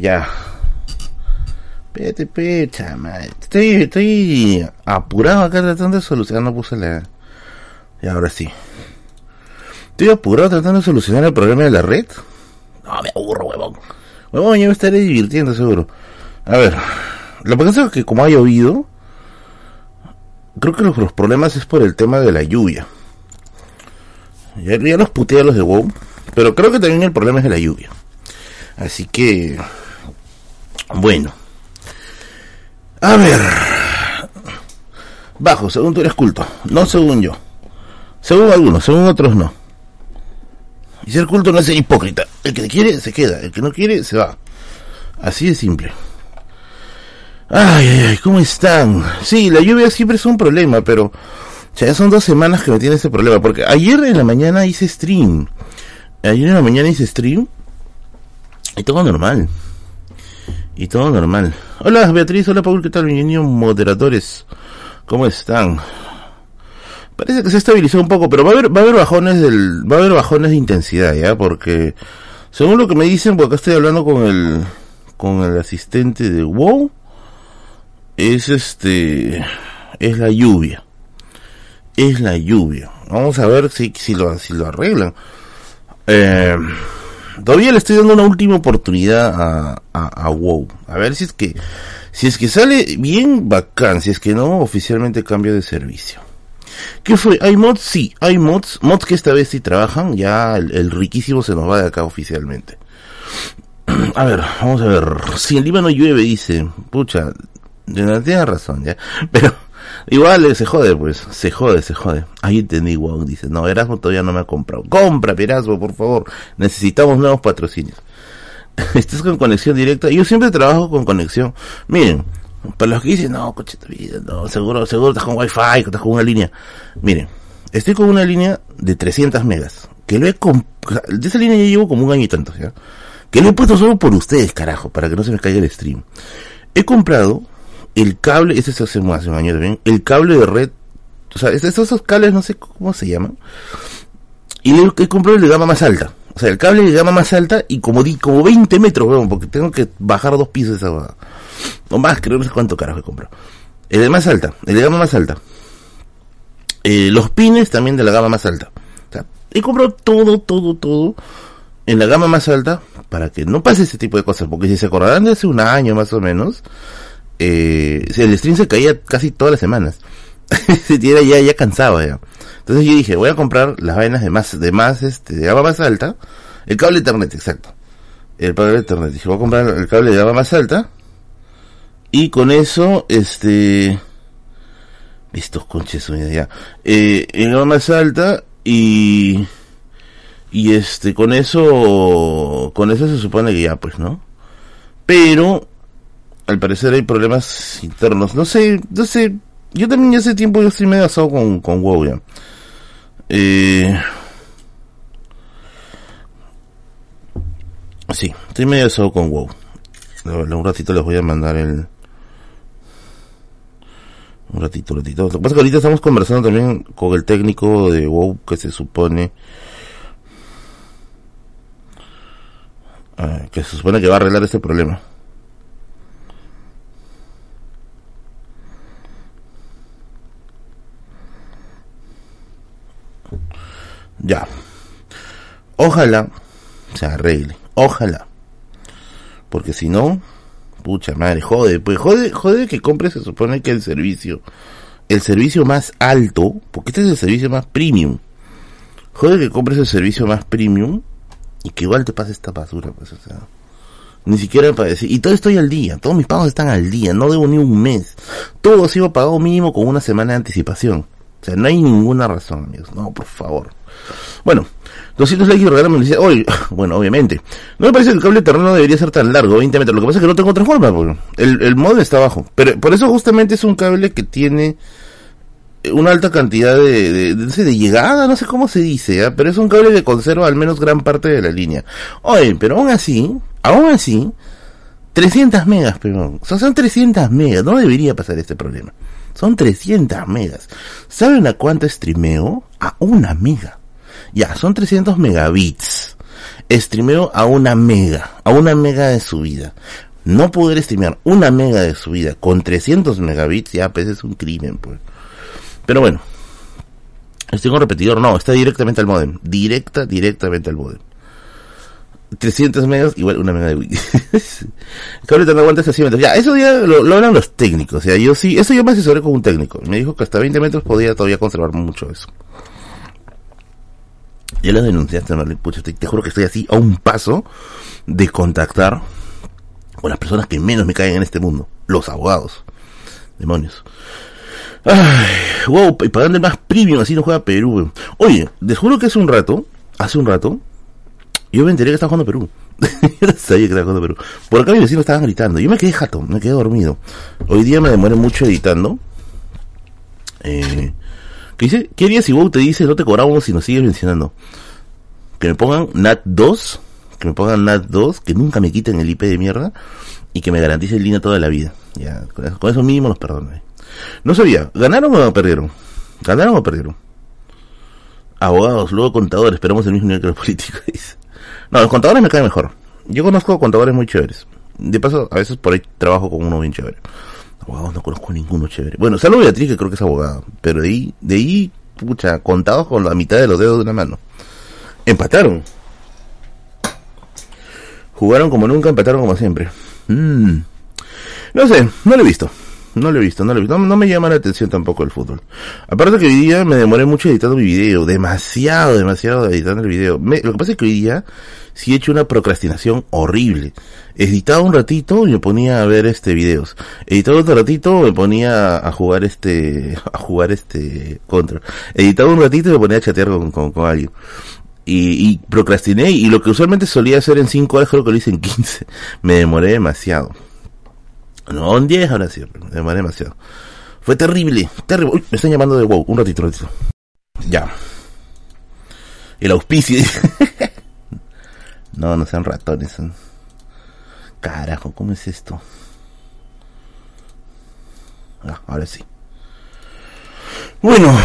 ya. Espérate, pecha, madre. Estoy, estoy apurado acá tratando de solucionar. No puse la. Y ahora sí. Estoy apurado tratando de solucionar el problema de la red. No, me aburro, huevón. Huevón, yo me estaré divirtiendo seguro. A ver. Lo que pasa es que como ha llovido, creo que los, problemas es por el tema de la lluvia. Ya, ya los puteé a los de WoW, pero creo que también el problema es de la lluvia. Así que, bueno. A ver. Bajo, según tú eres culto, no según yo. Según algunos, según otros no. Y ser culto no es ser hipócrita. El que quiere, se queda. El que no quiere, se va. Así de simple. Ay, ay, ay, ¿cómo están? Sí, la lluvia siempre es un problema, pero ya son dos semanas que me tiene ese problema, porque ayer en la mañana hice stream. Ayer en la mañana hice stream y todo normal. Y todo normal. Hola Beatriz, hola Paul, ¿qué tal? Bienvenidos moderadores. ¿Cómo están? Parece que se ha estabilizado un poco, pero va a haber, va a haber bajones del, va a haber bajones de intensidad, ya, porque según lo que me dicen, porque acá estoy hablando con el, con el asistente de WoW, es este, es la lluvia. Es la lluvia. Vamos a ver si, si lo, si lo arreglan. Eh, todavía le estoy dando una última oportunidad a, a, a WoW. A ver si es que, si es que sale bien, bacán. Si es que no, oficialmente cambio de servicio. ¿Qué fue? ¿Hay mods? Sí, hay mods. Mods que esta vez sí trabajan. Ya el, el riquísimo se nos va de acá oficialmente. A ver, vamos a ver. Si en Líbano llueve, dice. Pucha, tiene razón, ya. Pero igual eh, se jode, pues. Se jode, se jode. Ahí entendí, wow. Dice, no, Erasmo todavía no me ha comprado. Compra, Erasmo, por favor. Necesitamos nuevos patrocinios. Estás con conexión directa. Yo siempre trabajo con conexión. Miren, para los que dicen, no, coche tu vida, no, seguro, seguro estás con wifi, estás con una línea. Miren, estoy con una línea de 300 megas. Que lo he comp de esa línea ya llevo como un año y tanto, ¿ya? Que lo he puesto solo por ustedes, carajo, para que no se me caiga el stream. He comprado el cable, ese se hace hace un año también, el cable de red, o sea, esos, esos cables no sé cómo se llaman, y le he comprado el de gama más alta. O sea, el cable de gama más alta y como di, como 20 metros, weón, porque tengo que bajar dos pisos esa. O más, creo no sé cuánto carajo he comprado. El de más alta, el de gama más alta. Eh, los pines también de la gama más alta. O sea, he comprado todo, todo, todo en la gama más alta para que no pase ese tipo de cosas. Porque si se acordarán de hace un año más o menos, eh, el stream se caía casi todas las semanas. se ya, ya, ya cansaba ya. Entonces yo dije, voy a comprar las vainas de más, de más, este, de gama más alta. El cable internet, exacto. El cable internet. Dije, voy a comprar el cable de gama más alta. Y con eso, este, estos conches ya. Eh, en gama más alta y, y este, con eso, con eso se supone que ya, pues, ¿no? Pero, al parecer hay problemas internos. No sé, no sé, yo también hace tiempo yo estoy medio asado con, con WoW ya. Eh, sí, estoy medio asado con WoW. Un ratito les voy a mandar el... Un ratito, un ratito. Lo que pasa es que ahorita estamos conversando también con el técnico de WoW que se supone... Uh, que se supone que va a arreglar este problema. Ya. Ojalá se arregle. Ojalá. Porque si no, pucha madre, jode, pues jode, jode que compre se supone que el servicio, el servicio más alto, porque este es el servicio más premium. Jode que compres el servicio más premium y que igual te pase esta basura, pues, o sea. Ni siquiera para decir, y todo estoy al día, todos mis pagos están al día, no debo ni un mes. Todo ha sido pagado mínimo con una semana de anticipación. O sea, no hay ninguna razón, amigos. No, por favor. Bueno, 200 likes y regalame dice, oye, bueno, obviamente. No me parece que el cable terreno debería ser tan largo, 20 metros. Lo que pasa es que no tengo otra forma, el, el está abajo. Pero por eso justamente es un cable que tiene una alta cantidad de, de, de, llegada, no sé cómo se dice, ¿eh? pero es un cable que conserva al menos gran parte de la línea. Oye, pero aún así, aún así, 300 megas, pero, o sea, son 300 megas, no debería pasar este problema. Son 300 megas. ¿Saben a cuánto streameo? A una mega. Ya, son 300 megabits. streameo a una mega, a una mega de subida. No poder streamear una mega de subida con 300 megabits, ya pues es un crimen, pues. Pero bueno, estoy con repetidor, no, está directamente al modem, directa, directamente al modem. 300 megas, igual una mega de wiki. que ahorita no aguanta ese metros. Ya, eso ya lo, lo, hablan los técnicos. Ya, yo sí, eso yo me asesoré con un técnico. Me dijo que hasta 20 metros podía todavía conservar mucho eso. Ya lo denunciaste, no Pucha, te, te, juro que estoy así a un paso de contactar con las personas que menos me caen en este mundo. Los abogados. Demonios. Ay, wow, y pagando más premium, así no juega Perú. Oye, les juro que hace un rato, hace un rato, yo me enteré que estaba jugando Perú. yo sabía que estaba jugando Perú. Por acá mis vecinos estaban gritando. Yo me quedé jato, me quedé dormido. Hoy día me demoré mucho editando. Eh, ¿Qué dice? ¿Qué harías si WoW te dice no te cobramos si nos sigues mencionando? Que me pongan NAT2, que me pongan NAT2, que nunca me quiten el IP de mierda y que me garantice el línea toda la vida. Ya, con eso, con mínimo los perdono. No sabía, ¿ganaron o perdieron? ¿Ganaron o perdieron? Abogados, luego contadores, esperamos el mismo nivel que los políticos. No, los contadores me caen mejor. Yo conozco contadores muy chéveres. De paso, a veces por ahí trabajo con uno bien chévere. Abogados no conozco ninguno chévere. Bueno, salvo Beatriz, que creo que es abogada. Pero de ahí, de ahí, pucha, contados con la mitad de los dedos de una mano. Empataron. Jugaron como nunca, empataron como siempre. Mm. No sé, no lo he visto. No lo he visto, no lo he visto. No, me llama la atención tampoco el fútbol. Aparte que hoy día me demoré mucho editando mi video. Demasiado, demasiado editando el video. lo que pasa es que hoy día sí he hecho una procrastinación horrible. Editaba un ratito y me ponía a ver este videos. Editaba otro ratito me ponía a jugar este, a jugar este contra. Editaba un ratito y me ponía a chatear con, con, alguien. Y, y, procrastiné y lo que usualmente solía hacer en 5 horas creo que lo hice en 15. Me demoré demasiado. No, en 10 ahora sí, me demoré demasiado. Fue terrible, terrible. Uy, me están llamando de wow, un ratito, un ratito. Ya. El auspicio. no, no sean ratones. Son... Carajo, ¿cómo es esto? Ah, ahora sí. Bueno,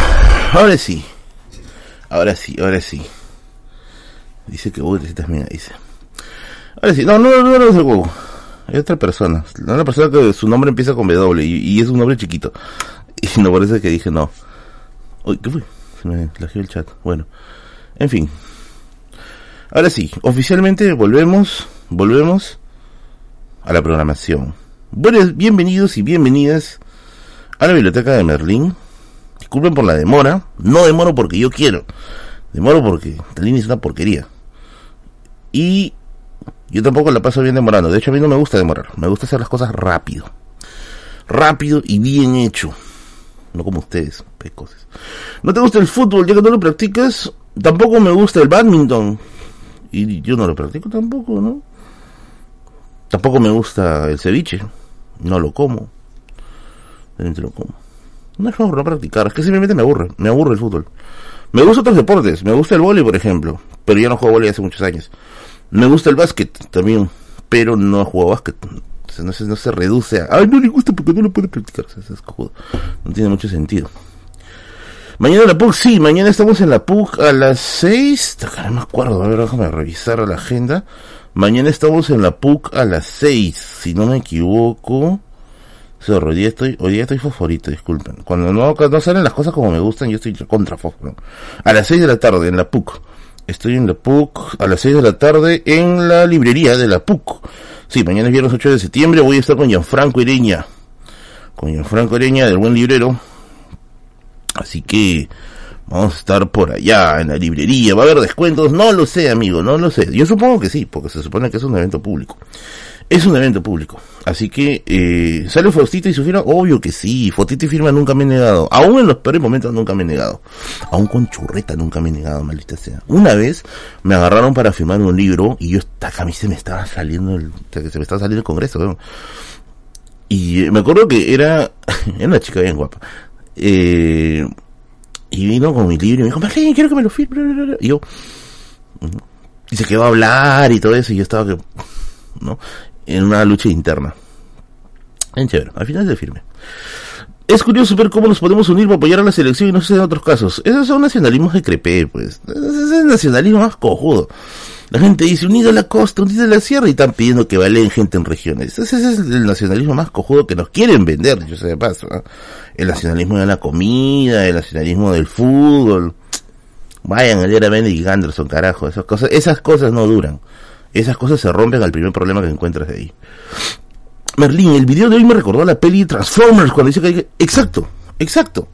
ahora sí. Ahora sí, ahora sí. Dice que vos mía, dice. Ahora sí, no, no, no, no, es el huevo. Hay otra persona. Una persona que su nombre empieza con W y, es un nombre chiquito. Y no parece que dije no. Uy, ¿qué fue? Se me lagió el chat. Bueno. En fin. Ahora sí, oficialmente volvemos, volvemos a la programación. Buenos, bienvenidos y bienvenidas a la biblioteca de Merlín. Disculpen por la demora. No demoro porque yo quiero. Demoro porque Merlín es una porquería. Y yo tampoco la paso bien demorando. De hecho, a mí no me gusta demorar. Me gusta hacer las cosas rápido. Rápido y bien hecho. No como ustedes, pecoses. ¿No te gusta el fútbol ya que no lo practicas? Tampoco me gusta el badminton. Y yo no lo practico tampoco, ¿no? Tampoco me gusta el ceviche. No lo como. Realmente lo. No es por no practicar, es que simplemente me aburre. Me aburre el fútbol. Me gustan otros deportes. Me gusta el vóley, por ejemplo. Pero yo no juego vóley hace muchos años. Me gusta el básquet también, pero no juego básquet. no, se, no se reduce a, ay, no le gusta porque no lo puede practicar. No tiene mucho sentido. Mañana la PUC, sí, mañana estamos en la PUC a las 6. No me acuerdo, a ver, déjame revisar la agenda. Mañana estamos en la PUC a las 6, si no me equivoco. hoy día estoy, hoy día estoy fosforito, disculpen. Cuando no, no salen las cosas como me gustan, yo estoy contra fósforo. A las 6 de la tarde en la PUC. Estoy en la PUC a las 6 de la tarde en la librería de la PUC. Sí, mañana es viernes 8 de septiembre. Voy a estar con Gianfranco Ireña. Con Gianfranco Ireña del Buen Librero. Así que vamos a estar por allá en la librería. ¿Va a haber descuentos? No lo sé, amigo, no lo sé. Yo supongo que sí, porque se supone que es un evento público. Es un evento público. Así que, eh, ¿sale Faustito y su firma? Obvio que sí. Fotito y firma nunca me he negado. Aún en los peores momentos nunca me he negado. Aún con churreta nunca me he negado, maldita sea. Una vez me agarraron para firmar un libro y yo, a mí se me estaba saliendo el, se me estaba saliendo el congreso, Y eh, me acuerdo que era, era una chica bien guapa. Eh, y vino con mi libro y me dijo, Marlene, quiero que me lo firme. Y yo, y se quedó a hablar y todo eso y yo estaba que, ¿no? en una lucha interna. En chévere, al final se firme. Es curioso ver cómo nos podemos unir para apoyar a la selección y no sé en otros casos. Esos son nacionalismos de crepé, pues. Ese es el nacionalismo más cojudo. La gente dice unida a la costa, unida a la sierra y están pidiendo que valen gente en regiones. Ese es el nacionalismo más cojudo que nos quieren vender, yo sé de paso. El nacionalismo de la comida, el nacionalismo del fútbol. Vayan, el era y Anderson, carajo, esas cosas, esas cosas no duran. Esas cosas se rompen al primer problema que encuentras ahí. Merlín, el video de hoy me recordó a la peli Transformers cuando dice que hay Exacto, exacto.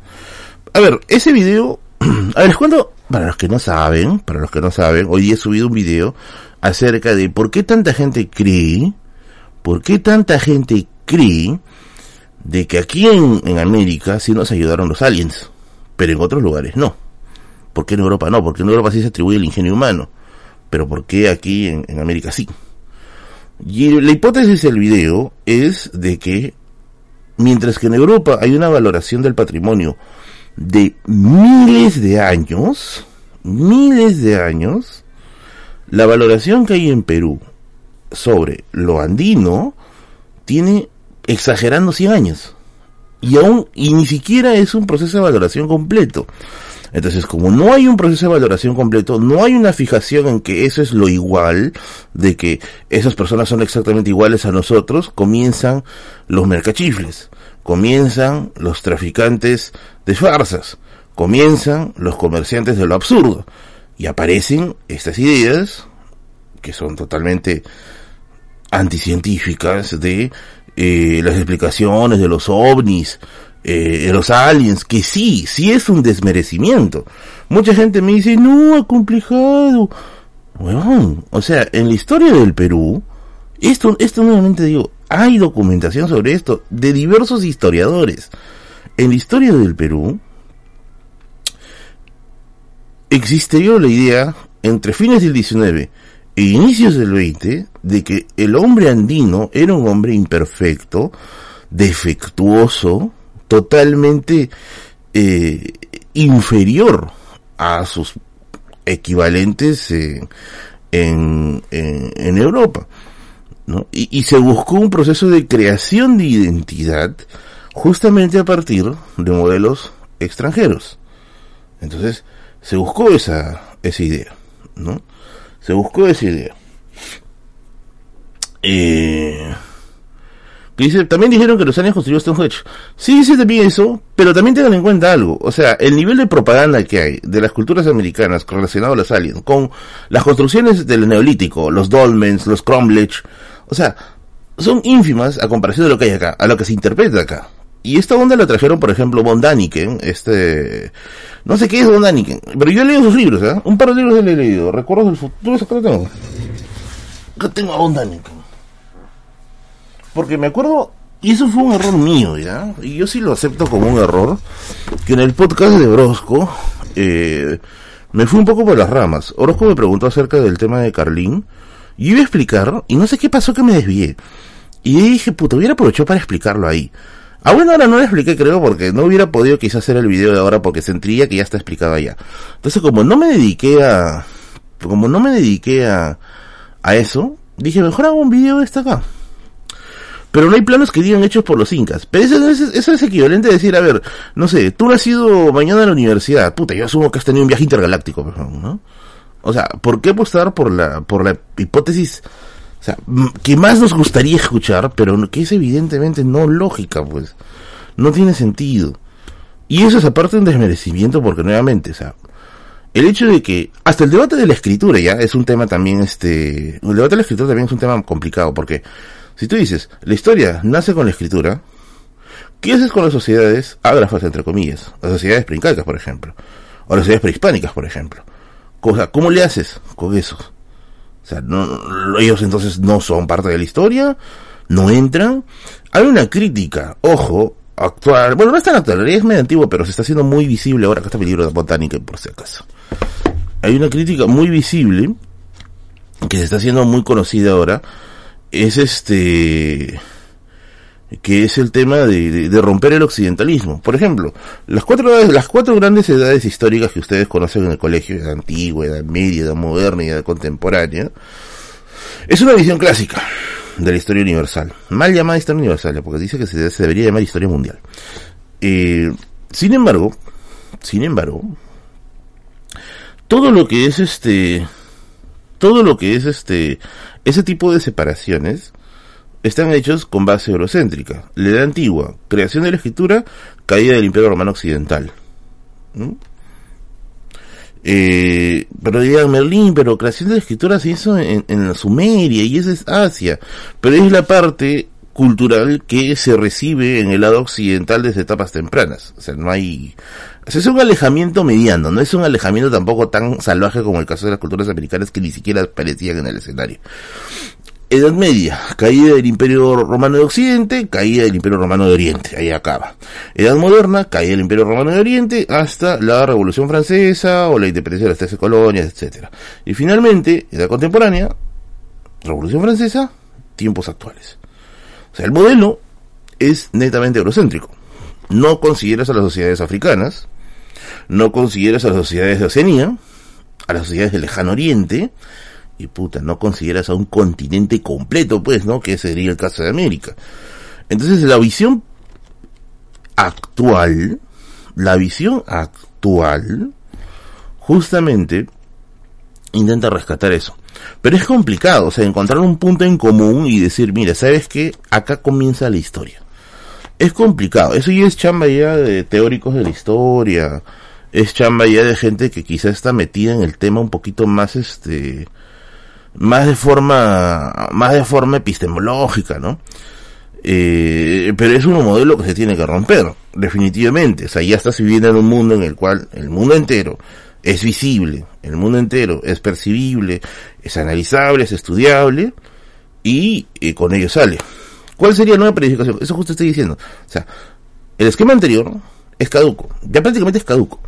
A ver, ese video... A ver, cuando... Para los que no saben, para los que no saben, hoy he subido un video acerca de por qué tanta gente cree, por qué tanta gente cree de que aquí en, en América sí nos ayudaron los aliens, pero en otros lugares no. ¿Por qué en Europa no? Porque en Europa sí se atribuye el ingenio humano, pero ¿por qué aquí en, en América sí? Y la hipótesis del video es de que mientras que en Europa hay una valoración del patrimonio de miles de años, miles de años, la valoración que hay en Perú sobre lo andino tiene exagerando 100 años. Y aún, y ni siquiera es un proceso de valoración completo. Entonces, como no hay un proceso de valoración completo, no hay una fijación en que eso es lo igual, de que esas personas son exactamente iguales a nosotros, comienzan los mercachifles, comienzan los traficantes de farsas, comienzan los comerciantes de lo absurdo, y aparecen estas ideas, que son totalmente anticientíficas, de eh, las explicaciones de los ovnis, eh, los aliens, que sí, sí es un desmerecimiento. Mucha gente me dice, no, ha complicado. Bueno, o sea, en la historia del Perú, esto, esto nuevamente digo, hay documentación sobre esto de diversos historiadores. En la historia del Perú, existió la idea, entre fines del 19 e inicios del 20, de que el hombre andino era un hombre imperfecto, defectuoso, totalmente eh, inferior a sus equivalentes en, en, Europa. ¿No? Y, y, se buscó un proceso de creación de identidad justamente a partir de modelos extranjeros. Entonces, se buscó esa, esa idea, ¿no? Se buscó esa idea. Eh, también dijeron que los aliens construyó Stonehenge. Sí, dice también eso, pero también tengan en cuenta algo. O sea, el nivel de propaganda que hay de las culturas americanas relacionado a los aliens, con las construcciones del neolítico, los dolmens, los cromlech, o sea, son ínfimas a comparación de lo que hay acá, a lo que se interpreta acá. Y esta onda la trajeron, por ejemplo, Von Daniken, este... No sé qué es Von Daniken, pero yo he leído sus libros, ¿eh? Un par de libros he leído. Recuerdos del futuro, acá lo tengo. Acá tengo a Von Daniken. Porque me acuerdo, y eso fue un error mío, ¿ya? Y yo sí lo acepto como un error, que en el podcast de Orozco, eh, me fui un poco por las ramas. Orozco me preguntó acerca del tema de Carlín, y iba a explicar, y no sé qué pasó que me desvié. Y dije, puta, hubiera aprovechado para explicarlo ahí. Ah, bueno, ahora no lo expliqué, creo, porque no hubiera podido quizás hacer el video de ahora porque sentiría que ya está explicado allá. Entonces, como no me dediqué a, como no me dediqué a, a eso, dije, mejor hago un video de esta acá. Pero no hay planos que digan hechos por los incas. Pero eso, eso, es equivalente a decir, a ver, no sé, tú has ido mañana a la universidad. Puta, yo asumo que has tenido un viaje intergaláctico, ¿no? O sea, ¿por qué apostar por la, por la hipótesis, o sea, que más nos gustaría escuchar, pero que es evidentemente no lógica, pues? No tiene sentido. Y eso es aparte un desmerecimiento porque nuevamente, o sea, el hecho de que hasta el debate de la escritura ya es un tema también este, el debate de la escritura también es un tema complicado porque si tú dices, la historia nace con la escritura, ¿qué haces con las sociedades ágrafas, entre comillas? Las sociedades preincaicas, por ejemplo. O las sociedades prehispánicas, por ejemplo. O ¿cómo le haces con eso? O sea, no, ellos entonces no son parte de la historia, no entran. Hay una crítica, ojo, actual, bueno, no es tan actual, es medio antiguo, pero se está haciendo muy visible ahora que está el libro de botánica, por si acaso. Hay una crítica muy visible, que se está haciendo muy conocida ahora, es este que es el tema de, romper el occidentalismo. Por ejemplo, las cuatro grandes edades históricas que ustedes conocen en el colegio, edad antigua, edad media, edad moderna y edad contemporánea, es una visión clásica de la historia universal, mal llamada historia universal, porque dice que se, debería llamar historia mundial. Eh, sin embargo, sin embargo, todo lo que es este todo lo que es este, ese tipo de separaciones, están hechos con base eurocéntrica. La edad antigua, creación de la escritura, caída del Imperio Romano Occidental. Eh, pero Merlín, pero creación de la escritura se hizo en, la Sumeria y esa es Asia. Pero es la parte cultural que se recibe en el lado occidental desde etapas tempranas. O sea, no hay... Es un alejamiento mediano, no es un alejamiento tampoco tan salvaje como el caso de las culturas americanas que ni siquiera aparecían en el escenario. Edad Media, caída del Imperio Romano de Occidente, caída del Imperio Romano de Oriente, ahí acaba. Edad Moderna, caída del Imperio Romano de Oriente, hasta la Revolución Francesa o la independencia de las 13 colonias, etc. Y finalmente, Edad Contemporánea, Revolución Francesa, tiempos actuales. O sea, el modelo es netamente eurocéntrico. No consideras a las sociedades africanas, no consideras a las sociedades de Oceanía, a las sociedades del Lejano Oriente, y puta, no consideras a un continente completo, pues, ¿no? Que sería el caso de América. Entonces, la visión actual, la visión actual, justamente intenta rescatar eso. Pero es complicado, o sea, encontrar un punto en común y decir, mira, ¿sabes qué? Acá comienza la historia. Es complicado, eso ya es chamba ya de teóricos de la historia, es chamba ya de gente que quizá está metida en el tema un poquito más este más de forma, más de forma epistemológica, ¿no? Eh, pero es un modelo que se tiene que romper, definitivamente. O sea, ya estás viviendo en un mundo en el cual el mundo entero es visible, el mundo entero es percibible, es analizable, es estudiable y eh, con ello sale. ¿Cuál sería la nueva planificación? Eso justo estoy diciendo. O sea, el esquema anterior es caduco, ya prácticamente es caduco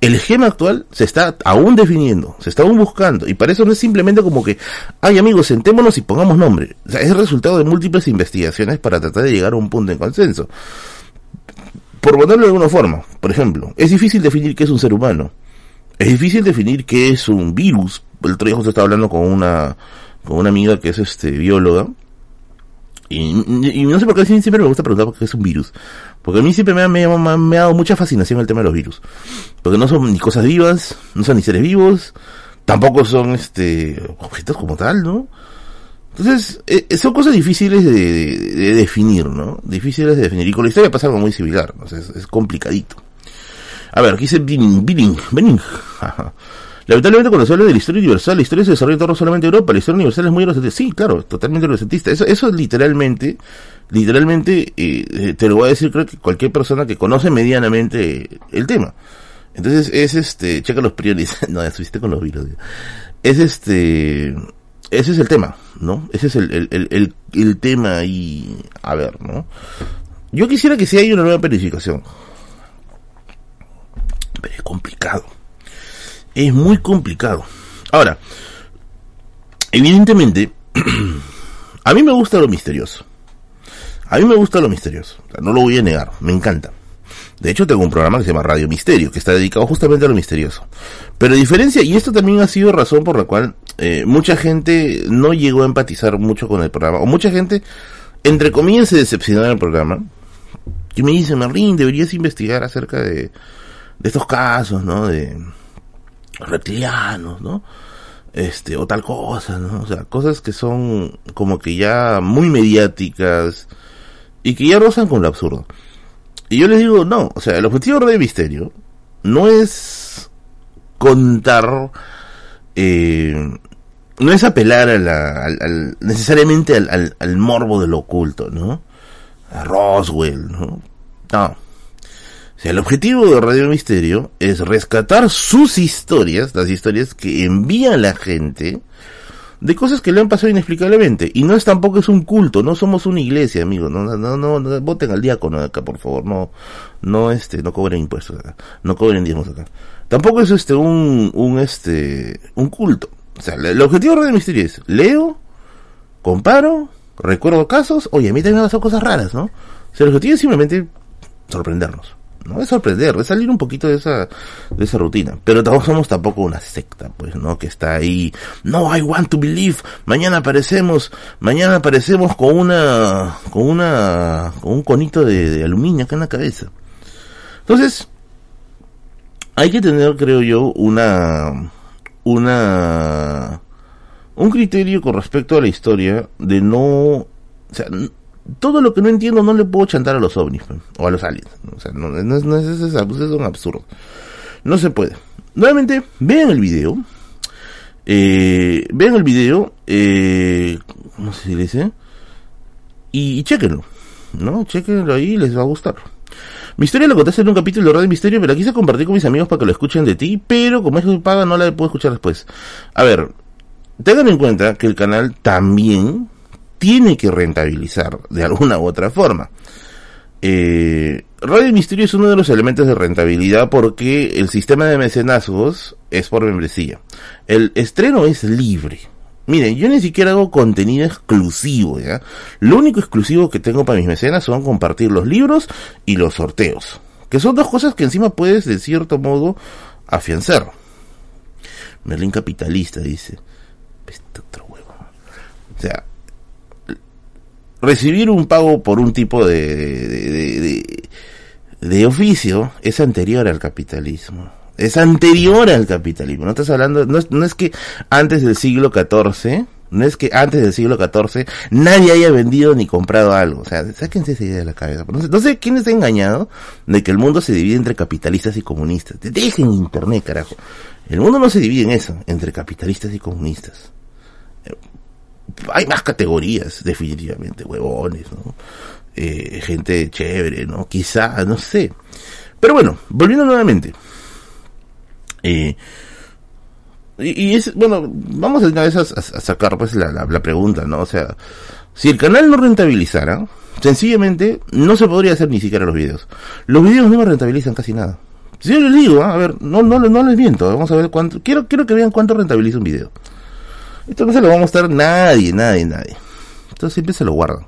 el esquema actual se está aún definiendo, se está aún buscando, y para eso no es simplemente como que, ay amigos, sentémonos y pongamos nombre. O sea, es el resultado de múltiples investigaciones para tratar de llegar a un punto de consenso. Por ponerlo de alguna forma, por ejemplo, es difícil definir qué es un ser humano. Es difícil definir qué es un virus. El otro día justo estaba hablando con una, con una amiga que es este bióloga, y, no sé por qué siempre me gusta preguntar qué es un virus. Porque a mí siempre me ha, dado mucha fascinación el tema de los virus. Porque no son ni cosas vivas, no son ni seres vivos, tampoco son este objetos como tal, ¿no? Entonces, eh, son cosas difíciles de, de, definir, ¿no? Difíciles de definir. Y con la historia pasa algo muy similar, ¿no? es, es, complicadito. A ver, aquí dice Binning, Binning, Binning. Lamentablemente cuando se habla de la historia universal, la historia se desarrolla en torno solamente a Europa, la historia universal es muy eurocentista. Sí, claro, totalmente eurocentista. Eso, eso es literalmente, literalmente, eh, eh, te lo voy a decir creo que cualquier persona que conoce medianamente el tema. Entonces es este, checa los prioris, no, estuviste con los virus. Es este, ese es el tema, ¿no? Ese es el, el, el, el, tema y, a ver, ¿no? Yo quisiera que si hay una nueva planificación. Pero es complicado es muy complicado. Ahora, evidentemente, a mí me gusta lo misterioso. A mí me gusta lo misterioso. No lo voy a negar, me encanta. De hecho, tengo un programa que se llama Radio Misterio, que está dedicado justamente a lo misterioso. Pero a diferencia, y esto también ha sido razón por la cual eh, mucha gente no llegó a empatizar mucho con el programa, o mucha gente, entre comillas, se decepcionó del programa, y me dice, Marlene, deberías investigar acerca de estos casos, ¿no? De, reptilianos, ¿no? Este, o tal cosa, ¿no? O sea, cosas que son como que ya muy mediáticas y que ya rozan con lo absurdo. Y yo les digo, no, o sea, el objetivo de Misterio no es contar, eh, no es apelar a la, al, necesariamente al, al, al morbo de lo oculto, ¿no? A Roswell, ¿no? No el objetivo de Radio Misterio es rescatar sus historias, las historias que envía la gente, de cosas que le han pasado inexplicablemente. Y no es tampoco es un culto, no somos una iglesia, amigos. No, no, no, no voten al diácono acá, por favor. No, no, este, no cobren impuestos acá. No cobren diezmos acá. Tampoco es este, un, un, este, un culto. O sea, el objetivo de Radio Misterio es, leo, comparo, recuerdo casos, oye, a mí también me han pasado cosas raras, ¿no? O sea, el objetivo es simplemente sorprendernos. ¿No? Es sorprender, es salir un poquito de esa, de esa rutina. Pero tampoco somos tampoco una secta, pues, ¿no? Que está ahí, no, I want to believe, mañana aparecemos, mañana aparecemos con una, con una, con un conito de, aluminio acá en la cabeza. Entonces, hay que tener, creo yo, una, una, un criterio con respecto a la historia de no, o sea, todo lo que no entiendo no le puedo chantar a los ovnis pues, o a los aliens. O sea, no, no, es, no es, es, es un absurdo. No se puede. Nuevamente, vean el video. Eh, vean el video. Eh, si le dice. Y, y chequenlo. ¿No? Chequenlo ahí les va a gustar. Mi historia la contaste en un capítulo de Radio Misterio, pero la quise compartir con mis amigos para que lo escuchen de ti, pero como es que paga no la puedo escuchar después. A ver, tengan en cuenta que el canal también tiene que rentabilizar de alguna u otra forma. Eh, Radio Misterio es uno de los elementos de rentabilidad porque el sistema de mecenazgos es por membresía. El estreno es libre. Miren, yo ni siquiera hago contenido exclusivo, ¿ya? Lo único exclusivo que tengo para mis mecenas son compartir los libros y los sorteos. Que son dos cosas que encima puedes, de cierto modo, afianzar. Merlin capitalista, dice. Este otro huevo. O sea, recibir un pago por un tipo de, de, de, de, oficio es anterior al capitalismo. Es anterior al capitalismo. No estás hablando, no es, no es que antes del siglo XIV, no es que antes del siglo XIV nadie haya vendido ni comprado algo. O sea, sáquense esa idea de la cabeza. No no sé quién está engañado de que el mundo se divide entre capitalistas y comunistas. Dejen internet, carajo. El mundo no se divide en eso, entre capitalistas y comunistas. Hay más categorías, definitivamente, huevones, ¿no? Eh, gente chévere, ¿no? Quizá, no sé. Pero bueno, volviendo nuevamente. Eh, y, es, bueno, vamos una vez a, sacar pues la, la, pregunta, ¿no? O sea, si el canal no rentabilizara, sencillamente no se podría hacer ni siquiera los videos. Los videos no me rentabilizan casi nada. Si yo les digo, ¿eh? a ver, no, no, no les miento, vamos a ver cuánto, quiero, quiero que vean cuánto rentabiliza un video. Esto no se lo va a mostrar nadie, nadie, nadie. Entonces siempre se lo guardan.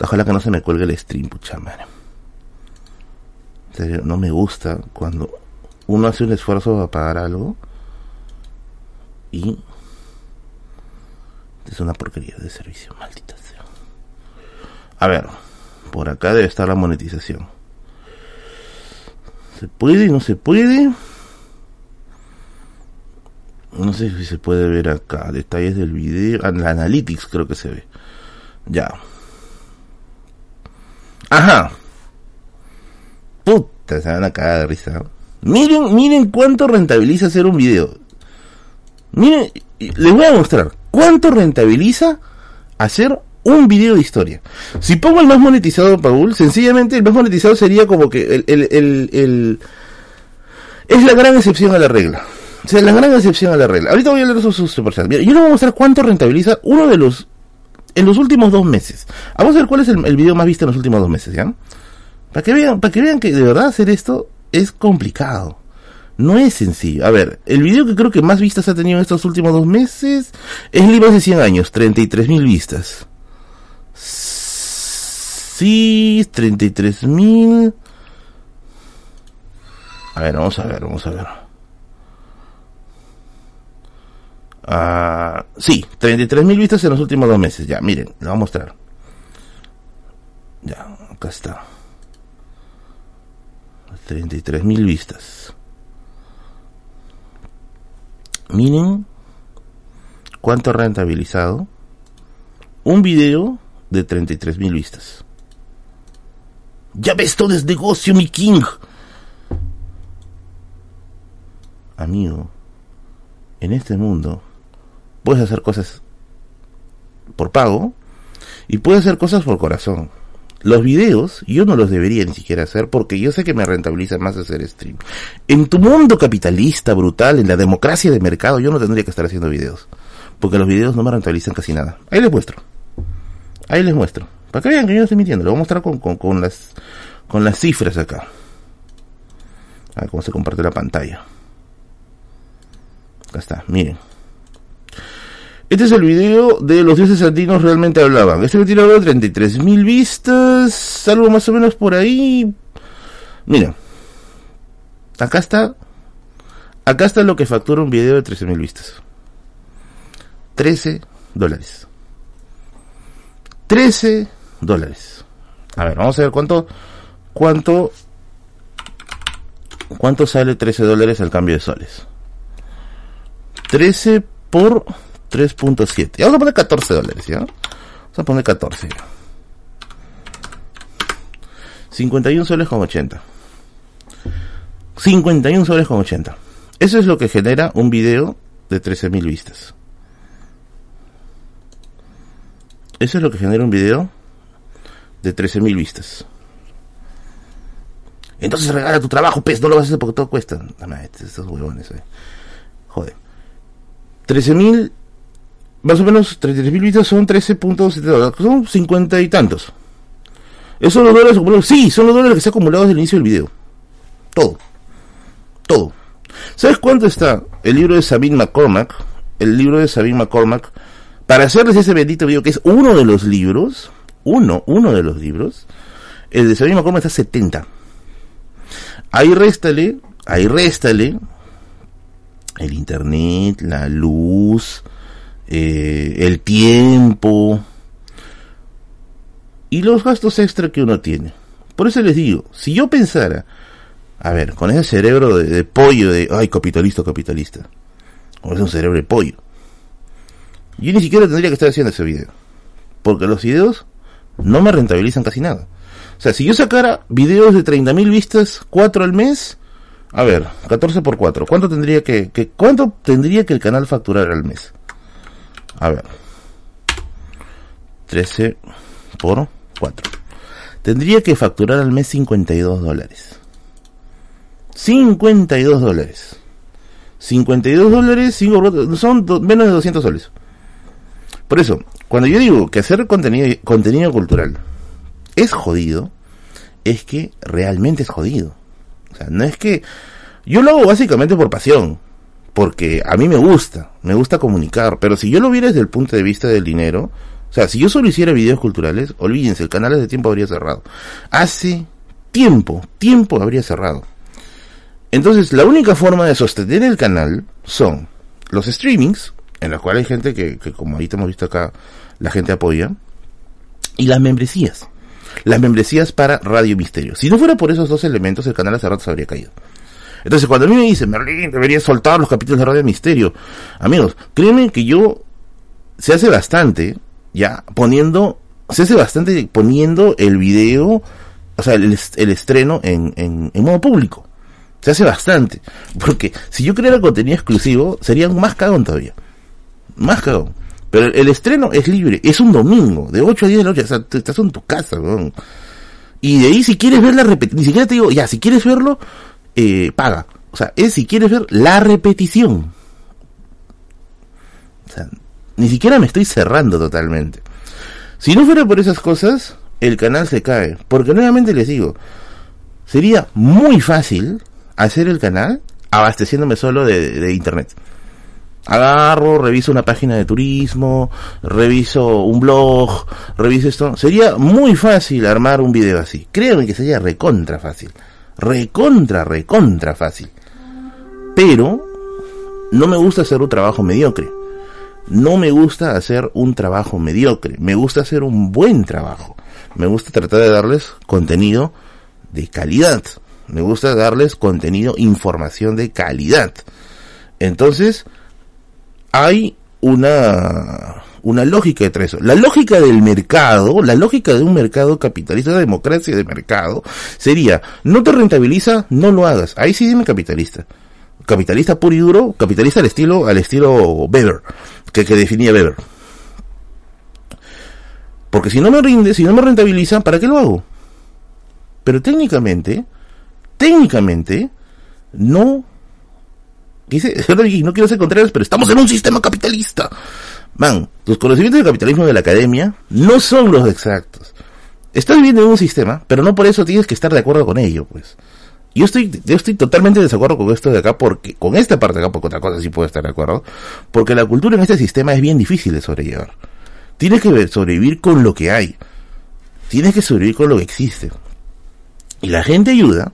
Ojalá que no se me cuelgue el stream, pucha madre. En serio, no me gusta cuando uno hace un esfuerzo para pagar algo y es una porquería de servicio, maldita sea. A ver, por acá debe estar la monetización. ¿Se puede? ¿No se puede? No sé si se puede ver acá. Detalles del video. La Analytics creo que se ve. Ya. Ajá. Puta, se van a cagar de risa. Miren, miren cuánto rentabiliza hacer un video. Miren, les voy a mostrar cuánto rentabiliza hacer un video de historia. Si pongo el más monetizado, Paul, sencillamente el más monetizado sería como que el, el, el es la gran excepción a la regla. O sea, la gran excepción a la regla. Ahorita voy a leer sus, sus superchats. Yo les voy a mostrar cuánto rentabiliza uno de los en los últimos dos meses. Vamos a ver cuál es el, video más visto en los últimos dos meses, ¿ya? Para que vean, para que vean que de verdad hacer esto es complicado. No es sencillo. A ver, el video que creo que más vistas ha tenido en estos últimos dos meses es Libros de 100 años, 33 mil vistas. Sí, 33 mil. A ver, vamos a ver, vamos a ver. Uh, sí, 33 mil vistas en los últimos dos meses. Ya, miren, le voy a mostrar. Ya, acá está. 33 mil vistas. Miren cuánto rentabilizado un video de 33 mil vistas. Ya ves, todo es negocio, mi king. Amigo, en este mundo puedes hacer cosas por pago y puedes hacer cosas por corazón. Los videos yo no los debería ni siquiera hacer porque yo sé que me rentabiliza más hacer stream. En tu mundo capitalista brutal, en la democracia de mercado, yo no tendría que estar haciendo videos. Porque los videos no me rentabilizan casi nada. Ahí les muestro. Ahí les muestro. Para que vean que yo no estoy mintiendo. Les voy a mostrar con, con, con las, con las cifras acá. A ver cómo se comparte la pantalla. Acá está, miren. Este es el video de los dioses andinos realmente hablaban. Este video tiene 33 mil vistas, algo más o menos por ahí. Mira, acá está, acá está lo que factura un video de 13 mil vistas. 13 dólares. 13 dólares. A ver, vamos a ver cuánto, cuánto, cuánto sale 13 dólares al cambio de soles. 13 por 3.7. Ya vamos a poner 14 dólares, ¿ya? Vamos a poner 14. 51 soles con 80. 51 soles con 80. Eso es lo que genera un video de 13.000 vistas. Eso es lo que genera un video de 13.000 vistas. Entonces regala tu trabajo, pez, no lo vas a hacer porque todo cuesta. estos huevones, eh. Joder. 13.000, más o menos 33.000 vistas son 13.7 dólares, son 50 y tantos. Esos son los dólares acumulados. Sí, son los dólares que se han acumulado desde el inicio del video. Todo. Todo. ¿Sabes cuánto está el libro de Sabine McCormack? El libro de Sabine McCormack. Para hacerles ese bendito video que es uno de los libros. Uno, uno de los libros. El de Sabine McCormack está 70. Ahí réstale, ahí réstale el internet, la luz, eh, el tiempo y los gastos extra que uno tiene. Por eso les digo, si yo pensara a ver, con ese cerebro de, pollo de, ay, capitalista, capitalista. O es un cerebro de pollo. Yo ni siquiera tendría que estar haciendo ese video. Porque los videos no me rentabilizan casi nada. O sea, si yo sacara videos de 30.000 vistas, 4 al mes, a ver, 14 por 4, ¿cuánto tendría que, que, cuánto tendría que el canal facturar al mes? A ver. 13 por 4. Tendría que facturar al mes 52 dólares. 52 dólares. 52 dólares, son menos de 200 soles. Por eso, cuando yo digo que hacer contenido, contenido cultural es jodido, es que realmente es jodido. O sea, no es que... Yo lo hago básicamente por pasión, porque a mí me gusta, me gusta comunicar, pero si yo lo viera desde el punto de vista del dinero, o sea, si yo solo hiciera videos culturales, olvídense, el canal de tiempo habría cerrado. Hace tiempo, tiempo habría cerrado. Entonces, la única forma de sostener el canal son los streamings, en los cuales hay gente que, como ahorita hemos visto acá, la gente apoya, y las membresías. Las membresías para Radio Misterio. Si no fuera por esos dos elementos, el canal hace rato se habría caído. Entonces, cuando a mí me dicen, Merlin, debería soltar los capítulos de Radio Misterio. Amigos, créeme que yo se hace bastante, ya, poniendo, se hace bastante poniendo el video, o sea, el, estreno en, en modo público. Se hace bastante. Porque si yo creara contenido exclusivo, sería más cagón todavía. Más cagón. Pero el, estreno es libre. Es un domingo, de 8 a 10 de la noche. O sea, estás en tu casa, weón. Y de ahí, si quieres ver la ni siquiera te digo, ya, si quieres verlo, eh, paga. O sea, es si quieres ver la repetición. O sea, ni siquiera me estoy cerrando totalmente. Si no fuera por esas cosas, el canal se cae. Porque nuevamente les digo, sería muy fácil hacer el canal abasteciéndome solo de, internet. Agarro, reviso una página de turismo, reviso un blog, reviso esto. Sería muy fácil armar un video así. Créanme que sería recontra fácil. Recontra, recontra fácil. Pero no me gusta hacer un trabajo mediocre. No me gusta hacer un trabajo mediocre. Me gusta hacer un buen trabajo. Me gusta tratar de darles contenido de calidad me gusta darles contenido, información de calidad. Entonces, hay una, una lógica de eso. La lógica del mercado, la lógica de un mercado capitalista, de democracia de mercado, sería, no te rentabiliza, no lo hagas. Ahí sí dime capitalista. Capitalista puro y duro, capitalista al estilo, al estilo Weber, que, que definía Weber. Porque si no me rinde, si no me rentabiliza, ¿para qué lo hago? Pero técnicamente, técnicamente no dice, no quiero ser contrarios, pero estamos en un sistema capitalista. Man, los conocimientos del capitalismo de la academia no son los exactos. Estás viviendo en un sistema, pero no por eso tienes que estar de acuerdo con ello, pues. Yo estoy, yo estoy totalmente de desacuerdo con esto de acá, porque, con esta parte de acá, porque otra cosa sí puedo estar de acuerdo, porque la cultura en este sistema es bien difícil de sobrellevar. Tienes que sobrevivir con lo que hay. Tienes que sobrevivir con lo que existe. Y la gente ayuda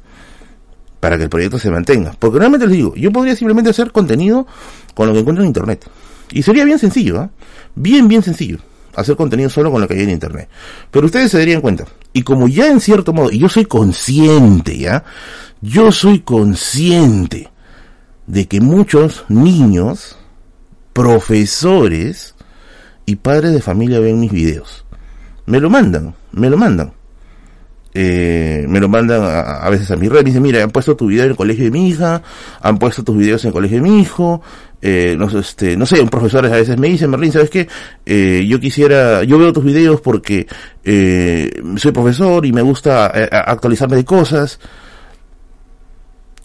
para que el proyecto se mantenga. Porque realmente les digo, yo podría simplemente hacer contenido con lo que encuentro en internet. Y sería bien sencillo, ¿eh? Bien, bien sencillo. Hacer contenido solo con lo que hay en internet. Pero ustedes se darían cuenta. Y como ya en cierto modo, y yo soy consciente, ¿ya? Yo soy consciente de que muchos niños profesores y padres de familia ven mis videos. Me lo mandan, me lo mandan. Eh, me lo mandan a, veces a mi red, y dicen, mira, han puesto tu video en el colegio de mi hija, han puesto tus videos en el colegio de mi hijo, eh, no, este, no sé, un profesor a veces me dicen, Merlin, ¿sabes qué? Eh, yo quisiera, yo veo tus videos porque eh, soy profesor y me gusta eh, actualizarme de cosas.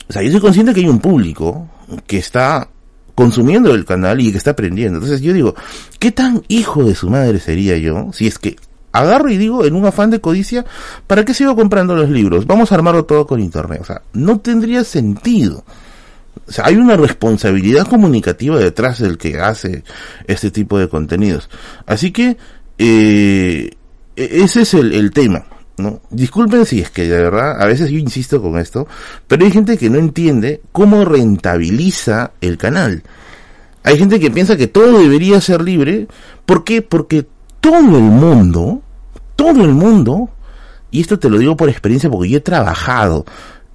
O sea, yo soy consciente que hay un público que está consumiendo el canal y que está aprendiendo. Entonces yo digo, ¿qué tan hijo de su madre sería yo si es que agarro y digo en un afán de codicia, ¿para qué sigo comprando los libros? Vamos a armarlo todo con internet. O sea, no tendría sentido. Hay una responsabilidad comunicativa detrás del que hace este tipo de contenidos. Así que, eh, e-, ese es el, el tema. ¿no? Disculpen si es que de verdad, a veces yo insisto con esto, pero hay gente que no entiende cómo rentabiliza el canal. Hay gente que piensa que todo debería ser libre. ¿Por qué? Porque todo el mundo, todo el mundo, y esto te lo digo por experiencia porque yo he trabajado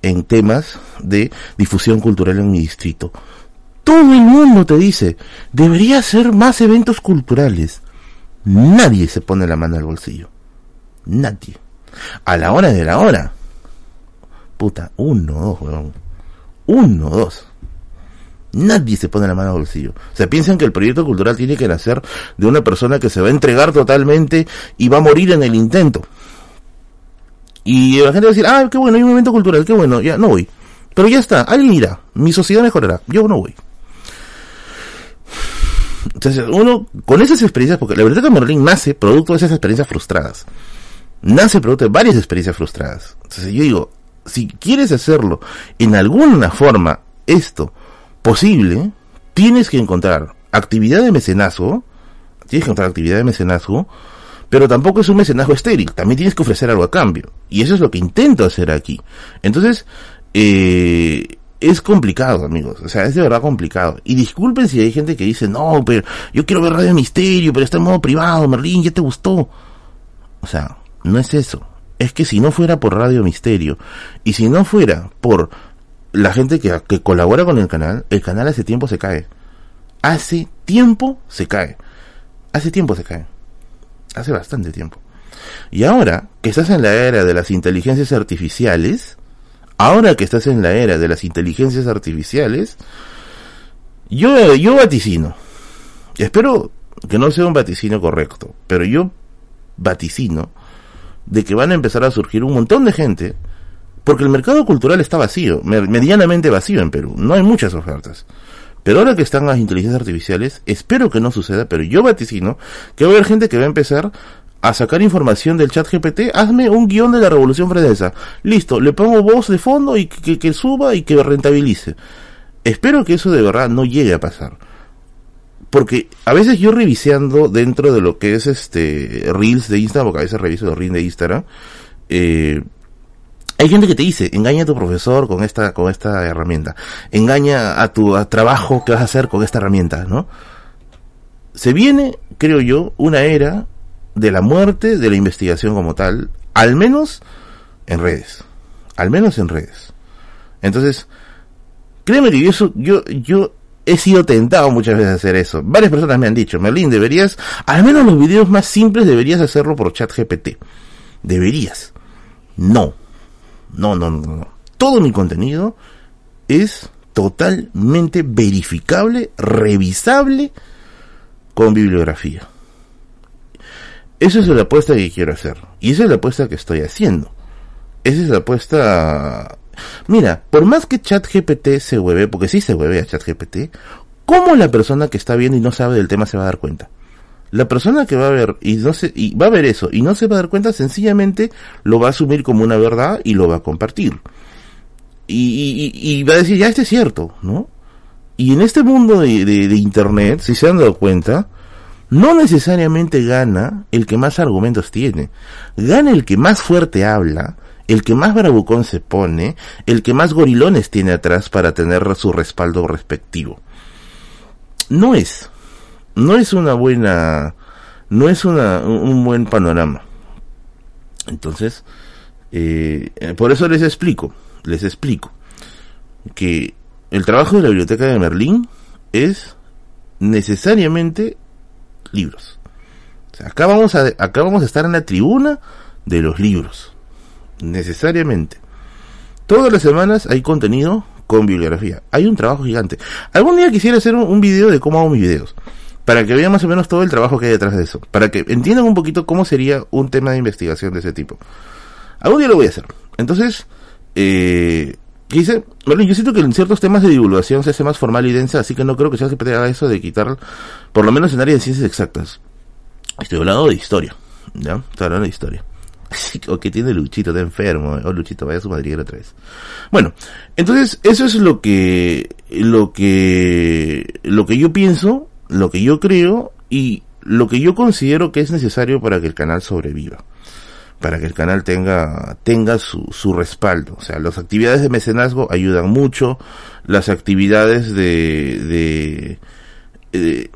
en temas de difusión cultural en mi distrito. Todo el mundo te dice, debería ser más eventos culturales. Nadie se pone la mano al bolsillo. Nadie. A la hora de la hora. Puta, uno, dos, weón. Uno, dos. Nadie se pone la mano al bolsillo. O sea, piensan que el proyecto cultural tiene que nacer de una persona que se va a entregar totalmente y va a morir en el intento. Y la gente va a decir, ah, qué bueno, hay un evento cultural, qué bueno, ya no voy. Pero ya está, alguien irá, mi sociedad mejorará, yo no voy. Entonces, uno, con esas experiencias, porque la verdad que Merlin nace producto de esas experiencias frustradas nace producto de varias experiencias frustradas. Entonces yo digo, si quieres hacerlo en alguna forma esto posible, tienes que encontrar actividad de mecenazgo, tienes que encontrar actividad de mecenazgo, pero tampoco es un mecenazgo estéril, también tienes que ofrecer algo a cambio. Y eso es lo que intento hacer aquí. Entonces, eh, es complicado, amigos. O sea, es de verdad complicado. Y disculpen si hay gente que dice, no, pero yo quiero ver Radio Misterio, pero está en modo privado, Merlín, ya te gustó. O sea, no es eso. Es que si no fuera por Radio Misterio y si no fuera por la gente que, que colabora con el canal, el canal hace tiempo se cae. Hace tiempo se cae. Hace tiempo se cae. Hace bastante tiempo. Y ahora que estás en la era de las inteligencias artificiales, ahora que estás en la era de las inteligencias artificiales, yo, yo vaticino. Espero que no sea un vaticino correcto, pero yo vaticino de que van a empezar a surgir un montón de gente, porque el mercado cultural está vacío, medianamente vacío en Perú, no hay muchas ofertas. Pero ahora que están las inteligencias artificiales, espero que no suceda, pero yo vaticino que va a haber gente que va a empezar a sacar información del chat GPT, hazme un guion de la Revolución Francesa. Listo, le pongo voz de fondo y que, suba y que rentabilice. Espero que eso de verdad no llegue a pasar porque a veces yo reviseando dentro de lo que es este Reels de Instagram, porque a veces reviso los Reels de Instagram, eh, hay gente que te dice, engaña a tu profesor con esta, con esta herramienta, engaña a tu trabajo que vas a hacer con esta herramienta, ¿no? Se viene, creo yo, una era de la muerte de la investigación como tal, al menos en redes, al menos en redes. Entonces, créeme que yo, yo, yo he sido tentado muchas veces a hacer eso. Varias personas me han dicho, Merlin, deberías, al menos los videos más simples deberías hacerlo por chat GPT. Deberías. No. No, no, no, no. Todo mi contenido es totalmente verificable, revisable con bibliografía. Esa es la apuesta que quiero hacer. Y esa es la apuesta que estoy haciendo. Esa es la apuesta Mira, por más que ChatGPT se hueve, porque sí se hueve a ChatGPT, ¿cómo la persona que está viendo y no sabe del tema se va a dar cuenta? La persona que va a ver y no se, y va a ver eso y no se va a dar cuenta, sencillamente lo va a asumir como una verdad y lo va a compartir. Y, y, va a decir, ya este es cierto, ¿no? Y en este mundo de, de internet, si se han dado cuenta, no necesariamente gana el que más argumentos tiene, gana el que más fuerte habla, el que más bravucón se pone, el que más gorilones tiene atrás para tener su respaldo respectivo. No es, no es una buena, no es una, un buen panorama. Entonces, eh, por eso les explico, les explico que el trabajo de la biblioteca de Merlín es necesariamente libros. Acá vamos a, acá vamos a estar en la tribuna de los libros. Necesariamente. Todas las semanas hay contenido con bibliografía. Hay un trabajo gigante. Algún día quisiera hacer un, video de cómo hago mis videos. Para que vean más o menos todo el trabajo que hay detrás de eso. Para que entiendan un poquito cómo sería un tema de investigación de ese tipo. Algún día lo voy a hacer. Entonces, eh, dice, bueno, yo siento que en ciertos temas de divulgación se hace más formal y densa, así que no creo que que haga eso de quitar, por lo menos en áreas de ciencias exactas. Estoy hablando de historia, ¿ya? Estoy hablando de historia. o que tiene Luchito, está enfermo. O oh, Luchito, vaya a su madriguera otra vez. Bueno, entonces, eso es lo que, lo que, lo que yo pienso, lo que yo creo y lo que yo considero que es necesario para que el canal sobreviva. Para que el canal tenga, tenga su, su respaldo. O sea, las actividades de mecenazgo ayudan mucho. Las actividades de, de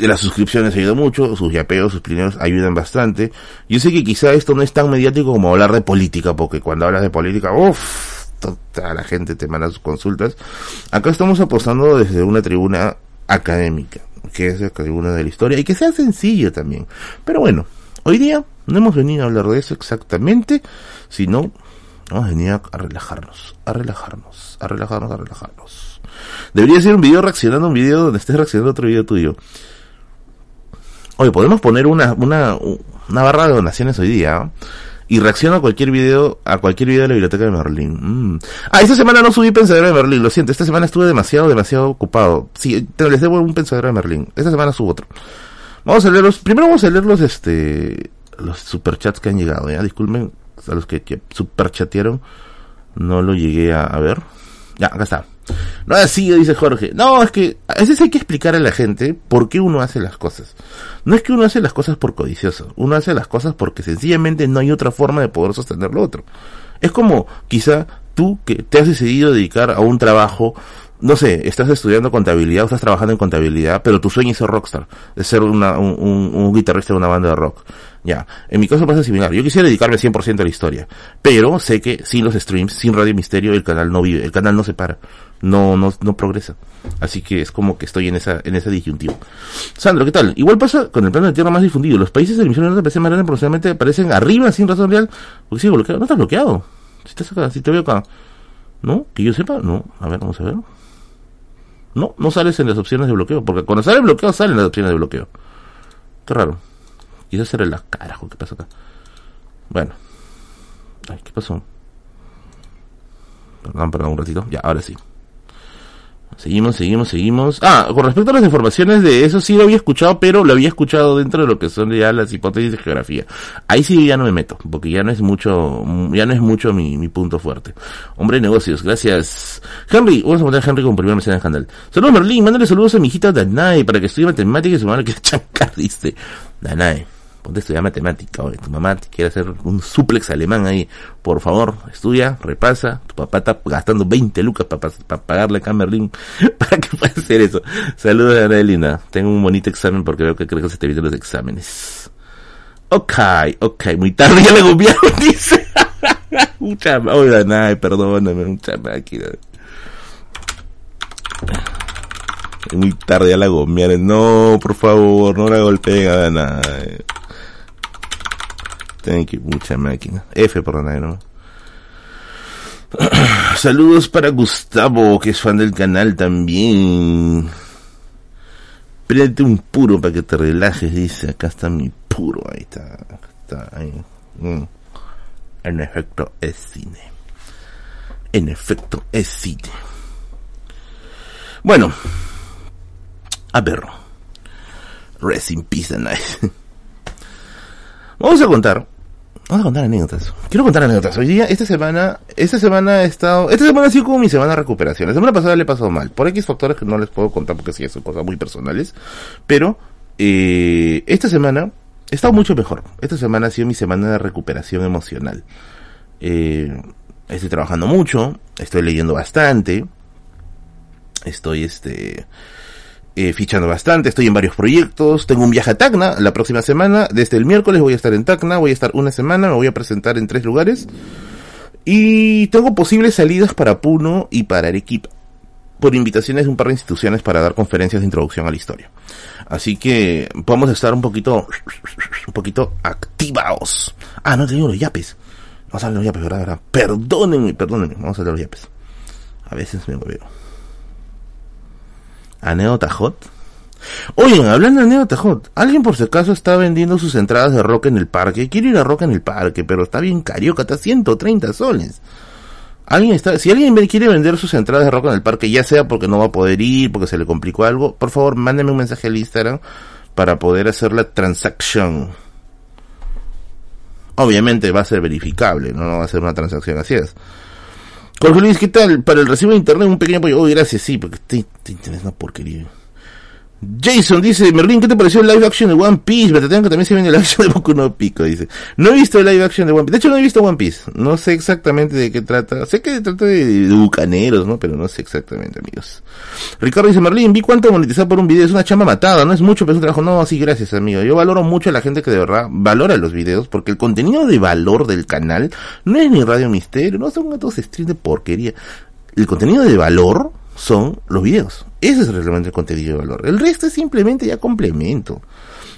de las suscripciones ayuda mucho, sus yapeos, sus primeros ayudan bastante. Yo sé que quizá esto no es tan mediático como hablar de política, porque cuando hablas de política, uff, toda la gente te manda sus consultas. Acá estamos apostando desde una tribuna académica, que es tribuna de la historia, y que sea sencillo también. Pero bueno, hoy día no hemos venido a hablar de eso exactamente, sino hemos venido a relajarnos, a relajarnos, a relajarnos, a relajarnos. Debería ser un video reaccionando a un video donde estés reaccionando a otro video tuyo. Oye, podemos poner una, una, una barra de donaciones hoy día y reacciono a cualquier video, a cualquier video de la biblioteca de Merlín. Mm. Ah, esta semana no subí Pensadero de Merlín, lo siento, esta semana estuve demasiado, demasiado ocupado. Sí, te les debo un Pensadero de Merlín. Esta semana subo otro. Vamos a leerlos, primero vamos a leer los, este, los superchats que han llegado, ya, disculpen a los que, que superchatearon, no lo llegué a ver. Ya, acá está. No así, dice Jorge. No, es que a veces hay que explicar a la gente por qué uno hace las cosas. No es que uno hace las cosas por codicioso, uno hace las cosas porque sencillamente no hay otra forma de poder sostener lo otro. Es como quizá tú que te has decidido dedicar a un trabajo, no sé, estás estudiando contabilidad o estás trabajando en contabilidad, pero tu sueño es ser rockstar, de ser una, un, un, guitarrista de una banda de rock. Ya, en mi caso pasa similar. Yo quisiera dedicarme 100% a la historia, pero sé que sin los streams, sin Radio Misterio, el canal no vive, el canal no se para no, no, no progresa. Así que es como que estoy en esa, en esa disyuntivo. Sandro, ¿qué tal? Igual pasa con el plano de tierra más difundido. Los países de emisión de PC más profesionalmente aparecen arriba sin razón real. Porque sigo bloqueado. No estás bloqueado. Si estás acá, si te veo acá. ¿No? Que yo sepa, no. A ver, vamos a ver. No, no sales en las opciones de bloqueo. Porque cuando sale bloqueo, salen las opciones de bloqueo. Qué raro. Quizás será la carajo. ¿Qué pasa acá? Bueno. Ay, ¿qué pasó? Perdón, perdón, un ratito. Ya, ahora sí. Seguimos, seguimos, seguimos. Ah, con respecto a las informaciones de eso sí lo había escuchado, pero lo había escuchado dentro de lo que son ya las hipótesis de geografía. Ahí sí ya no me meto, porque ya no es mucho, ya no es mucho mi, punto fuerte. Hombre de negocios, gracias. Henry, vamos a poner a Henry como primer mecenas del canal. Saludos Merlin, mándale saludos a mi hijita Danae para que estudie matemáticas y madre que chancar, dice. Danae ponte a estudiar matemática, oye, tu mamá te quiere hacer un suplex alemán ahí, por favor, estudia, repasa, tu papá está gastando 20 lucas para pagarle a Camerlin para que pueda hacer eso. Saludos a Annalina, tengo un bonito examen porque veo que creo que se te vienen los exámenes. Ok, ok, muy tarde ya le gobiaron, dice. mucha, oiga, nada, perdóname, mucha máquina. Muy tarde ya la gomearon. No, por favor, no la golpeen a nada. Thank you, mucha máquina. F por. Saludos para Gustavo, que es fan del canal también. Prende un puro para que te relajes, dice. Acá está mi puro, ahí está. Mm. En efecto, es cine. En efecto, es cine. Bueno. A ver. Rest in peace nice. Vamos a contar Vamos a contar anécdotas. Quiero contar anécdotas. Hoy día, esta semana, esta semana he estado, esta semana ha sido como mi semana de recuperación. La semana pasada le he pasado mal. Por X factores que no les puedo contar porque sí, son cosas muy personales. Pero, eh, esta semana he estado mucho mejor. Esta semana ha sido mi semana de recuperación emocional. Eh, estoy trabajando mucho, estoy leyendo bastante, estoy este, eh, fichando bastante, estoy en varios proyectos, tengo un viaje a Tacna la próxima semana, desde el miércoles voy a estar en Tacna, voy a estar una semana, me voy a presentar en tres lugares y tengo posibles salidas para Puno y para Arequipa. por invitaciones de un par de instituciones para dar conferencias de introducción a la historia. Así que podemos estar un poquito, un poquito activados. Ah, no te digo los yapes. Vamos a hablar los yapes, ¿verdad? ¿verdad? Perdónenme, perdónenme. Vamos a hablar de los yapes. A veces me veo. Anécdota hot. Oigan, hablando de anécdota hot, alguien por si acaso está vendiendo sus entradas de rock en el parque. Quiero ir a rock en el parque, pero está bien carioca, está 130 soles. Alguien está, si alguien quiere vender sus entradas de rock en el parque, ya sea porque no va a poder ir, porque se le complicó algo, por favor, mándeme un mensaje al Instagram para poder hacer la transacción. Obviamente va a ser verificable, no, va a ser una transacción así es. Jorge Luis, ¿qué tal? Para el recibo de internet un pequeño apoyo. Oh, gracias, sí, porque te, te interesa una porquería. Jason dice, Merlin, ¿qué te pareció el live action de One Piece? Me que también se viene el live action de Boku no Pico, dice. No he visto el live action de One Piece. De hecho, no he visto One Piece. No sé exactamente de qué trata. Sé que trata de, bucaneros, ¿no? Pero no sé exactamente, amigos. Ricardo dice, Merlin, vi cuánto monetizar por un video. Es una chamba matada. No es mucho, pero es un trabajo. No, sí, gracias, amigo. Yo valoro mucho a la gente que de verdad valora los videos, porque el contenido de valor del canal no es ni Radio Misterio, no son todos streams de porquería. El contenido de valor son los videos. Ese es realmente el contenido de valor. El resto es simplemente ya complemento.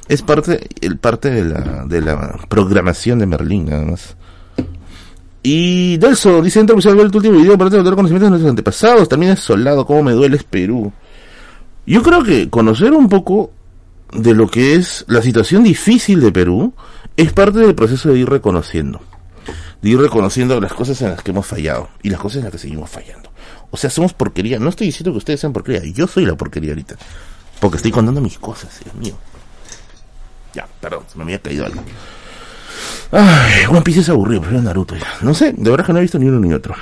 Es parte, el parte de la, de la programación de Merlín, nada más. Y Delso dice, entra a ver último video para tener conocimientos de nuestros antepasados. También es soldado, cómo me duele es Perú. Yo creo que conocer un poco de lo que es la situación difícil de Perú es parte del proceso de ir reconociendo. De ir reconociendo las cosas en las que hemos fallado y las cosas en las que seguimos fallando. O sea, somos porquería. No estoy diciendo que ustedes sean porquería. Yo soy la porquería ahorita. Porque estoy contando mis cosas, Dios mío. Ya, perdón, se me había caído algo. Ay, One Piece es aburrido, prefiero Naruto ya. No sé, de verdad que no he visto ni uno ni otro.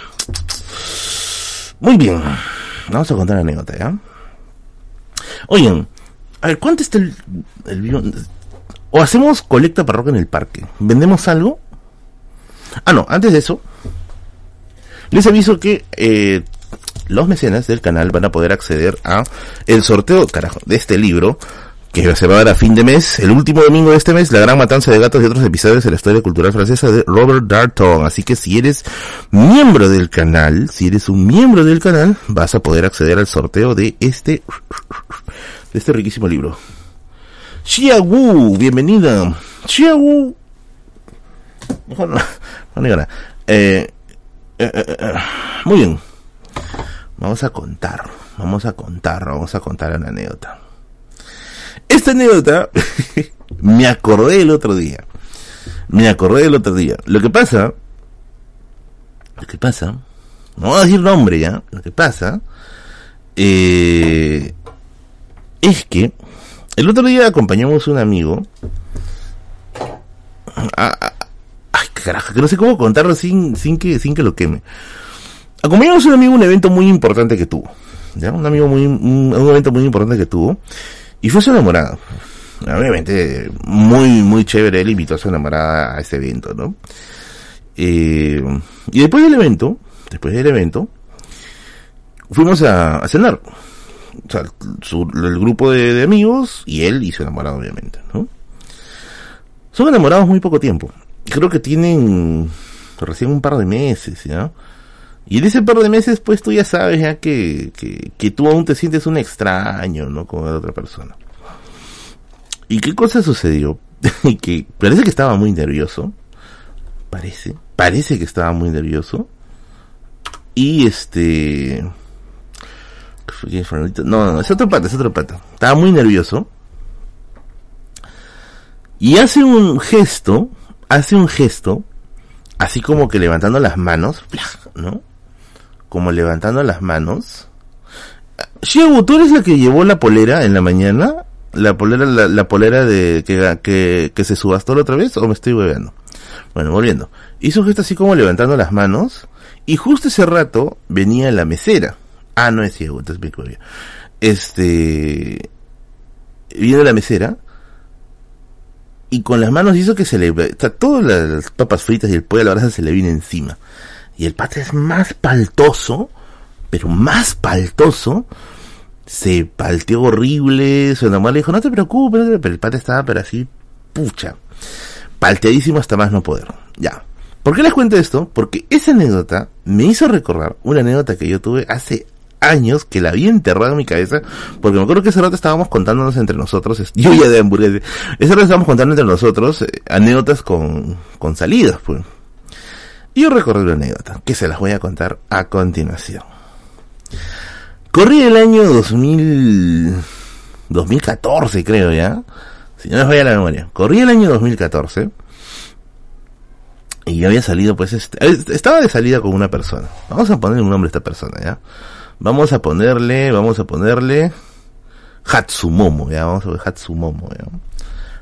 Muy bien. Vamos a contar la anécdota, ¿ya? Oigan, a ver, ¿cuánto está el, O hacemos colecta parroquia en el parque. ¿Vendemos algo? Ah, no, antes de eso, les aviso que eh, los mecenas del canal van a poder acceder a el sorteo, carajo, de este libro que se va a dar a fin de mes, el último domingo de este mes, La Gran Matanza de Gatos y otros episodios de la historia cultural francesa de Robert Darton. Así que si eres miembro del canal, si eres un miembro del canal, vas a poder acceder al sorteo de este, de este riquísimo libro. Xia bienvenida. Xia eh, eh, eh, eh, muy bien. Vamos a contar, vamos a contar, vamos a contar una anécdota. Esta anécdota me acordé el otro día. Me acordé el otro día. Lo que pasa, lo que pasa, no voy a decir nombre ya, lo que pasa, eh, es que el otro día acompañamos a un amigo ay carajo, que no sé cómo contarlo sin, sin que, sin que lo queme. Acompañamos a un amigo un evento muy importante que tuvo. ¿ya? Un amigo muy, un, evento muy importante que tuvo. Y fue su enamorada. Obviamente, muy, muy chévere. Él invitó a su enamorada a ese evento, ¿no? Eh, y después del evento, después del evento, fuimos a, cenar. O sea, el grupo de, amigos y él y su enamorada, obviamente, ¿no? Son enamorados muy poco tiempo. Creo que tienen recién un par de meses, ¿ya? Y en ese par de meses, pues tú ya sabes ya que, que, tú aún te sientes un extraño, ¿no? Con otra persona. ¿Y qué cosa sucedió? que parece que estaba muy nervioso. Parece. Parece que estaba muy nervioso. Y este... No, no, es otro pata, es otro pata. Estaba muy nervioso. Y hace un gesto, hace un gesto, así como que levantando las manos, ¿no? Como levantando las manos. Shiabu, ¿tú eres la que llevó la polera en la mañana? ¿La polera, la, polera de que, que, se subastó la otra vez o me estoy bebeando? Bueno, volviendo. Hizo gesto así como levantando las manos y justo ese rato venía la mesera. Ah, no es ciego, entonces me Este, viene la mesera y con las manos hizo que se le, está todas las papas fritas y el pollo a la brasa se le viene encima. Y el pata es más paltoso, pero más paltoso. Se palteó horrible, su enamorada le dijo, no te preocupes, pero el pata estaba pero así, pucha. Palteadísimo hasta más no poder. Ya. ¿Por qué les cuento esto? Porque esa anécdota me hizo recordar una anécdota que yo tuve hace años que la había enterrado en mi cabeza, porque me acuerdo que ese rato estábamos contándonos entre nosotros, yo ya de hamburguesa, ese rato estábamos contando entre nosotros eh, anécdotas con, con salidas, pues. Y yo recordé una anécdota, que se las voy a contar a continuación. Corrí el año 2000, 2014 creo ya, si no me falla la memoria, corrí el año 2014, y había salido pues este, estaba de salida con una persona. Vamos a ponerle un nombre a esta persona, ¿ya? Vamos a ponerle, vamos a ponerle Hatsumomo, ya, vamos a ver Hatsumomo, ya.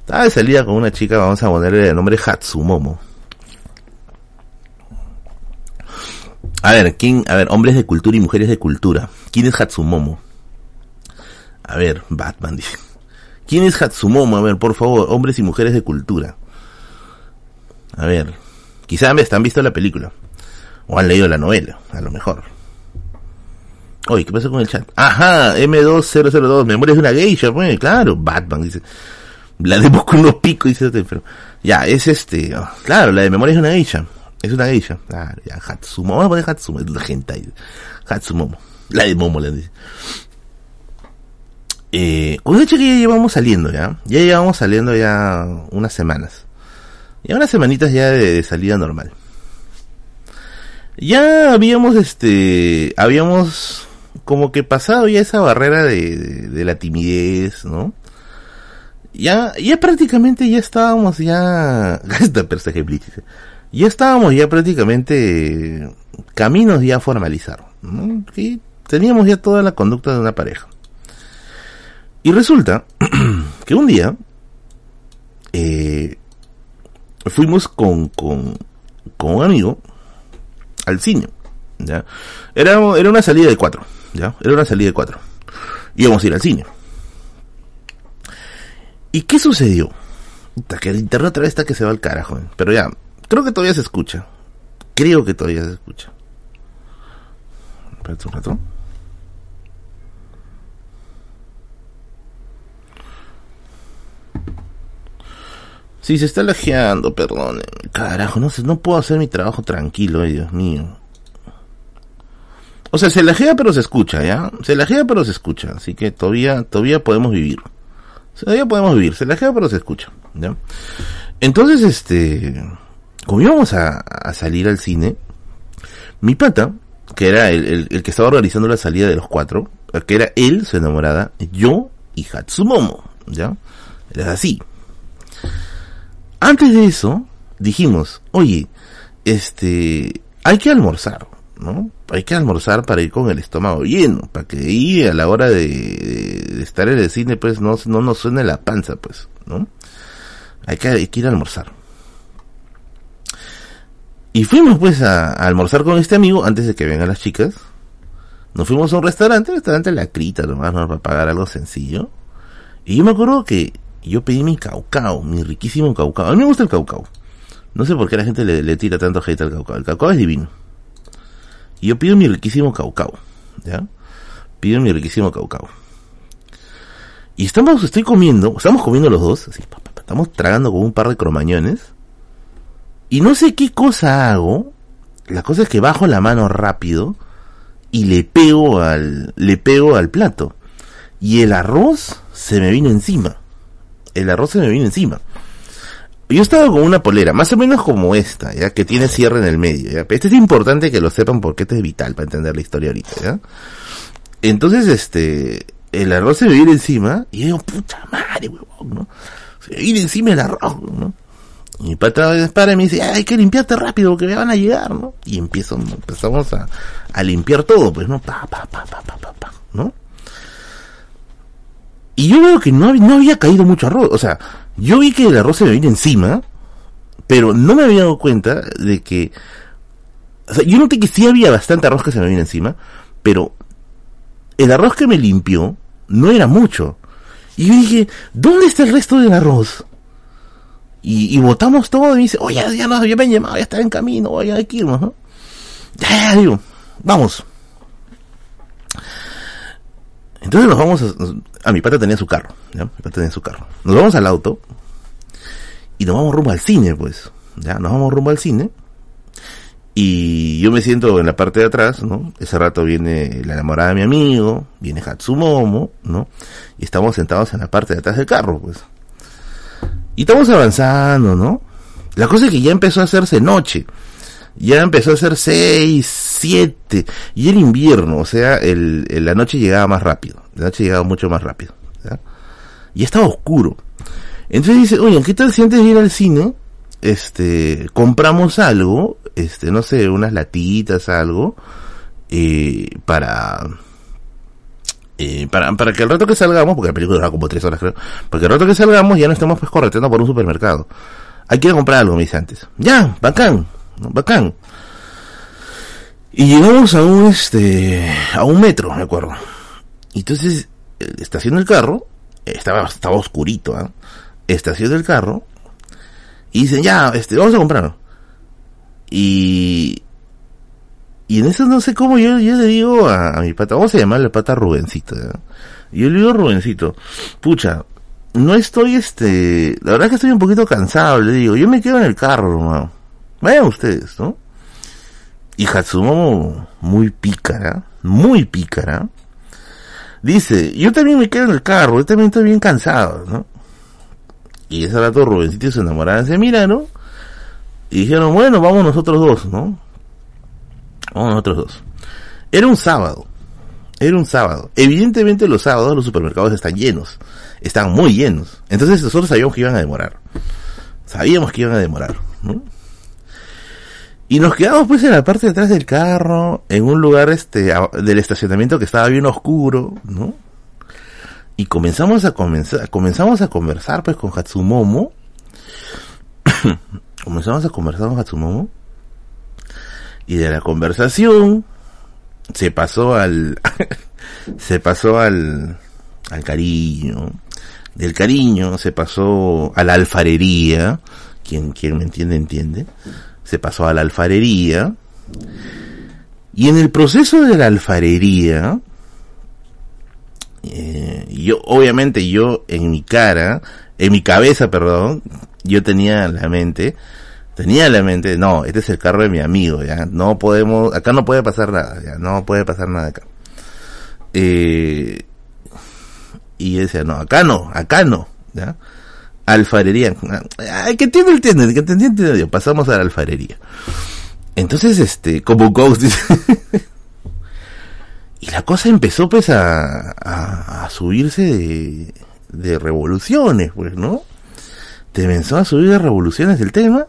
Estaba de salida con una chica, vamos a ponerle el nombre Hatsumomo. A ver, ¿quién? A ver, hombres de cultura y mujeres de cultura. ¿Quién es Hatsumomo? A ver, Batman dice. ¿Quién es Hatsumomo? A ver, por favor, hombres y mujeres de cultura. A ver, Quizá han visto la película. O han leído la novela, a lo mejor. Oye, ¿qué pasa con el chat? Ajá, M2002, Memorias de una geisha, pues, claro, Batman, dice. La de con unos picos, dice este pero Ya, es este, oh, claro, la de Memorias de una geisha. Es una geisha. Claro, ya, Hatsumomo. Vamos a poner Hatsumomo, es la gente. Hatsumomo. La de Momo, le dice. Eh, con esa chica ya llevamos saliendo, ya. Ya llevamos saliendo ya unas semanas. Ya unas semanitas ya de, salida normal. Ya habíamos, este, habíamos como que pasado ya esa barrera de, de, la timidez, ¿no? Ya, ya prácticamente ya estábamos ya, esta personaje ya estábamos ya prácticamente caminos ya a formalizar. Que teníamos ya toda la conducta de una pareja. Y resulta que un día, eh, fuimos con, con, con un amigo al cine, ¿ya? Era, era una salida de cuatro, ¿ya? Era una salida de cuatro. Íbamos a ir al cine. ¿Y qué sucedió? Que el internet otra vez está que se va al carajo, pero ya, creo que todavía se escucha. Creo que todavía se escucha. Espérate un rato. Sí, se está lajeando, perdón. Carajo, no sé, no puedo hacer mi trabajo tranquilo, ay, Dios mío. O sea, se lajea pero se escucha, ¿ya? Se lajea pero se escucha, así que todavía, todavía podemos vivir. Todavía podemos vivir, se lajea pero se escucha, ¿ya? Entonces, este, como íbamos a, salir al cine, mi pata, que era el, el, que estaba organizando la salida de los cuatro, que era él, su enamorada, yo y Hatsumomo, ¿ya? Era así. Antes de eso, dijimos, oye, este, hay que almorzar, ¿no? Hay que almorzar para ir con el estómago lleno, para que ahí a la hora de, estar en el cine, pues no, no nos suene la panza, pues, ¿no? Hay que, hay que ir a almorzar. Y fuimos pues a, almorzar con este amigo antes de que vengan las chicas. Nos fuimos a un restaurante, restaurante La Crita nomás, ¿no? para pagar algo sencillo. Y yo me acuerdo que yo pedí mi caucao, mi riquísimo caucao. A mí me gusta el caucao. No sé por qué la gente le, tira tanto hate al caucao. El caucao es divino. Y yo pido mi riquísimo caucao. ¿Ya? Pido mi riquísimo caucao. Y estamos, estoy comiendo, estamos comiendo los dos, así, estamos tragando con un par de cromañones. Y no sé qué cosa hago. La cosa es que bajo la mano rápido y le pego al, le pego al plato. Y el arroz se me vino encima el arroz se me vino encima. Yo estaba con una polera, más o menos como esta, ya que tiene cierre en el medio. ¿ya? Este es importante que lo sepan porque este es vital para entender la historia ahorita. ¿ya? Entonces, este, el arroz se me viene encima y digo, puta madre, huevón, ¿no? Se me viene encima el arroz, ¿no? Y mi pata para y me dice, hay que limpiarte rápido porque me van a llegar, ¿no? Y empiezo, empezamos a, a limpiar todo, pues, ¿no? Pa, pa, pa, pa, pa, pa, pa, ¿no? Y yo veo que no, no había caído mucho arroz. O sea, yo vi que el arroz se me vino encima, pero no me había dado cuenta de que... O sea, yo noté que sí había bastante arroz que se me vino encima, pero el arroz que me limpió no era mucho. Y yo dije, ¿dónde está el resto del arroz? Y, y botamos todo y dice, oye, ya, no, ya me han llamado, ya está en camino, oye, hay que irnos, ¿no? Ya, ya, digo, vamos. Entonces nos vamos a, mi pata tenía su carro, ¿ya? Mi pata tenía su carro. Nos vamos al auto y nos vamos rumbo al cine, pues. Ya, nos vamos rumbo al cine. Y yo me siento en la parte de atrás, ¿no? Ese rato viene la enamorada de mi amigo, viene Hatsumomo, ¿no? Y estamos sentados en la parte de atrás del carro, pues. Y estamos avanzando, ¿no? La cosa es que ya empezó a hacerse noche. Ya empezó a ser seis, siete. Y el invierno, o sea, el, la noche llegaba más rápido. La noche llegaba mucho más rápido. Y estaba oscuro. Entonces dice, oye, ¿qué tal si antes ir al cine, este, compramos algo, este, no sé, unas latitas, algo, eh, para, para, para que el rato que salgamos, porque la película dura como tres horas creo, para que el rato que salgamos ya no estemos pues correteando por un supermercado. Hay que comprar algo, me dice antes. Ya, bacán, bacán. Y llegamos a un, este, a un metro, me acuerdo. Y entonces, estación del carro, estaba, estaba oscurito, ¿eh? Estación del carro, y dicen, ya, este, vamos a comprarlo. Y, y en eso no sé cómo yo, yo le digo a, mi pata, vamos a llamarle pata Rubencito. Y yo le digo Rubencito, pucha, no estoy este, la verdad que estoy un poquito cansado, le digo, yo me quedo en el carro, hermano. Vayan ustedes, ¿no? Y Hatsumomo, muy pícara, muy pícara, dice, yo también me quedo en el carro, yo también estoy bien cansado, ¿no? Y ese rato Rubencito y su enamorada se miraron y dijeron, bueno, vamos nosotros dos, ¿no? Vamos nosotros dos. Era un sábado. Era un sábado. Evidentemente los sábados los supermercados están llenos. Están muy llenos. Entonces nosotros sabíamos que iban a demorar. Sabíamos que iban a demorar, ¿no? Y nos quedamos pues en la parte de atrás del carro, en un lugar este del estacionamiento que estaba bien oscuro, ¿no? Y comenzamos a comenzar, comenzamos a conversar pues con Hatsumomo. comenzamos a conversar con Hatsumomo. Y de la conversación se pasó al se pasó al al cariño. Del cariño se pasó a la alfarería. Quien, quien me entiende, entiende. Se pasó a la alfarería. Y en el proceso de la alfarería, eh, yo, obviamente yo en mi cara, en mi cabeza, perdón, yo tenía la mente, tenía la mente, no, este es el carro de mi amigo, ya, no podemos, acá no puede pasar nada, ya, no puede pasar nada acá. Eh, y decía, no, acá no, acá no, ya. Alfarería, ay, que entiende, entiende, que entiende, pasamos a la alfarería. Entonces, este, como Ghost dice, y la cosa empezó pues a, a, subirse de, de, revoluciones, pues, ¿no? Te empezó a subir de revoluciones el tema.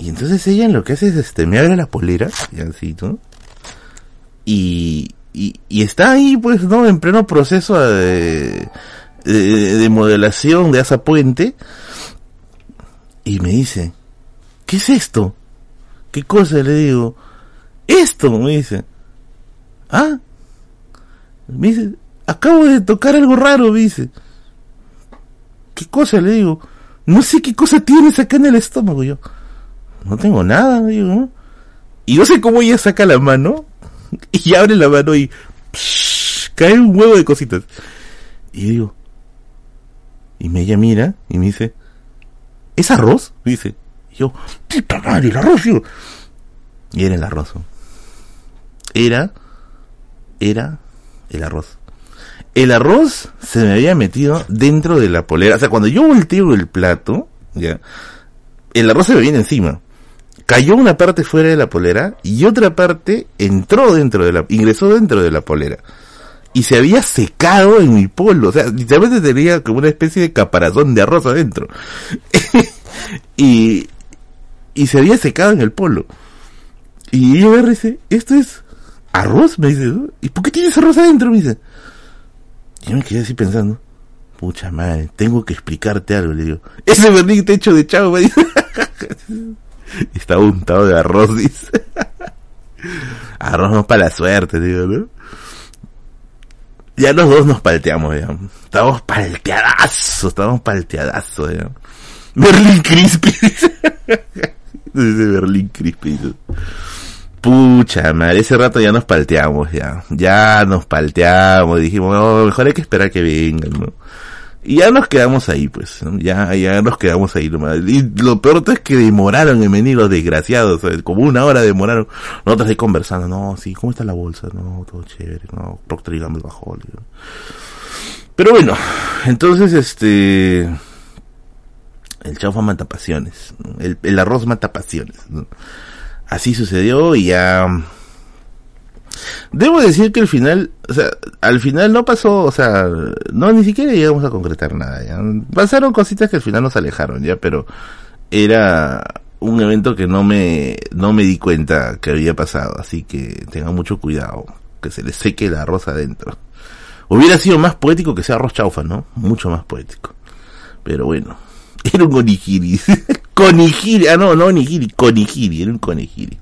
Y entonces ella lo que hace es este, me abre la polera, y así, ¿no? Y, y, y, está ahí, pues, ¿no? En pleno proceso de, de, de modelación de esa puente. Y me dice, ¿qué es esto? ¿Qué cosa? Le digo, esto, me dice. ¿Ah? Me dice, acabo de tocar algo raro, me dice. ¿Qué cosa? Le digo, no sé qué cosa tienes acá en el estómago. Yo, no tengo nada, digo. Y no sé cómo ella saca la mano, y abre la mano y cae un huevo de cositas. Y digo, y me ella mira y me dice, ¿es arroz? Dice. Y yo, puta madre, el arroz, Y era el arroz. Era era el arroz. El arroz se me había metido dentro de la polera. O sea, cuando yo volteo el plato, ya, el arroz se me viene encima. Cayó una parte fuera de la polera y otra parte entró dentro de la, ingresó dentro de la polera. Y se había secado en mi polo. O sea, literalmente tenía como una especie de caparazón de arroz adentro. y, y se había secado en el polo. Y yo me dice, esto es ¿Arroz? Me dice, ¿y por qué tienes arroz adentro? Me dice. Y yo me quedé así pensando, pucha madre, tengo que explicarte algo, le digo. Ese berlín hecho de chavo, me dice. Está untado de arroz, arroz no para la suerte, digo, ¿no? Ya los dos nos palteamos, ya. Estamos palteadazos, estamos palteadazos, ya. Berlín Crispy, dice. dice Crispy. Pucha, madre, ese rato ya nos palteamos, ya. Ya nos palteamos, dijimos, no, mejor hay que esperar que vengan, ¿no? Y ya nos quedamos ahí, pues, ya, ya nos quedamos ahí nomás. Y lo peor es que demoraron en venir los desgraciados, como una hora demoraron. Nosotros ahí conversando, no, sí, ¿cómo está la bolsa? No, todo chévere, no, Procter Gamble bajó. Pero bueno, entonces este, el chaufa mata pasiones, el, el arroz mata pasiones. Así sucedió y ya Debo decir que al final, o sea, al final no pasó, o sea, no, ni siquiera llegamos a concretar nada, ya. Pasaron cositas que al final nos alejaron, ya, pero era un evento que no me, no me di cuenta que había pasado, así que tengan mucho cuidado, que se le seque el arroz adentro. Hubiera sido más poético que sea arroz chaufa, ¿no? Mucho más poético. Pero bueno, era un onigiri. conigiri, ah no, no onigiri, conigiri, era un conigiri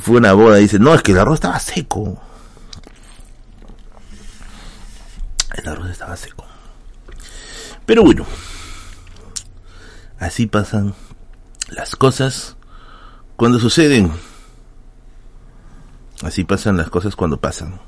fue una boda, dice, no, es que el arroz estaba seco. El arroz estaba seco. Pero bueno, así pasan las cosas cuando suceden. Así pasan las cosas cuando pasan.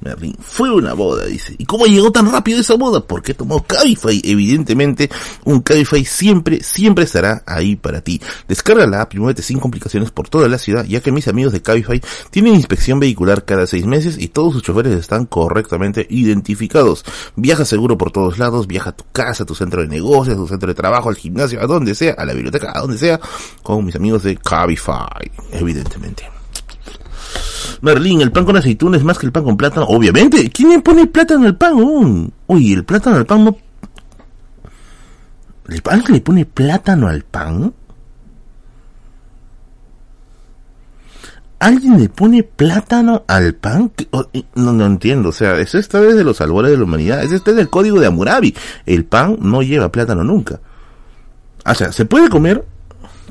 Merlin. Fue una boda, dice. ¿Y cómo llegó tan rápido esa boda? Porque tomó Cabify. Evidentemente, un Cabify siempre, siempre estará ahí para ti. Descarga la app y muévete sin complicaciones por toda la ciudad, ya que mis amigos de Cabify tienen inspección vehicular cada seis meses y todos sus choferes están correctamente identificados. Viaja seguro por todos lados, viaja a tu casa, a tu centro de negocios, a tu centro de trabajo, al gimnasio, a donde sea, a la biblioteca, a donde sea, con mis amigos de Cabify, evidentemente. Merlín, el pan con aceituna es más que el pan con plátano. Obviamente, ¿quién le pone plátano al pan? uy, el plátano al pan no... ¿Alguien le pone plátano al pan? ¿Alguien le pone plátano al pan? No, no entiendo. O sea, eso está desde los albores de la humanidad. Eso está en el código de Hammurabi. El pan no lleva plátano nunca. O sea, se puede comer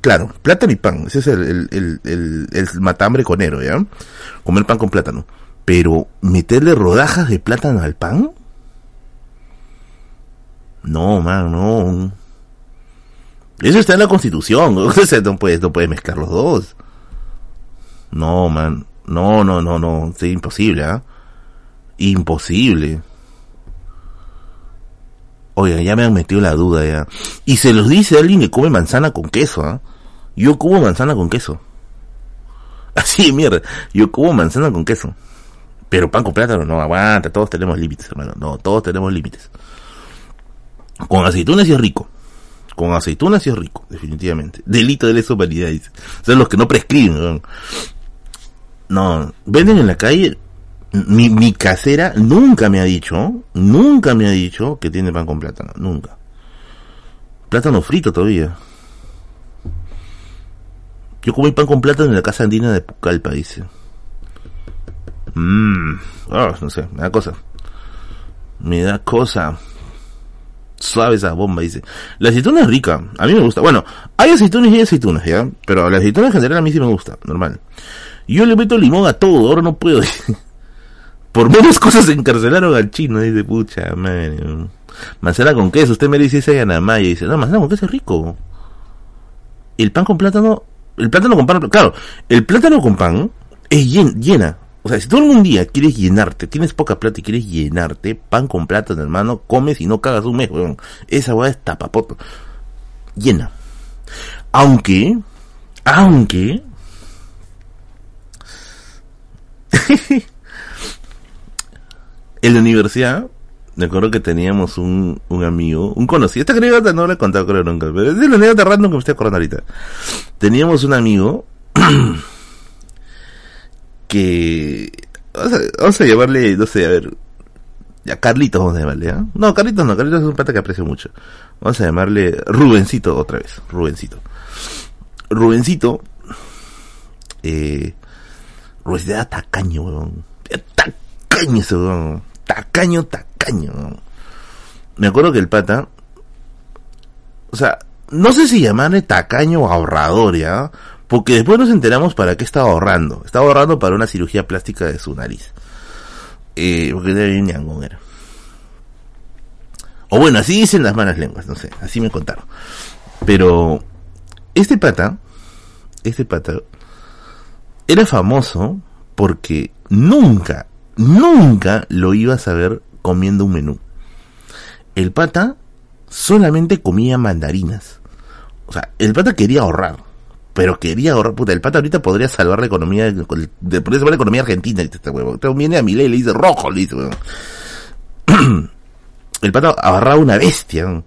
Claro, plátano y pan. Ese es el, el, el, matambre conero, ¿ya? Comer pan con plátano. Pero, ¿meterle rodajas de plátano al pan? No, man, no. Eso está en la constitución. O sea, no puedes, no puedes mezclar los dos. No, man. No, no, no, no. Es imposible, ¿ah? Imposible. Oiga, ya me han metido la duda ya. Y se los dice alguien que come manzana con queso, ¿ah? Yo como manzana con queso. Así, mierda. Yo como manzana con queso. Pero pan con plátano no aguanta. Todos tenemos límites, hermano. No, todos tenemos límites. Con aceitunas sí es rico. Con aceitunas sí es rico, definitivamente. Delito de lesa humanidad, dice. Son los que no prescriben. No, venden en la calle mi, casera nunca me ha dicho, nunca me ha dicho que tiene pan con plátano, nunca. Plátano frito todavía. Yo comí pan con plátano en la casa andina de Pucallpa, dice. Mmm, no sé, me da cosa. Me da cosa. Suave esa bomba, dice. La aceituna es rica, a mí me gusta. Bueno, hay aceitunas y hay aceitunas, ¿ya? Pero la aceituna en general a mí sí me gusta, normal. Yo le meto limón a todo, ahora no puedo. Por menos cosas encarcelaron al chino, dice, pucha, madre. Manzana con queso, usted me dice esa Yanamaya, y dice, no, manzana con queso es rico. El pan con plátano, el plátano con pan, claro, el plátano con pan es llena. O sea, si tú algún día quieres llenarte, tienes poca plata y quieres llenarte, pan con plátano, hermano, comes y no cagas un mes, weón. Esa weá es tapapoto. Llena. Aunque, aunque, en la universidad, me acuerdo que teníamos un, un amigo, un conocido, esta anécdota no la he contado creo nunca, pero es la anécdota random que me estoy acordando ahorita. Teníamos un amigo que, vamos a, llamarle, no sé, a ver, ya Carlitos vamos a llamarle, ¿ah? No, Carlitos no, Carlitos es un pata que aprecio mucho. Vamos a llamarle Rubencito otra vez, Rubencito. Rubencito, eh, Rubencito era tacaño, weón. Weón tacaño, tacaño. Me acuerdo que el pata, o sea, no sé si llamarle tacaño o ahorrador, ¿ya? Porque después nos enteramos para qué estaba ahorrando. Estaba ahorrando para una cirugía plástica de su nariz. Eh, porque de ñangón era. O bueno, así dicen las malas lenguas, no sé, así me contaron. Pero, este pata, este pata, era famoso porque nunca, nunca lo ibas a ver comiendo un menú. el pata solamente comía mandarinas. O sea, el pata quería ahorrar. Pero quería ahorrar, puta, el pata ahorita podría salvar la economía, de, podría salvar la economía argentina, este huevo. Viene a mi ley y le dice rojo, le dice, El pata ahorraba una bestia.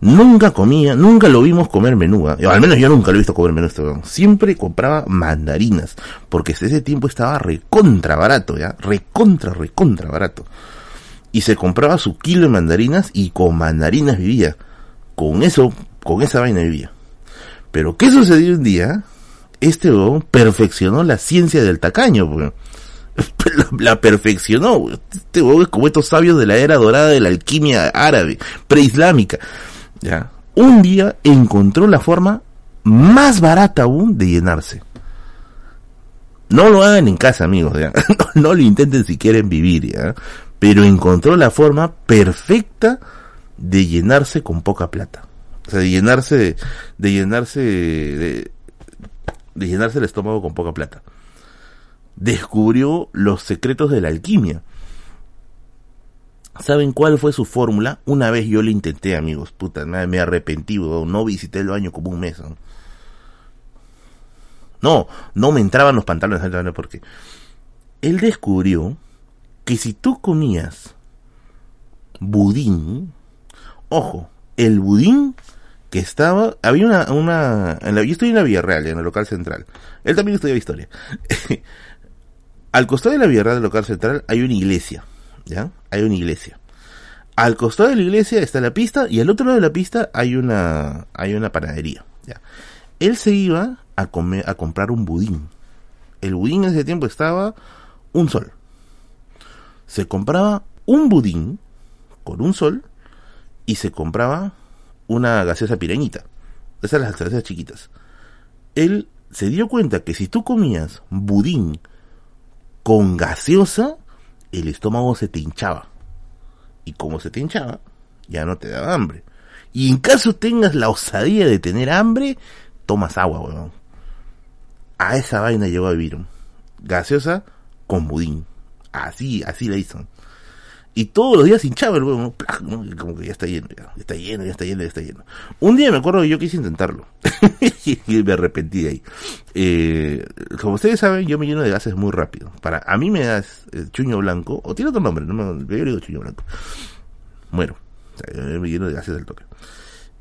Nunca comía, nunca lo vimos comer menú. ¿eh? Al menos yo nunca lo he visto comer menú. Este Siempre compraba mandarinas. Porque desde ese tiempo estaba recontra barato, ¿ya? Recontra, recontra barato. Y se compraba su kilo de mandarinas y con mandarinas vivía. Con eso, con esa vaina vivía. Pero ¿qué sucedió un día? Este huevón perfeccionó la ciencia del tacaño, pues. La, perfeccionó. Este huevón es como estos sabios de la era dorada de la alquimia árabe, preislámica. ¿Ya? Un día encontró la forma más barata aún de llenarse. No lo hagan en casa, amigos. No, lo intenten si quieren vivir. Pero encontró la forma perfecta de llenarse con poca plata. O sea, de llenarse, de, llenarse, de llenarse el estómago con poca plata. Descubrió los secretos de la alquimia. ¿Saben cuál fue su fórmula? Una vez yo lo intenté, amigos. Puta, me arrepentí, no visité el baño como un mes. ¿no? No, me entraban los pantalones, porque él descubrió que si tú comías budín, ojo, el budín que estaba, había una, una, en la, yo estoy en la Villa Real, en el local central. Él también estudia historia. Al costado de la Villa Real del local central hay una iglesia. ¿ya? Hay una iglesia. Al costado de la iglesia está la pista y al otro lado de la pista hay una, hay una panadería. Él se iba a comer, a comprar un budín. El budín en ese tiempo estaba un sol. Se compraba un budín con un sol y se compraba una gaseosa pireñita. Esas las gaseosas chiquitas. Él se dio cuenta que si tú comías budín con gaseosa, el estómago se te hinchaba. Y como se te hinchaba, ya no te daba hambre. Y en caso tengas la osadía de tener hambre, tomas agua, weón. A esa vaina llegó a vivir. Gaseosa con budín. Así, así le hizo. Y todos los días hinchaba el huevo, como que ya está lleno, ya, está lleno, ya está lleno, ya está lleno. Un día me acuerdo que yo quise intentarlo. y me arrepentí de ahí. Eh, como ustedes saben, yo me lleno de gases muy rápido. Para, a mí me das eh, chuño blanco, o tiene otro nombre, no me, yo digo chuño blanco. Bueno, yo me lleno de gases del toque.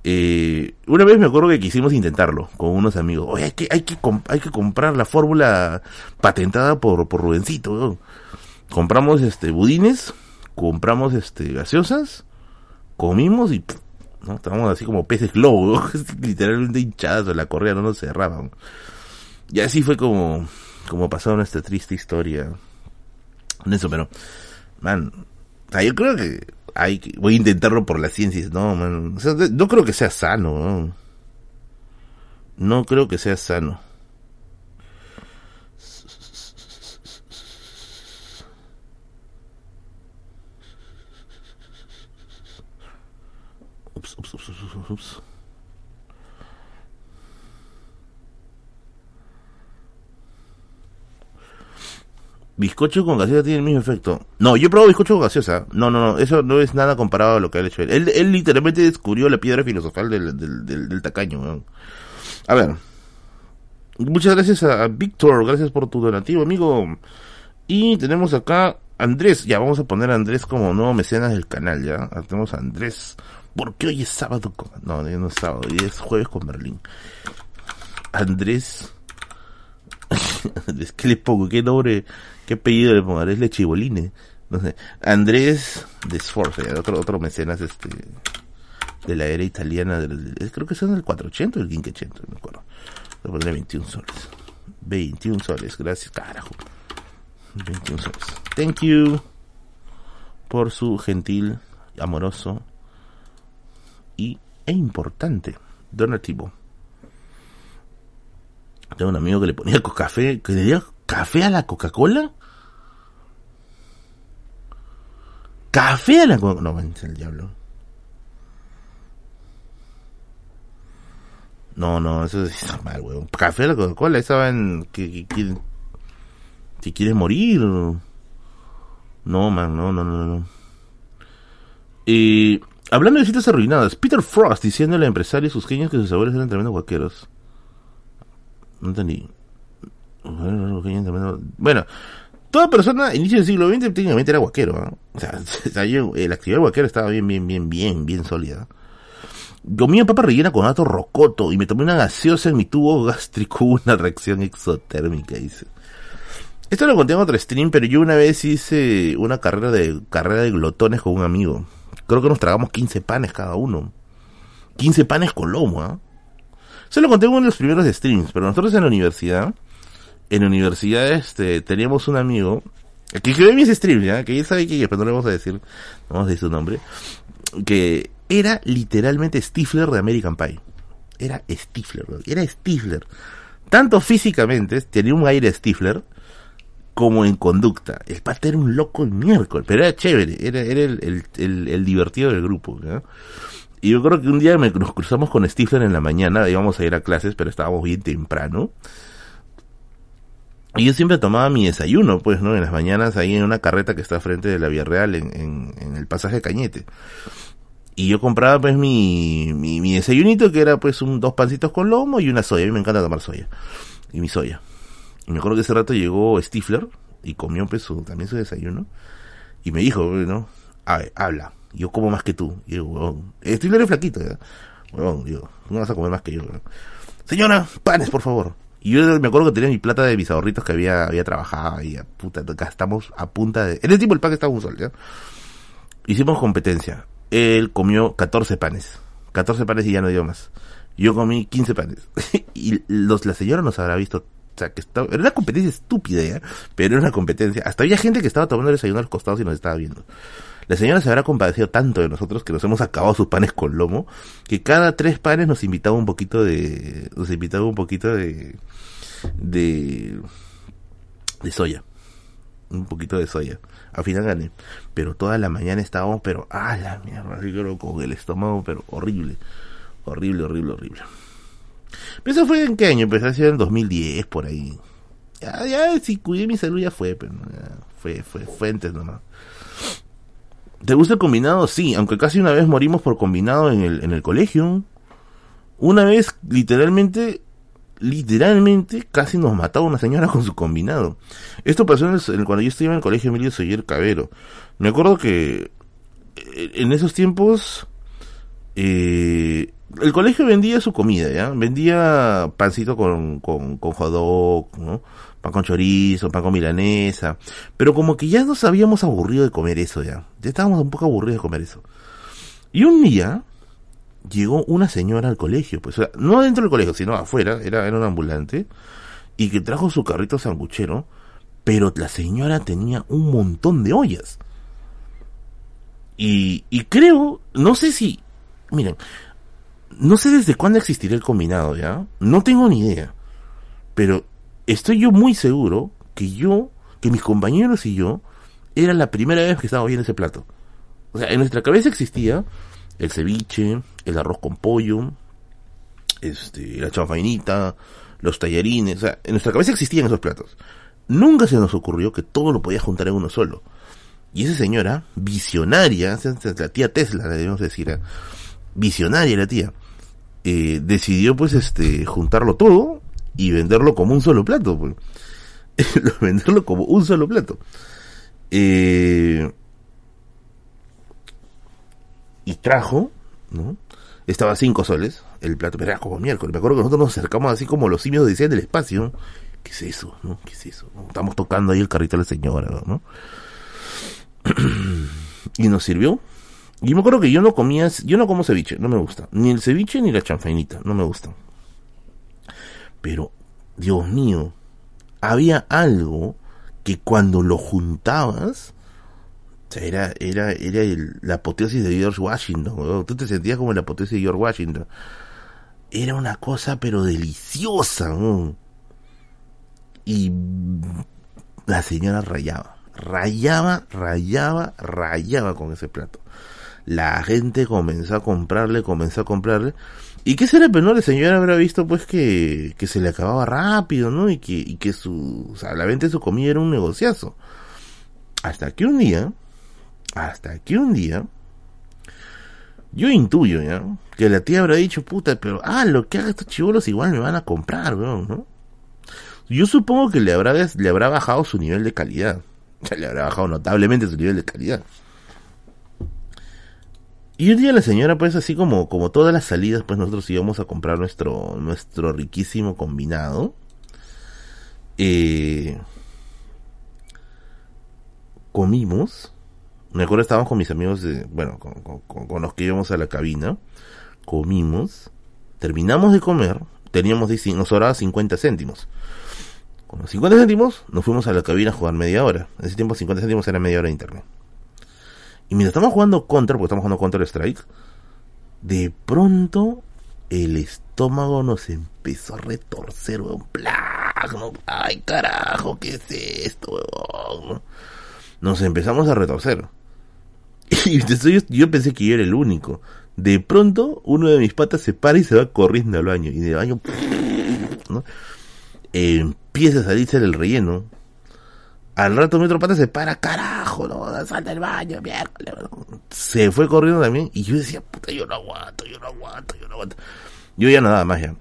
Eh, una vez me acuerdo que quisimos intentarlo con unos amigos. Oye, hay que, hay que, hay que comprar la fórmula patentada por, por Rubencito. Compramos este budines compramos este gaseosas, comimos y ¿no? estábamos así como peces globo, literalmente hinchados, la correa no nos cerraban. Y así fue como, como pasaron esta triste historia. Eso, pero, man, yo creo que hay que, voy a intentarlo por la ciencia, no, man, no creo que sea sano, ¿no? no creo que sea sano. Bizcocho con gaseosa tiene el mismo efecto. No, yo probado bizcocho con gaseosa. No, no, no, eso no es nada comparado a lo que ha hecho él. Él, literalmente descubrió la piedra filosofal del, del, del, tacaño. A ver. Muchas gracias a Víctor, gracias por tu donativo, amigo. Y tenemos acá Andrés, ya vamos a poner a Andrés como nuevo mecenas del canal, ya. Tenemos a Andrés porque hoy es sábado con... No, no es sábado, hoy es jueves con Berlín. Andrés... ¿qué le pongo? ¿Qué nombre? ¿Qué apellido le pongo? Andrés Lechiboline. No sé. Andrés de Sforza, otro, otro mecenas este de la era italiana creo que son del 480 o el 580, no me acuerdo. Le pondré 21 soles. 21 soles, gracias, carajo. 21 soles. Thank you por su gentil, amoroso y, e importante donativo. Tengo un amigo que le ponía café, que le dio café a la Coca-Cola. Café a la Coca-Cola. No, el diablo. No, no, eso es mal, weón. Café a la Coca-Cola, esa en que, si quieres morir. No, man, no, no, no, no. Y Hablando de citas arruinadas, Peter Frost diciéndole a empresarios sus genios que sus abuelos eran tremendos guaqueros. No entendí. Bueno, toda persona inicio del siglo XX técnicamente era guaquero. O sea, el actividad guaquero estaba bien, bien, bien, bien, bien sólida. Comí papa rellena con ato rocoto y me tomé una gaseosa en mi tubo gástrico, una reacción exotérmica, dice. Esto lo conté en otro stream, pero yo una vez hice una carrera de carrera de glotones con un amigo. Creo que nos tragamos 15 panes cada uno. 15 panes con lomo, ¿ah? Se lo conté en uno de los primeros streams, pero nosotros en la universidad, en la universidad este, teníamos un amigo, que ve mis streams, ¿ya? Que ya sabe que pero no le vamos a decir, no vamos a decir su nombre, que era literalmente Stifler de American Pie. Era Stifler, era Stifler. Tanto físicamente, tenía un aire Stifler, como en conducta. El pata era un loco el miércoles, pero era chévere, era, era el, el, divertido del grupo. Y yo creo que un día nos cruzamos con Stifler en la mañana, íbamos a ir a clases, pero estábamos bien temprano. Y yo siempre tomaba mi desayuno, pues, ¿no? En las mañanas ahí en una carreta que está frente de la Vía Real, en, en, en el pasaje Cañete. Y yo compraba pues mi, mi, mi, desayunito que era pues un, dos pancitos con lomo y una soya. A mí me encanta tomar soya. Y mi soya. Y me acuerdo que ese rato llegó Stifler y comió pues su, también su desayuno. Y me dijo, ¿no? A ver, habla. Yo como más que tú. Y yo, Stifler es flaquito, ¿ya? Bueno, digo, no vas a comer más que yo. Señora, panes, por favor. Y yo me acuerdo que tenía mi plata de mis ahorritos que había, había trabajado y a puta, gastamos a punta de... En ese tipo el pan estaba un sol, ¿ya? Hicimos competencia él comió 14 panes. 14 panes y ya no dio más. Yo comí 15 panes. y los, la señora nos habrá visto. O sea, que estaba, era una competencia estúpida, ¿ya? Pero era una competencia. Hasta había gente que estaba tomando el desayuno a los costados y nos estaba viendo. La señora se habrá compadecido tanto de nosotros que nos hemos acabado sus panes con lomo, que cada tres panes nos invitaba un poquito de, nos invitaba un poquito de, de, de soya. Un poquito de soya. Al final gané. Pero toda la mañana estábamos, pero, ah, la mierda, así creo con el estómago, pero horrible. Horrible, horrible, horrible. Pero eso fue en qué año? Empecé a ser en 2010, por ahí. Ya, ya, si cuidé mi salud ya fue, pero fue, fue, fue antes nomás. ¿Te gusta el combinado? Sí, aunque casi una vez morimos por combinado en el, en el colegio. Una vez, literalmente, literalmente casi nos mataba una señora con su combinado. Esto pasó en cuando yo estudiaba en el colegio Emilio Soyer Cabero. Me acuerdo que eh, en esos tiempos eh, el colegio vendía su comida, ¿ya? Vendía pancito con, con, con ¿no? Pan con chorizo, pan con milanesa. Pero como que ya nos habíamos aburrido de comer eso, ya. Ya estábamos un poco aburridos de comer eso. Y un día, llegó una señora al colegio, pues, no dentro del colegio, sino afuera, era, era un ambulante, y que trajo su carrito sanguchero, pero la señora tenía un montón de ollas. Y, y creo, no sé si, miren, no sé desde cuándo existirá el combinado, ¿ya? No tengo ni idea. Pero estoy yo muy seguro que yo, que mis compañeros y yo, era la primera vez que estábamos viendo ese plato. O sea, en nuestra cabeza existía, el ceviche, el arroz con pollo, este, la chanfainita, los tallarines, o sea, en nuestra cabeza existían esos platos. Nunca se nos ocurrió que todo lo podía juntar en uno solo. Y esa señora, visionaria, la tía Tesla, debemos decir, ¿eh? visionaria la tía, eh, decidió pues este juntarlo todo y venderlo como un solo plato. Pues. venderlo como un solo plato. Eh, y trajo, ¿no? Estaba a cinco soles el plato, pero era como miércoles. Me acuerdo que nosotros nos acercamos así como los simios decían del espacio. ¿Qué es eso? ¿no? ¿Qué es eso? Estamos tocando ahí el carrito de la señora, ¿no? y nos sirvió. Y me acuerdo que yo no comía, yo no como ceviche, no me gusta. Ni el ceviche ni la chanfainita, no me gustan. Pero, Dios mío, había algo que cuando lo juntabas, era, era, era la apoteosis de George Washington, tú te sentías como la apoteosis de George Washington. Era una cosa pero deliciosa. Y la señora rayaba, rayaba, rayaba, rayaba con ese plato. La gente comenzó a comprarle, comenzó a comprarle. ¿Y qué será? Pero no, la señora habrá visto pues que, que se le acababa rápido, ¿no? Y que, y que su, o sea, la venta de su comida era un negociazo. Hasta que un día, hasta que un día Yo intuyo, ¿ya? Que la tía habrá dicho, puta, pero, ah, lo que haga estos chivolos igual me van a comprar, weón, ¿no? Yo supongo que le habrá, le habrá bajado su nivel de calidad. le habrá bajado notablemente su nivel de calidad. Y un día la señora, pues así como, como todas las salidas, pues nosotros íbamos a comprar nuestro, nuestro riquísimo combinado. Eh, comimos. Me acuerdo estábamos con mis amigos, de, bueno, con, los que íbamos a la cabina. Comimos. Terminamos de comer. Teníamos, nos sobraba 50 céntimos. Con los 50 céntimos nos fuimos a la cabina a jugar media hora. En ese tiempo 50 céntimos era media hora de internet. Y mientras estamos jugando contra, porque estamos jugando Counter Strike, de pronto el estómago nos empezó a retorcer, weón. Ay, carajo, ¿qué es esto, weón? Nos empezamos a retorcer. Y yo, yo pensé que yo era el único. De pronto, uno de mis patas se para y se va corriendo al baño. Y de baño, ¿no? empieza a salirse el relleno. Al rato mi otro pata se para, carajo, no, salta el baño, miércoles. Se fue corriendo también y yo decía, puta, yo no aguanto, yo no aguanto, yo no aguanto. Yo ya nada más ya.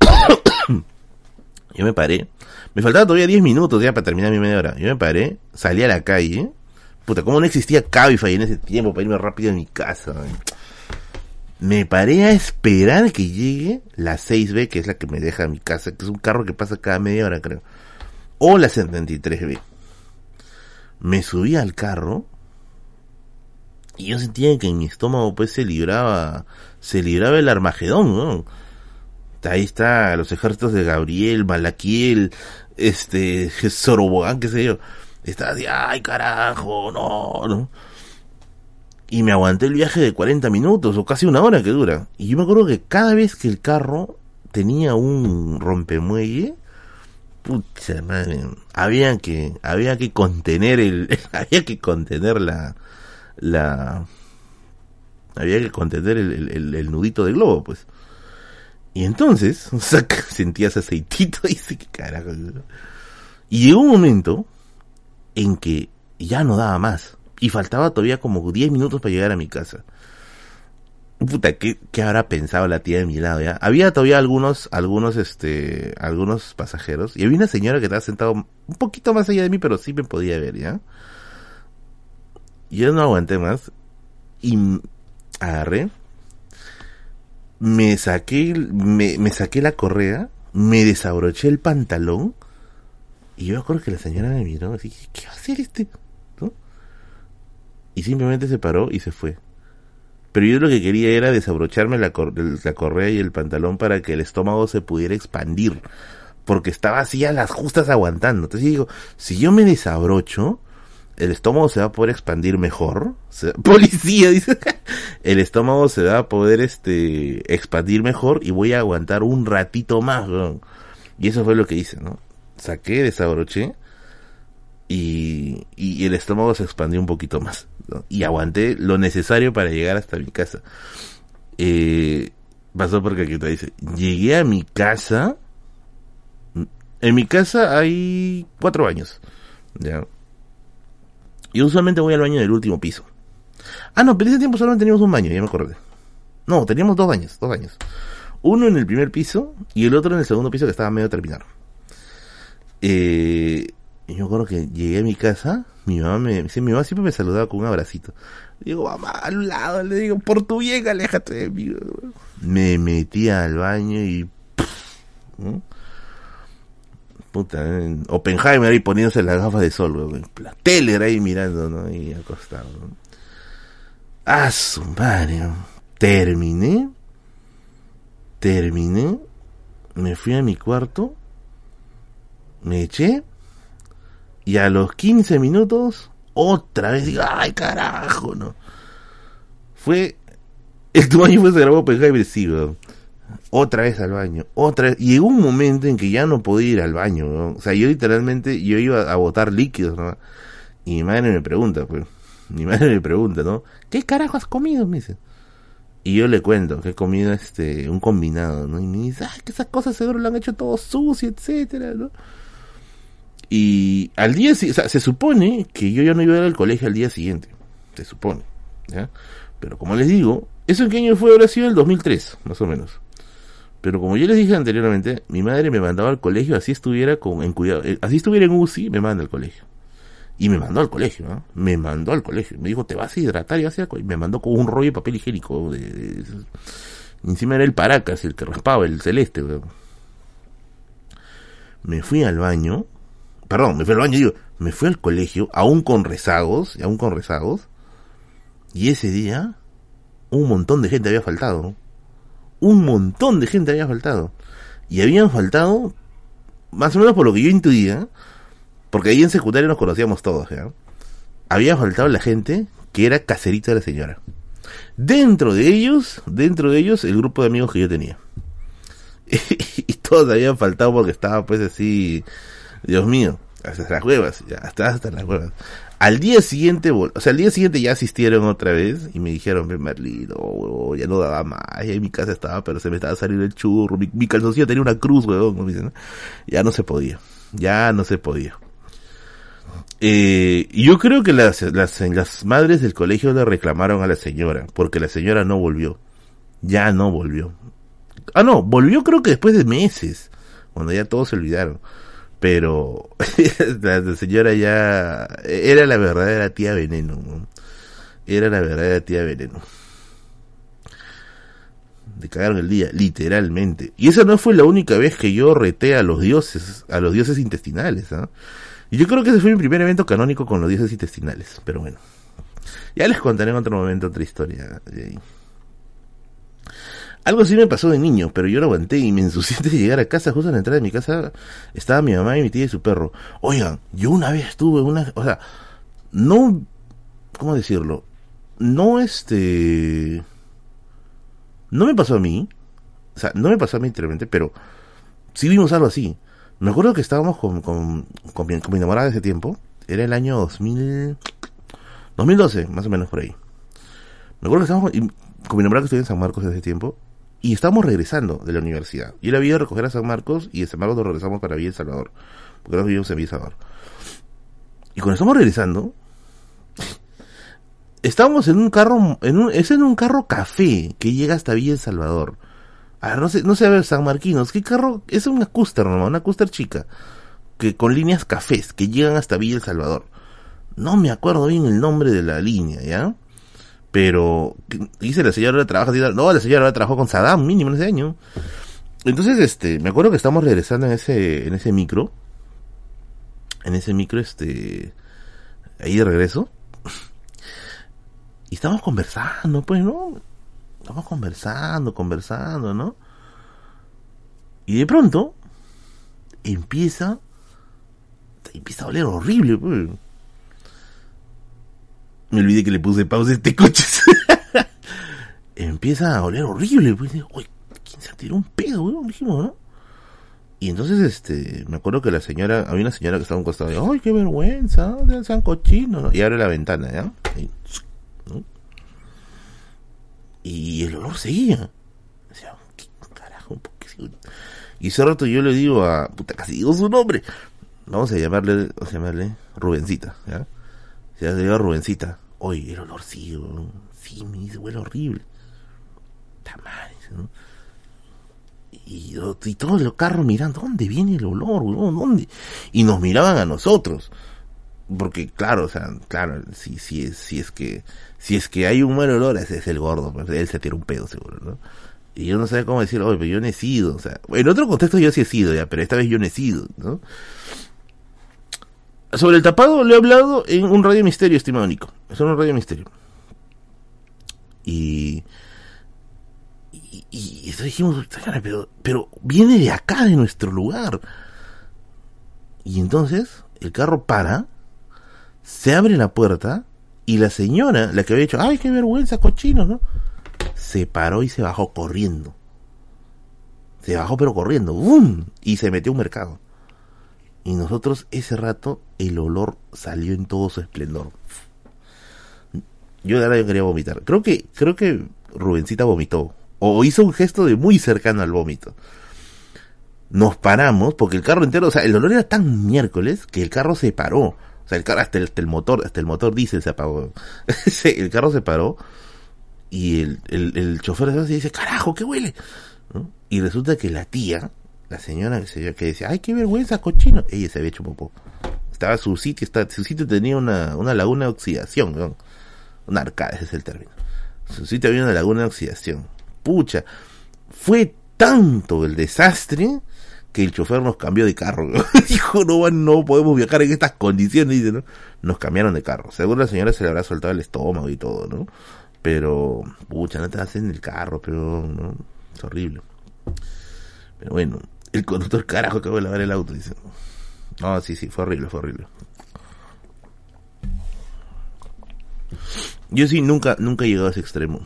yo me paré. Me faltaba todavía 10 minutos ya para terminar mi media hora. Yo me paré, salí a la calle. Puta, como no existía Cabify en ese tiempo para irme rápido a mi casa. Me paré a esperar que llegue la 6B, que es la que me deja a mi casa, que es un carro que pasa cada media hora, creo. O la 73B me subí al carro y yo sentía que en mi estómago pues se libraba, se libraba el Armagedón, ¿no? Ahí está los ejércitos de Gabriel, Malaquiel, este, Zorobogán, qué sé yo. Estaba así, ay carajo, no, no. Y me aguanté el viaje de 40 minutos o casi una hora que dura. Y yo me acuerdo que cada vez que el carro tenía un rompemuelle, pucha madre, había que, había que contener el, había que contener la, la, había que contener el, el, nudito de globo, pues. Y entonces, sentías aceitito y dice, que carajo. Y llegó un momento en que ya no daba más. Y faltaba todavía como 10 minutos para llegar a mi casa. Puta, ¿qué, ¿qué, habrá pensado la tía de mi lado ya? Había todavía algunos, algunos, este, algunos pasajeros. Y había una señora que estaba sentada un poquito más allá de mí, pero sí me podía ver, ¿ya? Yo no aguanté más. Y agarré. Me saqué, me, me saqué la correa. Me desabroché el pantalón. Y yo acuerdo que la señora me miró así, ¿qué va a hacer este? ¿No? Y simplemente se paró y se fue pero yo lo que quería era desabrocharme la, correa y el pantalón para que el estómago se pudiera expandir, porque estaba así a las justas aguantando. Entonces digo, si yo me desabrocho, el estómago se va a poder expandir mejor. policía, dice. el estómago se va a poder este expandir mejor y voy a aguantar un ratito más. Y eso fue lo que hice, ¿no? Saqué, desabroché y el estómago se expandió un poquito más y aguanté lo necesario para llegar hasta mi casa. Eh, pasó porque aquí te dice, llegué a mi casa, en mi casa hay cuatro baños, ya. Y usualmente voy al baño del último piso. Ah, no, pero ese tiempo solamente teníamos un baño, ya me acordé. No, teníamos dos baños, dos baños. Uno en el primer piso y el otro en el segundo piso que estaba medio terminado. Eh, yo acuerdo que llegué a mi casa mi mamá me, mi mamá siempre me saludaba con un abracito. Digo, mamá, al lado, le digo, por tu bien, aléjate de mí. Me metía al baño y... Puta, Oppenheimer ahí poniéndose las gafas de sol, La tele ahí mirando, ¿no? Y acostado, ¿no? Ah, su madre. Terminé. Terminé. Me fui a mi cuarto. Me eché y a los 15 minutos, otra vez digo, ay carajo, no. Fue, este baño fue se grabó Oppenheimer, sí, Otra vez al baño, otra vez. Llegó un momento en que ya no podía ir al baño, O sea, yo literalmente, yo iba a botar líquidos, ¿no? Y mi madre me pregunta, pues. Mi madre me pregunta, ¿no? ¿Qué carajo has comido? Me dice. Y yo le cuento que he comido este, un combinado, ¿no? Y me dice, ay, que esas cosas seguro lo han hecho todo sucio, etcétera, ¿no? Y al día o sea, se supone que yo ya no iba a ir al colegio al día siguiente. Se supone. ¿ya? Pero como les digo, ¿Eso en qué año fue? Ahora sido el 2003, más o menos. Pero como yo les dije anteriormente, mi madre me mandaba al colegio así estuviera con cuidado, eh, así estuviera en UCI, me manda al colegio. Y me mandó al colegio, ¿no? Me mandó al colegio. Me dijo, te vas a hidratar y vas a ir Me mandó con un rollo de papel higiénico. De, Encima era el Paracas, el que raspaba, el celeste, Me fui al baño. Perdón, me fui al baño, digo, me fui al colegio, aún con rezagos, aún con rezagos. Y ese día, un montón de gente había faltado. Un montón de gente había faltado. Y habían faltado, más o menos por lo que yo intuía, porque ahí en secundaria nos conocíamos todos, ¿ya? Había faltado la gente que era caserita de la señora. Dentro de ellos, dentro de ellos, el grupo de amigos que yo tenía. y todos habían faltado porque estaba pues así, Dios mío, hasta las huevas, ya, hasta, hasta las huevas. Al día siguiente, o sea, al día siguiente ya asistieron otra vez y me dijeron, Merlin, oh, ya no daba más, en mi casa estaba, pero se me estaba saliendo el churro, mi, mi calzoncillo tenía una cruz, weón, ya no se podía, ya no se podía. Eh, yo creo que las, las, las madres del colegio le reclamaron a la señora, porque la señora no volvió. Ya no volvió. Ah, no, volvió creo que después de meses, cuando ya todos se olvidaron. Pero la, señora ya era la verdadera tía veneno. Era la verdadera tía veneno. Le cagaron el día, literalmente. Y esa no fue la única vez que yo reté a los dioses, a los dioses intestinales. ¿ah? Y yo creo que ese fue mi primer evento canónico con los dioses intestinales. Pero bueno. Ya les contaré en otro momento otra historia. Algo así me pasó de niño, pero yo lo aguanté y me ensucié de llegar a casa. Justo a la entrada de mi casa estaba mi mamá y mi tía y su perro. Oigan, yo una vez estuve una... O sea, no... ¿Cómo decirlo? No este... No me pasó a mí. O sea, no me pasó a mí literalmente, pero sí vimos algo así. Me acuerdo que estábamos con, con, con, mi, con de ese tiempo. Era el año 2000, 2012, más o menos por ahí. Me acuerdo que estábamos con, mi enamorada que estuve en San Marcos de ese tiempo. Y estábamos regresando de la universidad. Yo la había a recoger a San Marcos y de San Marcos nos regresamos para Villa El Salvador. Porque nos vivimos en Villa Salvador. Y cuando estamos regresando, estábamos en un carro, en un, es en un carro café que llega hasta Villa El Salvador. Ah, no sé, no sé a ver, San Marquinos, ¿qué carro? Es una Custer nomás, una Custer chica, que con líneas cafés, que llegan hasta Villa El Salvador. No me acuerdo bien el nombre de la línea, ¿ya? Pero, dice la señora trabaja así, no, la señora trabajó con Saddam mínimo ese año. Entonces, este, me acuerdo que estamos regresando en ese, en ese micro, en ese micro, este, ahí de regreso, y estamos conversando, pues, ¿no? Estamos conversando, conversando, ¿no? Y de pronto empieza empieza a oler horrible, pues. Me olvidé que le puse pausa este coche. empieza a oler horrible, pues. Uy, ¿quién se tiró un pedo, weón? Dijimos, ¿no? Y entonces, este, me acuerdo que la señora, había una señora que estaba a un costado ¡ay, qué vergüenza! Sean cochinos, ¿no? Y abre la ventana, ¿ya? ¿no? y el olor seguía. Decía, ¿qué carajo? Y ese rato yo le digo a, puta, casi digo su nombre. Vamos a llamarle, vamos a llamarle Rubencita, ¿ya? Se llama Rubencita. Oye, el olor sí, sí, me dice, huele horrible. Tamales, ¿no? Y, todos los carros mirando, ¿dónde viene el olor, ¿Dónde? Y nos miraban a nosotros. Porque, claro, o sea, claro, si, si, si es que si es que hay un buen olor, ese es el gordo, pues, él se tira un pedo seguro, ¿no? Y yo no sé cómo decir, oye, pero yo no he sido, o sea, en otro contexto yo sí he sido ya, pero esta vez yo no he sido, ¿no? Sobre el tapado le he hablado en un radio misterio, estimado Nico. Es un radio misterio. Y, y, y dijimos, pero, pero viene de acá, de nuestro lugar. Y entonces el carro para, se abre la puerta y la señora, la que había dicho, ay, qué vergüenza, cochinos, ¿no? Se paró y se bajó corriendo. Se bajó pero corriendo, ¡bum! Y se metió a un mercado. Y nosotros ese rato el olor salió en todo su esplendor. Yo de verdad quería vomitar. Creo que, creo que Rubencita vomitó. O hizo un gesto de muy cercano al vómito. Nos paramos porque el carro entero, o sea, el olor era tan miércoles que el carro se paró. O sea, el carro, hasta el, motor, hasta el motor diésel se apagó. el carro se paró Y el, el, el chofer de dice, carajo, ¿qué huele? Y resulta que la tía, la señora que, se, que decía, ay, qué vergüenza, cochino, ella se había hecho popó. Estaba su sitio, está, su sitio tenía una, una laguna de oxidación, ¿no? Una arcada, ese es el término. Su sitio había una laguna de oxidación. Pucha, fue tanto el desastre que el chofer nos cambió de carro. Dijo, no, no podemos viajar en estas condiciones. Dice, ¿no? Nos cambiaron de carro. Seguro la señora se le habrá soltado el estómago y todo, ¿no? Pero, pucha, no te vas en el carro, pero, ¿no? Es horrible. Pero bueno, el conductor carajo que voy a lavar el auto, dice. No, sí, sí, fue horrible, fue horrible. Yo sí nunca, nunca he llegado a ese extremo.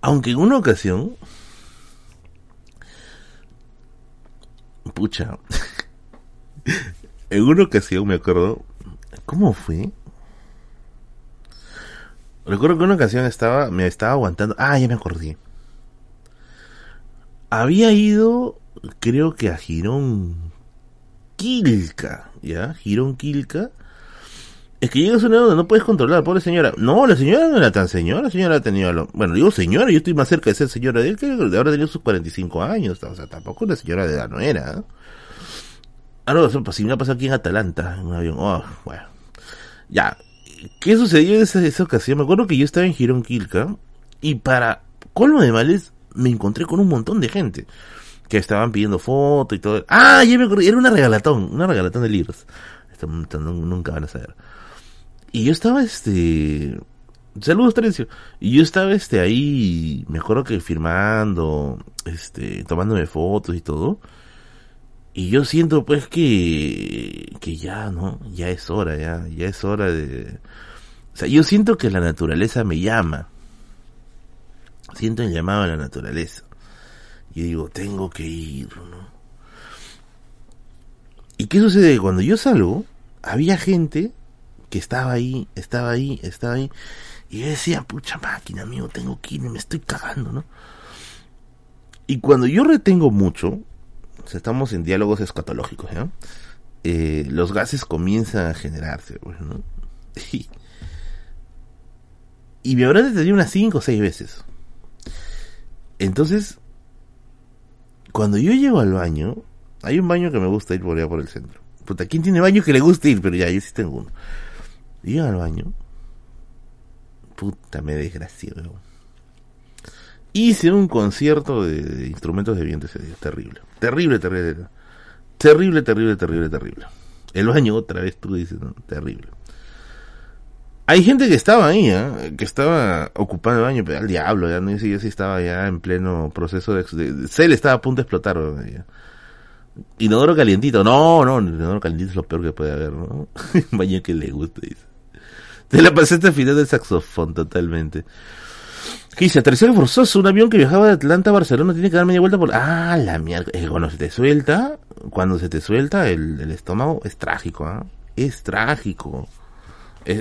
Aunque en una ocasión, pucha, en una ocasión me acuerdo, ¿cómo fue? Recuerdo que en una ocasión estaba, me estaba aguantando, ah, ya me acordé. Había ido, creo que a Girón Quilca, ¿ya? Girón Quilca, es que llega a una donde no puedes controlar, pobre señora. No, la señora no era tan señora, la señora tenía lo... Bueno, digo señora, yo estoy más cerca de ser señora de él que de ahora tenía sus 45 años, o sea, tampoco una señora de edad no era. ¿eh? Ah, no, eso si me ha pasado aquí en Atalanta, en un avión. Oh, bueno. Ya, ¿qué sucedió en esa, esa ocasión? Me acuerdo que yo estaba en Girón Quilca y para colmo de males me encontré con un montón de gente que estaban pidiendo fotos y todo. Ah, ya me acordé, era una regalatón, una regalatón de libros. Esto, nunca van a saber. Y yo estaba, este... Saludos, Terencio. Y yo estaba, este, ahí, me acuerdo que firmando, este, tomándome fotos y todo. Y yo siento, pues, que, que ya, ¿no? Ya es hora, ya, ya es hora de... O sea, yo siento que la naturaleza me llama. Siento el llamado a la naturaleza. Y digo, tengo que ir, ¿no? ¿Y qué sucede? Cuando yo salgo, había gente que estaba ahí, estaba ahí, estaba ahí. Y yo decía, pucha máquina, amigo, tengo que irme, me estoy cagando, ¿no? Y cuando yo retengo mucho, estamos en diálogos escatológicos, ¿ya? Eh, los gases comienzan a generarse, pues, ¿no? Y, y me habrán detenido unas 5 o 6 veces. Entonces, cuando yo llego al baño, hay un baño que me gusta ir por allá por el centro. Puta, ¿quién tiene baño que le guste ir? Pero ya, yo sí tengo uno. Y al baño. Puta, me desgracié, Hice un concierto de, instrumentos de viento ese día. Terrible. Terrible, terrible. Terrible, terrible, terrible, terrible. El baño otra vez, tú dices, terrible. Hay gente que estaba ahí, ¿eh? que estaba ocupando el baño, pero al diablo, ya no sé si estaba ya en pleno proceso de... de, le estaba a punto de explotar. Inodoro calientito. No, no, inodoro calientito es lo peor que puede haber, ¿no? baño que le guste, dice. Te la pasaste al final del saxofón, totalmente. ¿Qué dice? Aterrizaje forzoso. Un avión que viajaba de Atlanta a Barcelona tiene que dar media vuelta por... Ah, la mierda. Eh, cuando se te suelta, cuando se te suelta el, estómago, es trágico, ¿ah? Es trágico.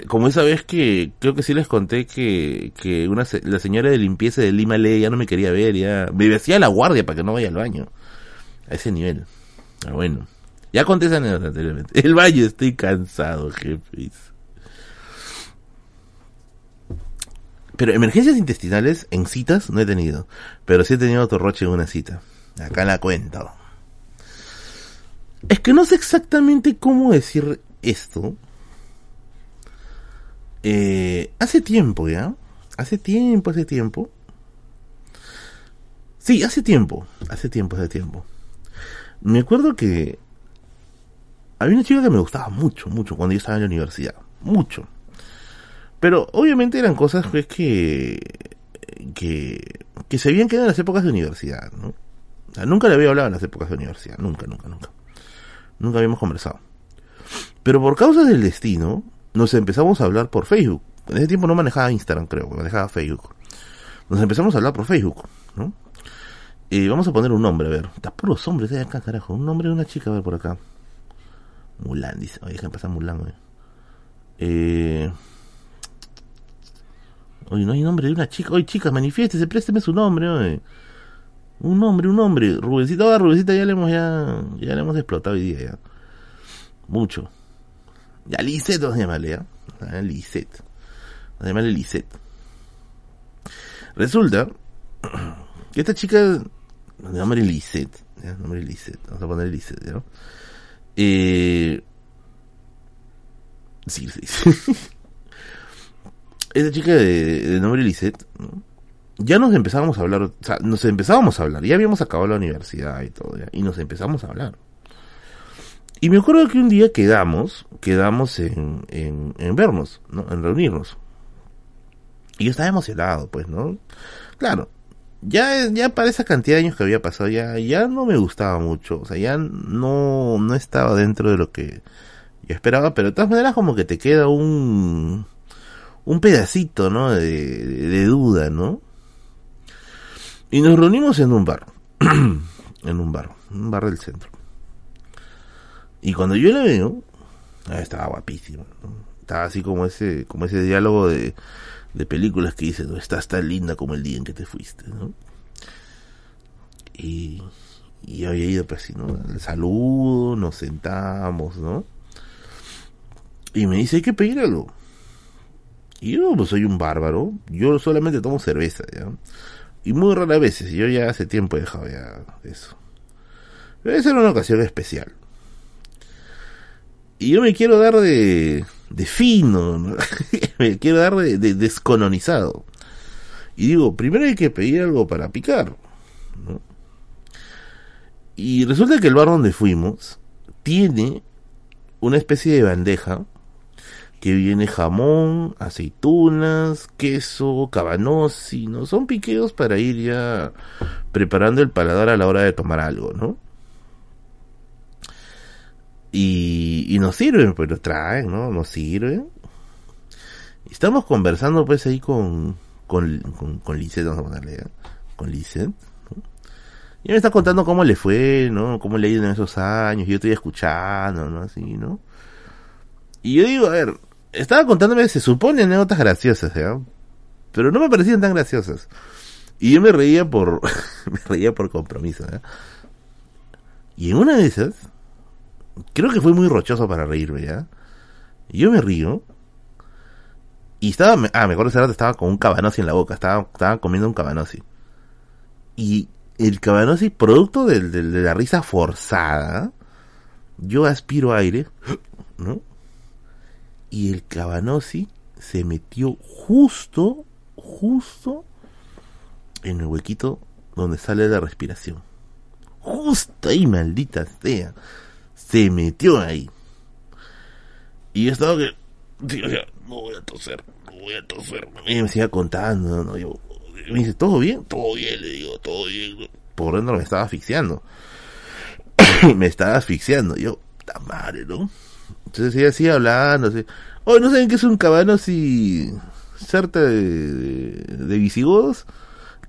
Como esa vez que creo que sí les conté que, que una la señora de limpieza de Lima Le ya no me quería ver, ya me decía la guardia para que no vaya al baño. A ese nivel. Ah, bueno. Ya conté esa anécdota anteriormente. El baño, estoy cansado, jefes. Pero emergencias intestinales en citas no he tenido. Pero sí he tenido otro roche en una cita. Acá la cuento. Es que no sé exactamente cómo decir esto. Eh, hace tiempo ya. Hace tiempo, hace tiempo. Sí, hace tiempo. Hace tiempo, hace tiempo. Me acuerdo que había una chica que me gustaba mucho, mucho cuando yo estaba en la universidad. Mucho. Pero obviamente eran cosas pues, que, que, que se habían quedado en las épocas de universidad, ¿no? O sea, nunca le había hablado en las épocas de universidad, nunca, nunca, nunca. Nunca habíamos conversado. Pero por causa del destino, nos empezamos a hablar por Facebook. En ese tiempo no manejaba Instagram, creo, manejaba Facebook. Nos empezamos a hablar por Facebook, ¿no? Y vamos a poner un nombre, a ver. Está puros hombres de acá, carajo. Un nombre de una chica, a ver por acá. Mulan, dice. Oye, déjame pasar Mulan, güey. Eh... Oye, no hay nombre de una chica. Oye, chicas, manifiéstese, présteme su nombre, oye. Un nombre, un nombre. Rubensita, oh, Rubensita ya le hemos ya, ya le hemos explotado hoy día ya. Mucho. Ya Lisette vamos a llamarle, ¿ya? Ah, Lisette. Vamos a Lisette. Resulta que esta chica, nombre Lisette, ¿ya? nombre Lisette, vamos a poner Lisette, ¿no? Eh, sí, sí. esta chica de, de nombre Lisette, ¿no? ya nos empezábamos a hablar, o sea, nos empezábamos a hablar, ya habíamos acabado la universidad y todo, ¿ya? y nos empezamos a hablar. Y me acuerdo que un día quedamos, quedamos en, en, en vernos, ¿no? En reunirnos. Y yo estaba emocionado, pues, ¿no? Claro, ya, ya para esa cantidad de años que había pasado, ya, ya no me gustaba mucho, o sea, ya no, no estaba dentro de lo que yo esperaba, pero de todas maneras como que te queda un, un pedacito, ¿no? De, de, de duda, ¿no? Y nos reunimos en un bar, en un bar, un bar del centro. Y cuando yo la veo, ah, estaba guapísima, ¿no? estaba así como ese, como ese diálogo de, de películas que dice, no estás tan linda como el día en que te fuiste, ¿no? Y, y había ido pues así, ¿no? El saludo, nos sentamos, ¿no? Y me dice, hay que pedir algo. Y yo pues soy un bárbaro, yo solamente tomo cerveza, ¿ya? Y muy raras veces, yo ya hace tiempo he dejado ya eso. Pero esa era una ocasión especial. Y yo me quiero dar de, fino, ¿no? me quiero dar de, de, descolonizado. Y digo, primero hay que pedir algo para picar. ¿no? Y resulta que el bar donde fuimos tiene una especie de bandeja que viene jamón, aceitunas, queso, cabanosi, ¿no? Son piqueos para ir ya preparando el paladar a la hora de tomar algo, ¿no? Y, y nos sirven, pues nos traen, ¿no? Nos sirven. Estamos conversando pues ahí con, con, con, con Lizette, vamos a ponerle, ¿eh? Con Lizette. ¿no? Y me está contando cómo le fue, ¿no? Cómo le ha ido en esos años. Y yo estoy escuchando, ¿no? Así, ¿no? Y yo digo, a ver, estaba contándome, se supone, anécdotas graciosas, ¿ya? Pero no me parecían tan graciosas. Y yo me reía por, me reía por compromiso, ¿ya? Y en una de esas, creo que fue muy rochoso para reírme, ¿ya? Yo me río. Y estaba, ah, me acuerdo ese rato estaba con un cabanosi en la boca, estaba, estaba comiendo un cabanosi. Y el cabanosi, producto de, la risa forzada, yo aspiro aire, ¿no? y el cabanosi se metió justo, justo en el huequito donde sale la respiración. Justo ahí, maldita sea. Se metió ahí. Y yo estaba que, ya, no voy a toser, no voy a toser. Me sigue contando, ¿no? Yo, me dice, ¿todo bien? Todo bien, le digo, todo bien. Por dentro me estaba asfixiando. me estaba asfixiando. Yo, ta madre, ¿no? Entonces ella sigue hablando, así. Oh, ¿no saben qué es un cabanosi sarta de, de, de visigodos?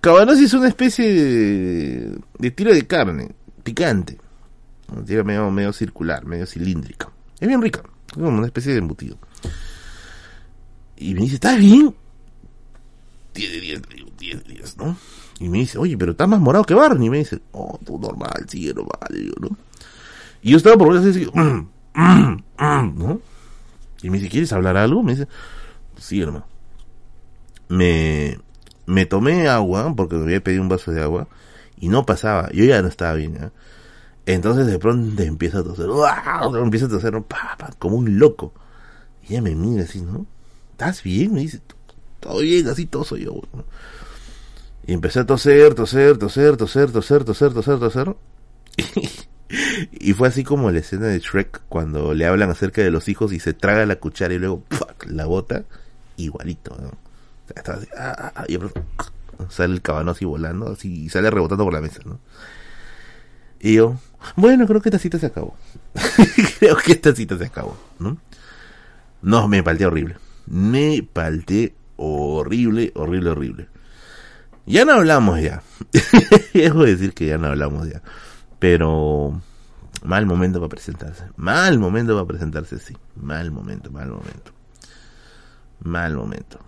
Cabanosi es una especie de, de tiro de carne, picante. Un tiro medio, medio circular, medio cilíndrico. Es bien rica, es como una especie de embutido. Y me dice, ¿estás bien? 10 de 10, 10 de 10, ¿no? Y me dice, oye, pero estás más morado que Barney. Y me dice, oh, tú normal, sigue normal, ¿no? Y yo estaba por eso así, mm, mm. Y me dice, ¿quieres hablar algo? Me dice, sí, hermano. Me, me tomé agua, porque me había pedido un vaso de agua, y no pasaba. Yo ya no estaba bien, ¿ya? Entonces de pronto empieza a toser, ¡Uah! empieza a toser, pa, como un loco. Y ella me mira así, ¿no? ¿Estás bien? Me dice, todo bien, así toso yo. Y empecé a toser, toser, toser, toser, toser, toser, toser, toser. y fue así como la escena de Shrek cuando le hablan acerca de los hijos y se traga la cuchara y luego la bota. Igualito, ¿no? Estaba así, ah, ah, ah, y pronto, sale el cabano así volando así, y sale rebotando por la mesa, ¿no? Y yo, bueno, creo que esta cita se acabó. creo que esta cita se acabó, ¿no? No, me palteé horrible. Me palteé horrible, horrible, horrible. Ya no hablamos ya. Dejo de decir que ya no hablamos ya. Pero mal momento para presentarse. Mal momento para presentarse, sí. Mal momento, mal momento. Mal momento.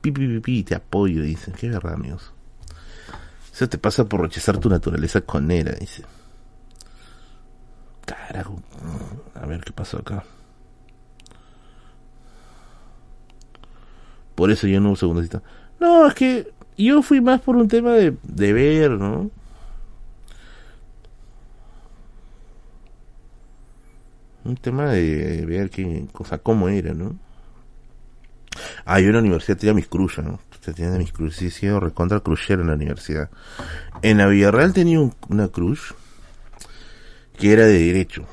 Pi, pi, pi, te apoyo, dicen. Qué verdad, amigos. Eso te pasa por rechazar tu naturaleza conera, dice. Carajo. A ver qué pasó acá. Por eso yo no uso segunda cita. No, es que yo fui más por un tema de, de ver, ¿no? Un tema de ver qué cosa, cómo era, ¿no? Ah, yo en la universidad tenía mis cruces, ¿no? Tenía mis cruces, sí, sido recontra crucero en la universidad. En la Villarreal tenía una cruz que era de derecho.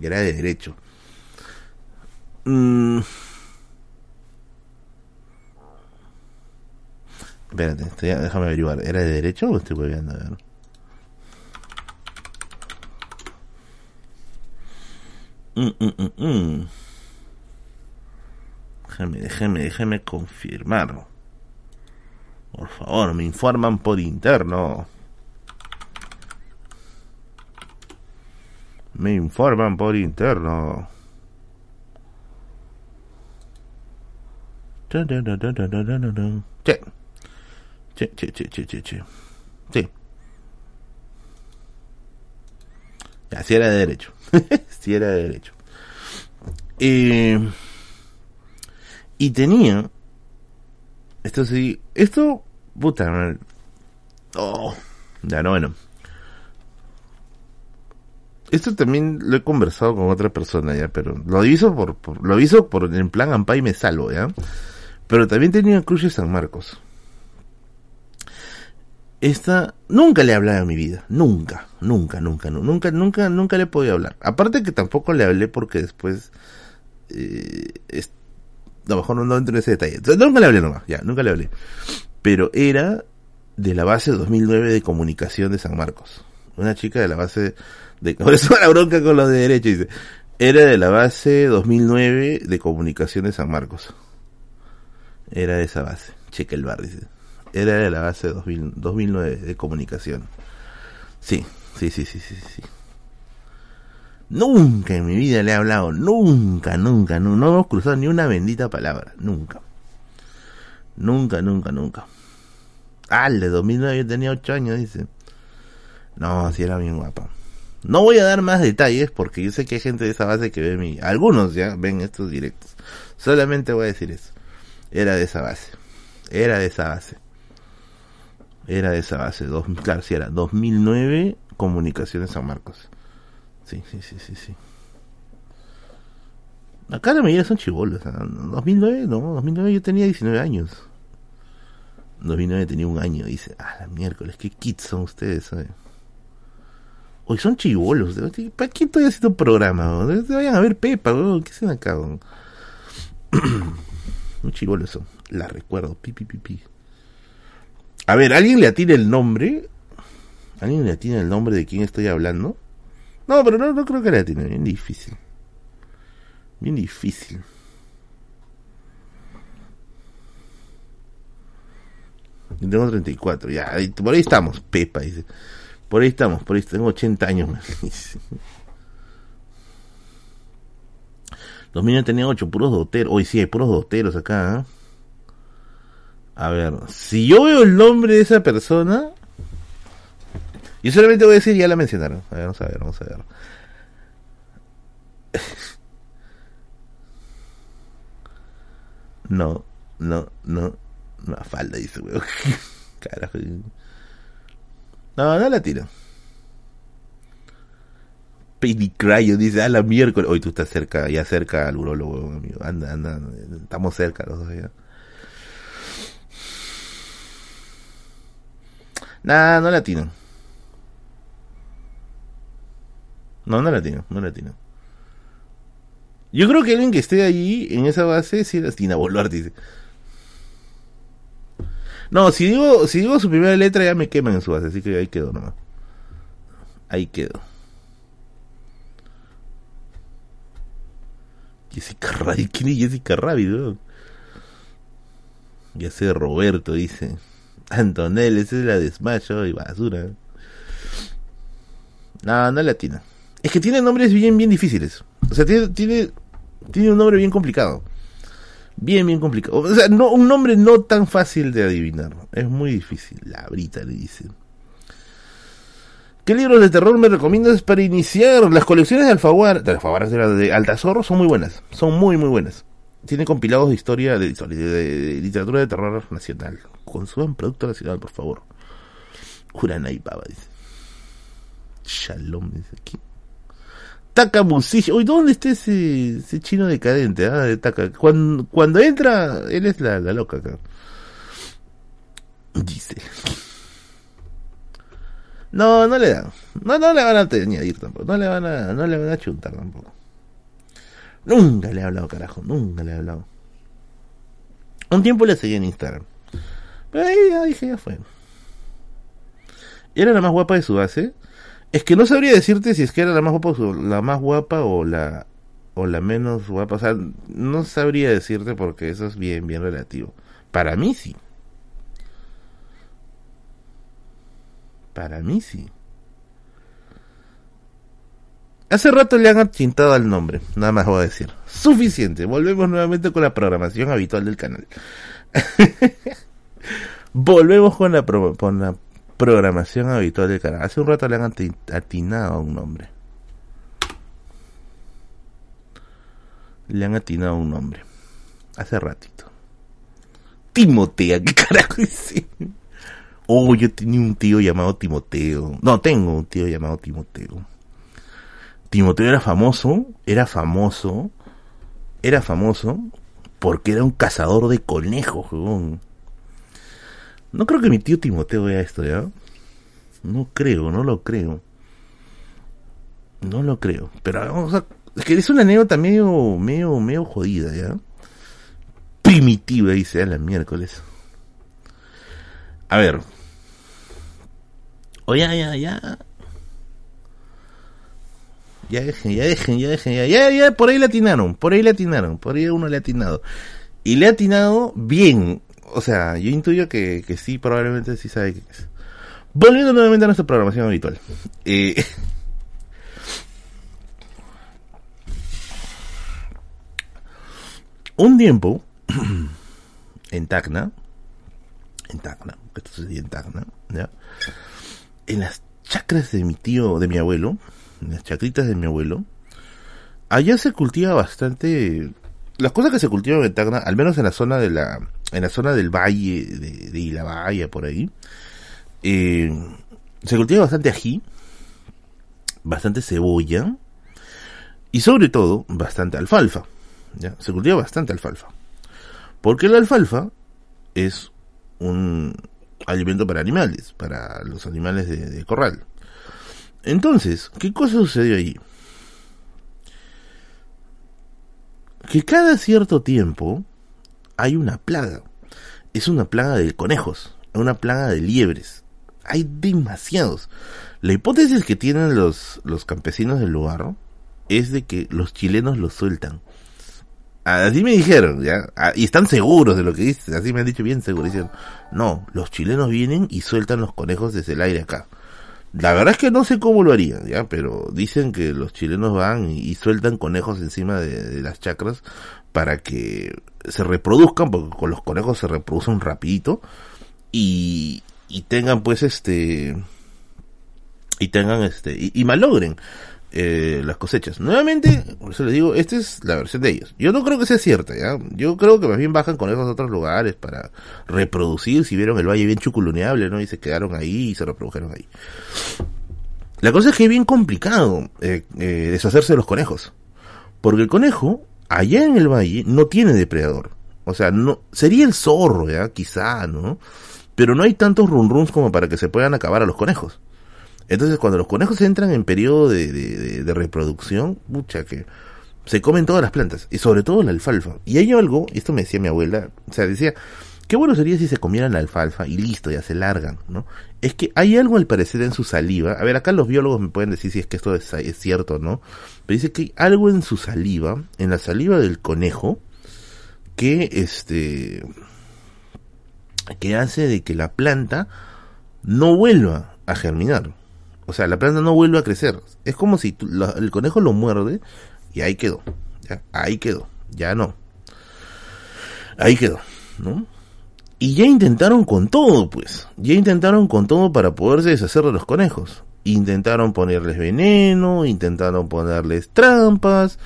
Era de derecho. Mm. Espérate, déjame averiguar. ¿Era de derecho o estoy volviendo a ver? Mm, mm, mm, déjame, déjame, déjame confirmar. Por favor, me informan por interno. Me informan por interno. Che. Che, che, che, che, che. Sí. Ya, si era de derecho. si era de derecho. Y tenía. Esto sí. Esto. Puta. Oh. Ya no, bueno. Esto también lo he conversado con otra persona ya, pero lo aviso por, lo aviso por en plan Ampay me salvo, ya. Pero también tenía Cruz de San Marcos. Esta nunca le he en mi vida, nunca, nunca, nunca, nunca, nunca, nunca le he podido hablar. Aparte que tampoco le hablé porque después eh, es, a lo mejor no, entro en ese detalle. nunca le hablé nomás, ya, nunca le hablé. Pero era de la base 2009 de comunicación de San Marcos. Una chica de la base de, por eso la bronca con los de derecho, dice. Era de la base 2009 de comunicación de San Marcos. Era de esa base. Cheque el bar, dice. Era de la base 2000, 2009 de comunicación. Sí, sí, sí, sí, sí, sí. Nunca en mi vida le he hablado, nunca, nunca, no, no hemos cruzado ni una bendita palabra, nunca. Nunca, nunca, nunca. Ah, de 2009 yo tenía 8 años, dice. No, así era bien guapa. No voy a dar más detalles porque yo sé que hay gente de esa base que ve mi... Algunos ya ven estos directos. Solamente voy a decir eso. Era de esa base. Era de esa base. Era de esa base. Dos, claro, sí era. 2009, Comunicaciones San Marcos. Sí, sí, sí, sí, sí. Acá la mayoría son chivolos. 2009, no, 2009 yo tenía 19 años. 2009 tenía un año. Dice, ah, la miércoles, qué kids son ustedes, Hoy son chivolos. ¿Para qué estoy haciendo programa? Vayan a ver Pepa, ¿qué se acá? Un chivolos son. La recuerdo. Pi, pi. A ver, ¿alguien le atina el nombre? ¿Alguien le atina el nombre de quién estoy hablando? No, pero no, no creo que le atine. Bien difícil. Bien difícil. Tengo 34, ya, por ahí estamos, Pepa dice. Por ahí estamos, por ahí tengo 80 años. 2000 tenía 8, puros doteros. Hoy sí, hay puros doteros acá. ¿eh? A ver, si yo veo el nombre de esa persona, yo solamente voy a decir, ya la mencionaron. A ver, vamos a ver, vamos a ver. No, no, no. No falta, dice, weón. Carajo. No, no la tiro. Cryo dice, a la miércoles. Hoy tú estás cerca, ya cerca al urólogo, amigo. Anda, anda, estamos cerca los dos ya. Nah, no la tiro. No, no la tiro, no la tiro. Yo creo que alguien que esté allí en esa base sí la Tina Boluarte, dice. No, si digo, si digo su primera letra ya me queman en su base, así que ahí quedó nomás. Ahí quedó. Jessica Rabbit, ¿quién es Jessica Rabbit? Ya sé, Roberto dice. Antonel, esa es la de Smash y basura. No, no latina. Es que tiene nombres bien, bien difíciles. O sea, tiene, tiene un nombre bien complicado. Bien, bien complicado. O sea, no, un nombre no tan fácil de adivinar. Es muy difícil. La brita le dice. ¿Qué libros de terror me recomiendas para iniciar? Las colecciones de Alfaguara, de Alfaguara de Altazorro son muy buenas. Son muy, muy buenas. Tiene compilados de historia, de, literatura de terror nacional. consuman producto nacional, por favor. Uranai Baba dice. Shalom dice aquí. Taka Musishi. Uy, ¿dónde está ese, ese chino decadente? Ah, de Taka. Cuando, cuando entra, él es la, la loca acá. Dice. No, no le dan. No, no le van a añadir tampoco. No le van a, no le van a chuntar tampoco. Nunca le he hablado, carajo. Nunca le he hablado. Un tiempo le seguí en Instagram. Pero ahí ya dije, ya fue. Era la más guapa de su base. Es que no sabría decirte si es que era la más guapa, la más guapa o la o menos guapa. O sea, no sabría decirte porque eso es bien, bien relativo. Para mí sí. Para mí sí. Hace rato le han achintado al nombre, nada más voy a decir. Suficiente, volvemos nuevamente con la programación habitual del canal. volvemos con la, la programación habitual del canal. Hace un rato le han atinado a un nombre. Le han atinado a un nombre. Hace ratito. Timotea, ¿qué carajo dice? Oh, yo tenía un tío llamado Timoteo. No, tengo un tío llamado Timoteo. Timoteo era famoso, era famoso, era famoso porque era un cazador de conejos, No creo que mi tío Timoteo vea esto, ¿ya? No creo, no lo creo. No lo creo. Pero, o sea, es que es una anécdota medio, medio, medio jodida, ¿ya? Primitiva, dice, a miércoles. A ver. Oye, ya, ya. Ya dejen, ya dejen, ya dejen, ya, ya, ya, por ahí le atinaron, por ahí le atinaron, por ahí uno le ha atinado. Y le ha atinado bien, o sea, yo intuyo que, que sí, probablemente sí sabe qué es. Volviendo nuevamente a nuestra programación habitual. Eh, un tiempo, en Tacna, en Tacna, esto sucedía en Tacna, ¿ya? En las chacras de mi tío, de mi abuelo, las chacritas de mi abuelo, allá se cultiva bastante las cosas que se cultivan en Tacna, al menos en la zona de la en la zona del valle de, de la Bahía por ahí, eh, se cultiva bastante ají, bastante cebolla y sobre todo bastante alfalfa. ¿ya? Se cultiva bastante alfalfa. Porque la alfalfa es un alimento para animales, para los animales de corral. Entonces, ¿qué cosa sucedió ahí? Que cada cierto tiempo hay una plaga. Es una plaga de conejos, una plaga de liebres. Hay demasiados. La hipótesis que tienen los, los campesinos del lugar es de que los chilenos los sueltan. Así me dijeron, ¿ya? Ah, y están seguros de lo que dicen, así me han dicho bien seguros. Dicen, no, los chilenos vienen y sueltan los conejos desde el aire acá. La verdad es que no sé cómo lo harían, ya, pero dicen que los chilenos van y, sueltan conejos encima de, las chacras para que se reproduzcan, porque con los conejos se reproducen rapidito y, y tengan pues este y tengan este y, y malogren eh, las cosechas. Nuevamente, por eso les digo, esta es la versión de ellos. Yo no creo que sea cierta, ¿ya? Yo creo que más bien bajan con esos otros lugares para reproducir, si vieron el valle bien chuculuneable, ¿no? Y se quedaron ahí y se reprodujeron ahí. La cosa es que es bien complicado eh, eh, deshacerse de los conejos. Porque el conejo, allá en el valle, no tiene depredador. O sea, no, sería el zorro, ¿ya? Quizá, ¿no? Pero no hay tantos run como para que se puedan acabar a los conejos. Entonces, cuando los conejos entran en periodo de, reproducción, mucha que se comen todas las plantas, y sobre todo la alfalfa. Y hay algo, esto me decía mi abuela, o sea, decía, qué bueno sería si se comieran la alfalfa y listo, ya se largan, ¿no? Es que hay algo al parecer en su saliva, a ver, acá los biólogos me pueden decir si es que esto es, es cierto o no, pero dice que hay algo en su saliva, en la saliva del conejo, que este, que hace de que la planta no vuelva a germinar. O sea, la planta no vuelve a crecer. Es como si el conejo lo muerde y ahí quedó. Ahí quedó. Ya no. Ahí quedó. ¿No? Y ya intentaron con todo, pues. Ya intentaron con todo para poderse deshacer de los conejos. Intentaron ponerles veneno, intentaron ponerles trampas,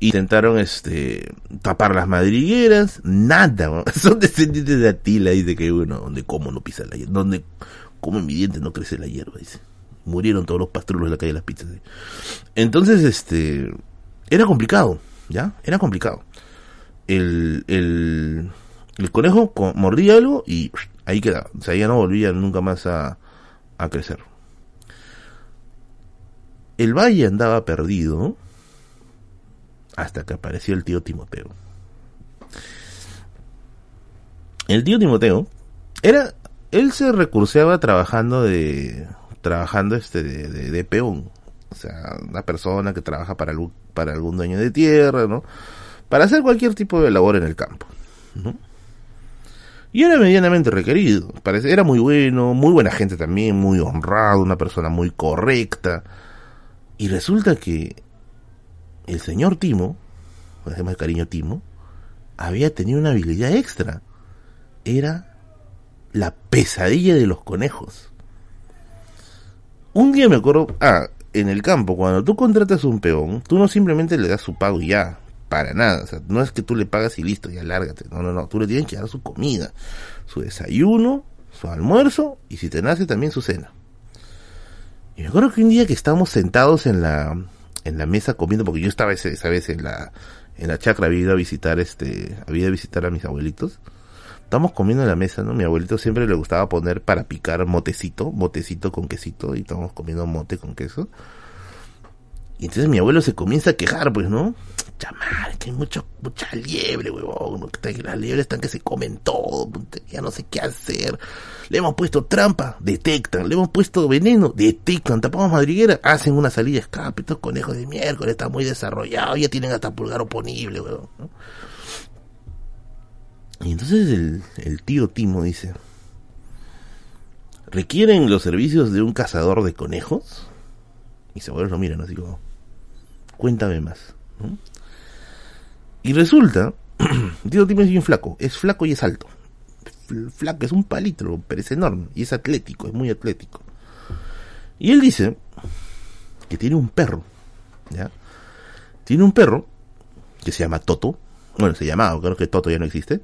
Intentaron este tapar las madrigueras, nada, son descendientes de Atila, dice que uno, donde como no pisa la hierba, donde como mi diente no crece la hierba, dice. Murieron todos los pastrulos en la calle de las pizzas. Entonces, este, era complicado, ¿ya? Era complicado. El, el, el conejo mordía algo y ahí quedaba. O sea, ya no volvía nunca más a, a crecer. El valle andaba perdido hasta que apareció el tío Timoteo. El tío Timoteo era, él se recurseaba trabajando de, trabajando este de, peón, o sea, una persona que trabaja para algún, para algún dueño de tierra, ¿no? Para hacer cualquier tipo de labor en el campo, ¿no? Y era medianamente requerido, parece, era muy bueno, muy buena gente también, muy honrado, una persona muy correcta, y resulta que el señor Timo, además de cariño Timo, había tenido una habilidad extra. Era la pesadilla de los conejos. Un día me acuerdo, ah, en el campo, cuando tú contratas un peón, tú no simplemente le das su pago y ya, para nada. O sea, no es que tú le pagas y listo, ya lárgate. No, no, no. Tú le tienes que dar su comida, su desayuno, su almuerzo y si te nace también su cena. Y me acuerdo que un día que estábamos sentados en la, en la mesa comiendo, porque yo estaba esa, esa vez en la, en la chacra, había ido a visitar este, había ido a visitar a mis abuelitos. Estábamos comiendo en la mesa, ¿no? Mi abuelito siempre le gustaba poner para picar motecito, motecito con quesito, y estábamos comiendo mote con queso. Y entonces mi abuelo se comienza a quejar, pues, ¿no? Chamar, que hay mucho, mucha liebre, huevón. Las liebres están que se comen todo. Ya no sé qué hacer. Le hemos puesto trampa, detectan. Le hemos puesto veneno, detectan. Tapamos madriguera, hacen una salida de escape. Estos conejos de miércoles están muy desarrollados. Ya tienen hasta pulgar oponible, huevón. Y entonces el, tío Timo dice: ¿Requieren los servicios de un cazador de conejos? Y se vuelve lo miran así como cuéntame más. Y resulta, Tío Timo es bien flaco, es flaco y es alto. Flaco, es un palito, pero es enorme y es atlético, es muy atlético. Y él dice que tiene un perro, ¿ya? Tiene un perro que se llama Toto. Bueno, se llamaba, creo que Toto ya no existe.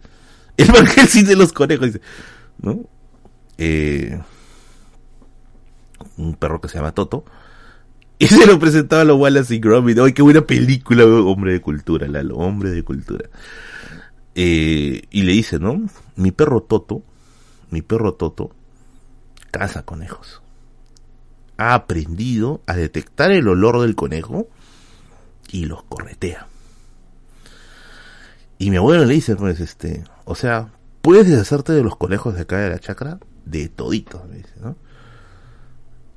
El Marqués de los conejos, dice, ¿no? Eh, un perro que se llama Toto y se lo presentaba a los Wallace y Gromit. ¡Ay, qué buena película! Hombre de cultura, Lalo, hombre de cultura. Eh, y le dice, ¿no? Mi perro Toto, mi perro Toto, caza conejos. Ha aprendido a detectar el olor del conejo y los corretea. Y mi abuelo le dice, pues, este, o sea, puedes deshacerte de los conejos de acá de la chacra, de todito, me dice, ¿no?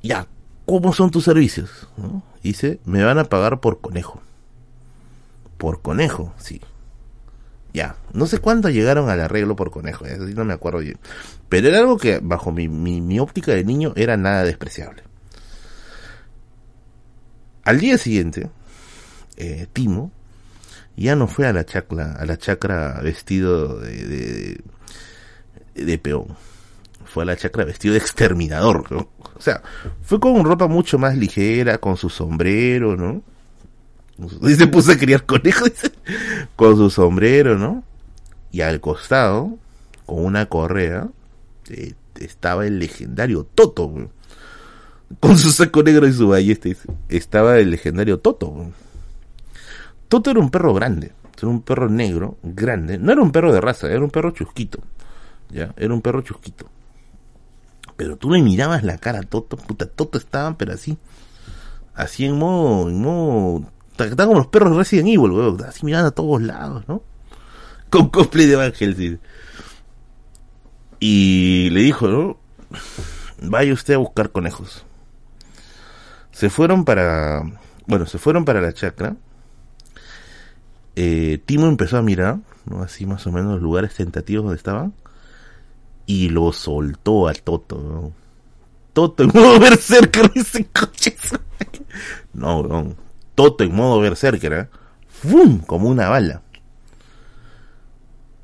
Ya, ¿cómo son tus servicios? Dice, me van a pagar por conejo. Por conejo, sí. Ya, no sé cuánto llegaron al arreglo por conejo, eso no me acuerdo bien. Pero era algo que bajo mi, mi, óptica de niño era nada despreciable. Al día siguiente, eh, Timo ya no fue a la chacra, a la chacra vestido de, de, peón fue a la chacra vestido de exterminador. O sea, fue con ropa mucho más ligera, con su sombrero, ¿no? Y se puso a criar conejos, con su sombrero, ¿no? Y al costado, con una correa, eh, estaba el legendario Toto, con su saco negro y su ballesta, estaba el legendario Toto. Toto era un perro grande, era un perro negro, grande, no era un perro de raza, era un perro chusquito, ya, era un perro chusquito. Pero tú le mirabas la cara a Toto, puta, Toto estaba, pero así. Así en modo, en modo. Estaban como los perros de Resident Evil, weón. Así mirando a todos lados, ¿no? Con cosplay de Van. Y le dijo, ¿no? Vaya usted a buscar conejos. Se fueron para. Bueno, se fueron para la chacra. Eh, Timo empezó a mirar, ¿no? Así más o menos los lugares tentativos donde estaban y lo soltó a Toto. Toto en modo berserker, ese coche. No, no. Toto en modo berserker, ¿eh? ¡Fum! Como una bala.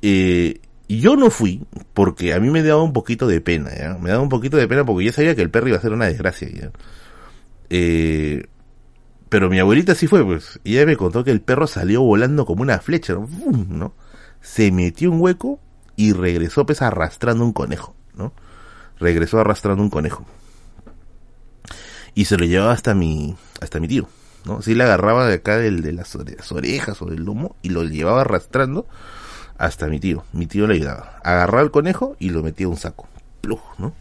Eh, yo no fui porque a mí me daba un poquito de pena. Me daba un poquito de pena porque yo sabía que el perro iba a ser una desgracia. Eh, pero mi abuelita sí fue, pues. Y ella me contó que el perro salió volando como una flecha, ¿no? Se metió un hueco y regresó, pues, arrastrando un conejo, ¿no? Regresó arrastrando un conejo. Y se lo llevaba hasta mi, hasta mi tío, ¿no? Sí le agarraba de acá del, de las orejas o del lomo y lo llevaba arrastrando hasta mi tío. Mi tío le ayudaba. Agarraba el conejo y lo metía en un saco. Plug, ¿no?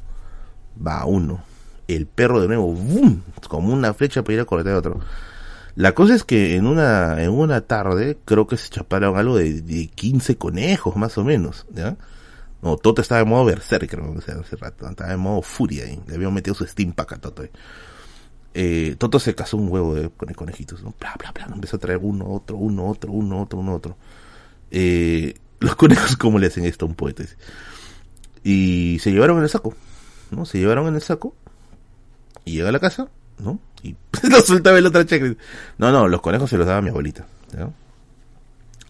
Va uno. El perro de nuevo, ¡bum! Como una flecha para ir a correr a otro. La cosa es que en una, en una tarde, creo que se chaparon algo de, de 15 conejos, más o menos, ¿ya? No, Toto estaba en modo berserker, creo que hace rato. Estaba en modo furia ahí. Le habían metido su steam pack a Toto. Eh, Toto se casó un huevo de conejitos, ¿no? Bla, bla, bla. Empezó a traer uno, otro, uno, otro, uno, otro, uno, otro. Eh, los conejos, ¿cómo le hacen esto a un poeta? Y se llevaron en el saco, ¿no? Se llevaron en el saco y llega a la casa, ¿no? Y lo soltaba el otro. No, no, los conejos se los daba mi abuelita.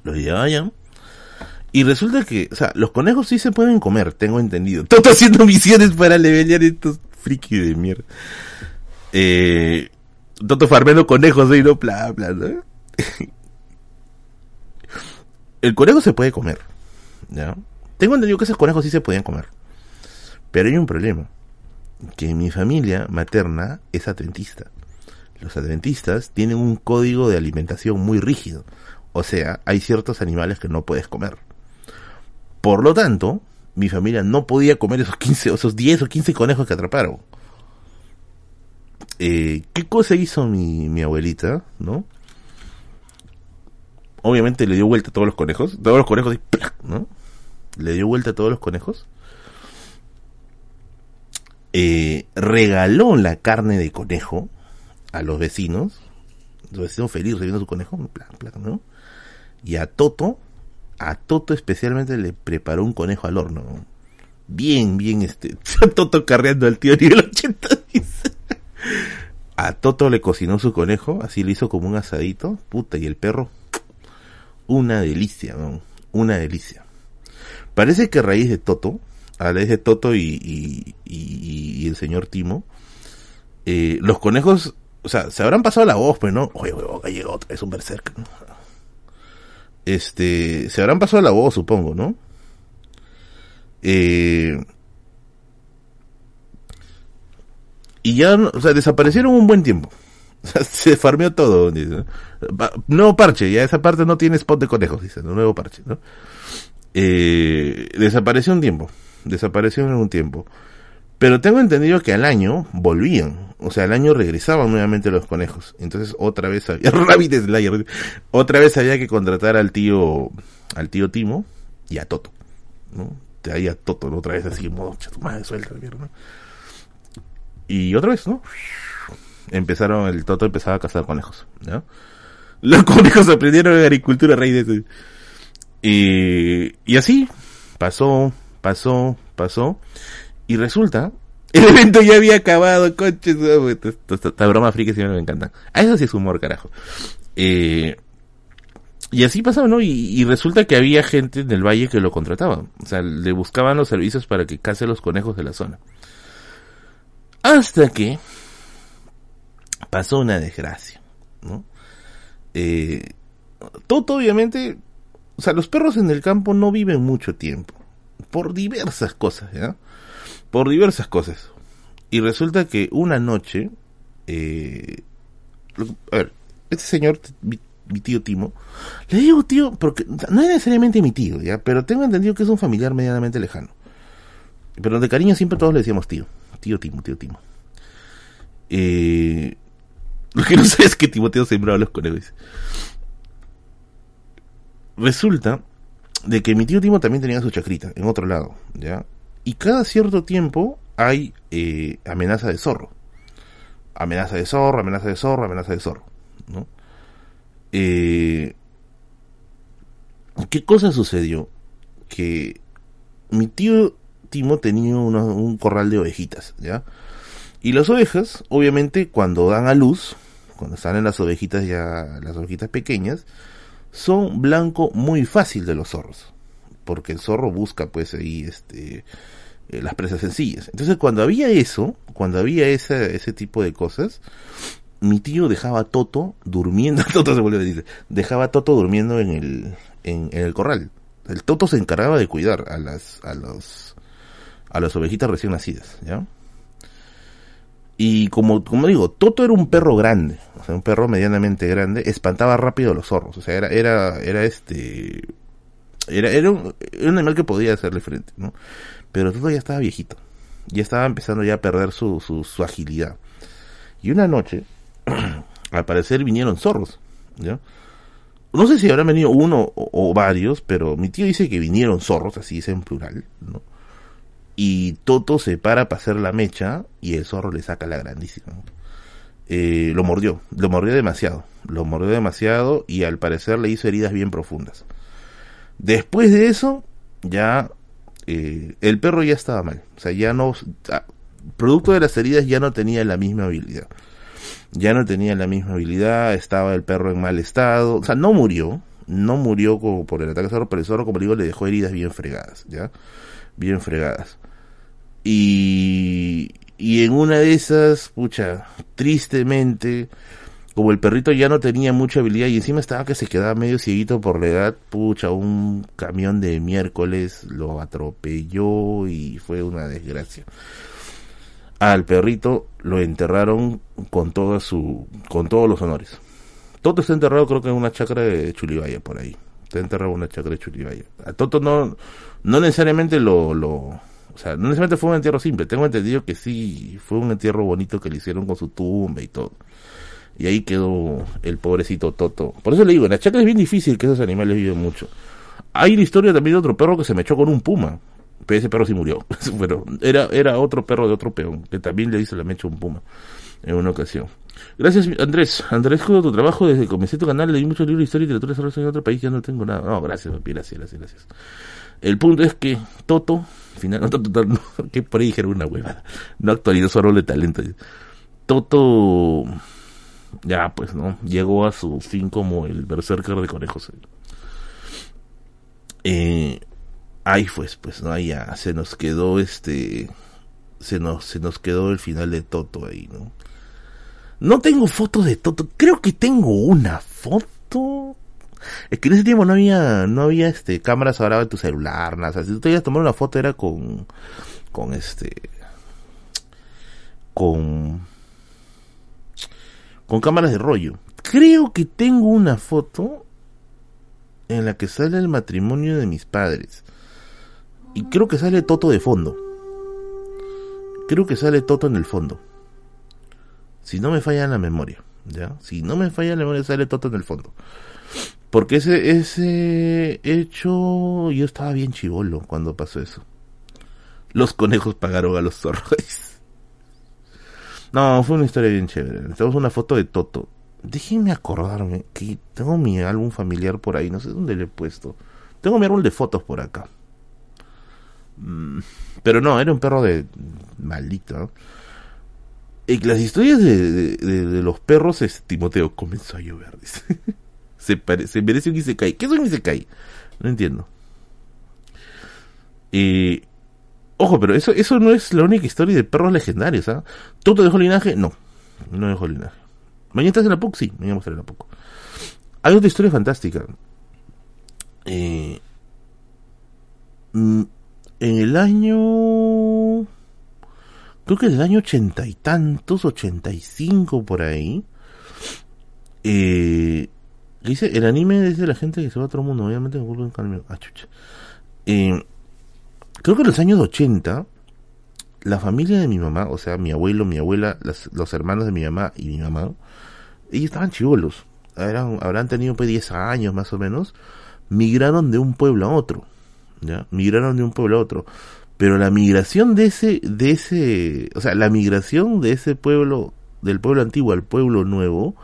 Los llevaba allá. Y resulta que, o sea, los conejos sí se pueden comer, tengo entendido. Todo haciendo misiones para levelear estos friki de mierda. Eh, Toto farmeando conejos y no, bla, bla, ¿no? el conejo se puede comer. ¿ya? Tengo entendido que esos conejos sí se podían comer. Pero hay un problema. Que mi familia materna es adventista. Los adventistas tienen un código de alimentación muy rígido. O sea, hay ciertos animales que no puedes comer. Por lo tanto, mi familia no podía comer esos 15, esos 10 o 15 conejos que atraparon. Eh, ¿Qué cosa hizo mi, abuelita? ¿No? obviamente le dio vuelta a todos los conejos, todos los conejos, ¿no? Le dio vuelta a todos los conejos. Eh, regaló la carne de conejo a los vecinos, los vecinos felices viendo su conejo, ¿no? Y a Toto, a Toto especialmente le preparó un conejo al horno. Bien, bien, este, Toto carreando al tío nivel 80, A Toto le cocinó su conejo, así le hizo como un asadito, puta, y el perro una delicia, una delicia. Parece que a raíz de Toto, a raíz de Toto y, el señor Timo, eh, los conejos, o sea, se habrán pasado la voz, pues, ¿no? Oye, oye, llega otra, es un berserk, Este, se habrán pasado la voz, supongo, ¿no? Eh, y ya, o sea, desaparecieron un buen tiempo. se farmeó todo. Nuevo parche, ya esa parte no tiene spot de conejos, dice, nuevo parche, ¿no? Eh, desapareció un tiempo, desapareció en un tiempo. Pero tengo entendido que al año volvían, o sea, al año regresaban nuevamente los conejos. Entonces otra vez había, Rabbit Slayer, otra vez había que contratar al tío, al tío Timo y a Toto, ¿no? Ahí a Toto, otra vez así, en modo, madre, suelta, ¿no? Y otra vez, ¿no? empezaron, el Toto empezaba a cazar conejos, ¿no? Los conejos aprendieron en agricultura rey de y, y así, pasó, pasó, pasó, y resulta, el evento ya había acabado, coches, esta broma friki me encanta. A eso sí es humor, carajo. Eh, y así pasaba, ¿no? Y, y, resulta que había gente en el valle que lo contrataba. O sea, le buscaban los servicios para que case los conejos de la zona. Hasta que pasó una desgracia, ¿no? Eh, todo obviamente, o sea, los perros en el campo no viven mucho tiempo, por diversas cosas, ¿ya? Por diversas cosas. Y resulta que una noche, eh, a ver, este señor, mi, tío Timo, le digo tío, porque no es necesariamente mi tío, ¿ya? Pero tengo entendido que es un familiar medianamente lejano. Pero de cariño siempre todos le decíamos tío, tío Timo, tío Timo. Eh, lo que no sé es que Timoteo sembraba los conejos. Resulta de que mi tío Timo también tenía su chacrita en otro lado, ¿ya? Y cada cierto tiempo hay eh, amenaza de zorro. Amenaza de zorro, amenaza de zorro, amenaza de zorro, ¿no? Eh, ¿Qué cosa sucedió? Que mi tío Timo tenía un corral de ovejitas, ¿ya? Y las ovejas, obviamente, cuando dan a luz, cuando salen las ovejitas ya, las ovejitas pequeñas, son blanco muy fácil de los zorros. Porque el zorro busca pues ahí este eh, las presas sencillas. Entonces cuando había eso, cuando había ese, tipo de cosas, mi tío dejaba a Toto durmiendo, Toto se volvió a decir, dejaba a Toto durmiendo en el, en, el corral. El Toto se encargaba de cuidar a las, a los, a las ovejitas recién nacidas, ¿ya? Y como, como digo, Toto era un perro grande, o sea, un perro medianamente grande, espantaba rápido a los zorros, o sea, era, era, era este, era, era un, animal que podía hacerle frente, ¿no? Pero Toto ya estaba viejito, ya estaba empezando ya a perder su, su, su agilidad. Y una noche, al parecer vinieron zorros, ¿ya? No sé si habrán venido uno o, varios, pero mi tío dice que vinieron zorros, así es en plural, ¿no? Y Toto se para para hacer la mecha y el zorro le saca la grandísima. Eh, lo mordió, lo mordió demasiado, lo mordió demasiado y al parecer le hizo heridas bien profundas. Después de eso, ya eh, el perro ya estaba mal, o sea, ya no, ah, producto de las heridas ya no tenía la misma habilidad ya no tenía la misma habilidad, estaba el perro en mal estado, o sea, no murió, no murió como por el ataque zorro, pero el zorro, como digo, le dejó heridas bien fregadas, ¿ya? Bien fregadas. Y, y en una de esas, pucha, tristemente, como el perrito ya no tenía mucha habilidad y encima estaba que se quedaba medio cieguito por la edad, pucha, un camión de miércoles lo atropelló y fue una desgracia al perrito lo enterraron con toda su con todos los honores. Toto está enterrado creo que en una chacra de Chulibaya por ahí. Está enterrado en una chacra de Chulibaya. A Toto no no necesariamente lo lo o sea, no necesariamente fue un entierro simple. Tengo entendido que sí fue un entierro bonito que le hicieron con su tumba y todo. Y ahí quedó el pobrecito Toto. Por eso le digo, en la chacra es bien difícil que esos animales viven mucho. Hay la historia también de otro perro que se me echó con un puma. Pero ese perro sí murió. Pero era, era otro perro de otro peón, que también le hizo la mecha un puma en una ocasión. Gracias, Andrés. Andrés, con tu trabajo desde que comencé tu canal, leí muchos libros de historia y literatura en otro país, ya no tengo nada. No, gracias, papi, gracias, gracias, gracias. El punto es que Toto, final, no, Toto, no, que por ahí dijeron una huevada, no actualizó su árbol de talento. Toto, ya pues, ¿no? Llegó a su fin como el berserker de conejos. Eh, ahí pues, pues, no, ahí ya se nos quedó este, se nos, se nos quedó el final de Toto ahí, ¿no? No tengo fotos de Toto, creo que tengo una foto. Es que en ese tiempo no había, no había este, cámaras ahora en tu celular, nada. Si tú ibas a tomar una foto era con, con este, con, con cámaras de rollo. Creo que tengo una foto en la que sale el matrimonio de mis padres. Y creo que sale Toto de fondo. Creo que sale Toto en el fondo. Si no me falla la memoria, ¿ya? Si no me falla la memoria, sale Toto en el fondo. Porque ese, ese hecho, yo estaba bien chivolo cuando pasó eso. Los conejos pagaron a los zorros. No, fue una historia bien chévere. Tenemos una foto de Toto. Déjenme acordarme que tengo mi álbum familiar por ahí, no sé dónde le he puesto. Tengo mi álbum de fotos por acá. Mm, pero no, era un perro de maldito. Y las historias de, los perros, es, Timoteo comenzó a llover. se, se merece un Isekai. ¿Qué es un Isekai? No entiendo. Y ojo, pero eso, eso no es la única historia de perros legendarios. ¿ah? ¿Tú te dejó linaje? No, no dejó linaje. Mañana estás en la PUC, sí, mañana a en la PUC. Hay otra historia fantástica. Eh, mm, en el año creo que en el año ochenta y tantos, ochenta y cinco por ahí, eh, dice, el anime es de la gente que se va a otro mundo, obviamente me acuerdo en cambio, ah, chucha. Eh, creo que en los años 80, la familia de mi mamá, o sea, mi abuelo, mi abuela, los hermanos de mi mamá y mi mamá, ellos estaban chivolos, eran, habrán tenido pues 10 años más o menos, migraron de un pueblo a otro ¿ya? Migraron de un pueblo a otro. Pero la migración de ese, de ese, o sea, la migración de ese pueblo, del pueblo antiguo al pueblo nuevo,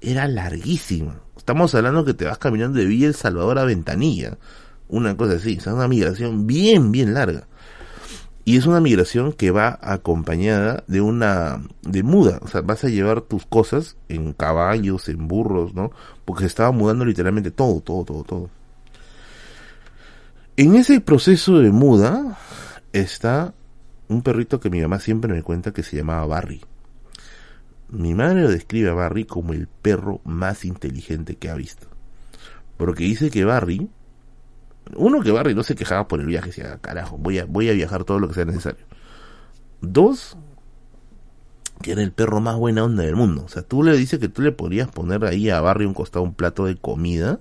era larguísima. Estamos hablando que te vas caminando de Villa El Salvador a Ventanilla. Una cosa así, es una migración bien, bien larga. Y es una migración que va acompañada de una, de muda. O sea, vas a llevar tus cosas en caballos, en burros, ¿no? Porque se estaba mudando literalmente todo, todo, todo, todo. En ese proceso de muda está un perrito que mi mamá siempre me cuenta que se llamaba Barry. Mi madre lo describe a Barry como el perro más inteligente que ha visto. Porque dice que Barry, uno que Barry no se quejaba por el viaje, decía, carajo, voy a, voy a viajar todo lo que sea necesario. Dos, que era el perro más buena onda del mundo. O sea, tú le dices que tú le podrías poner ahí a Barry un costado un plato de comida,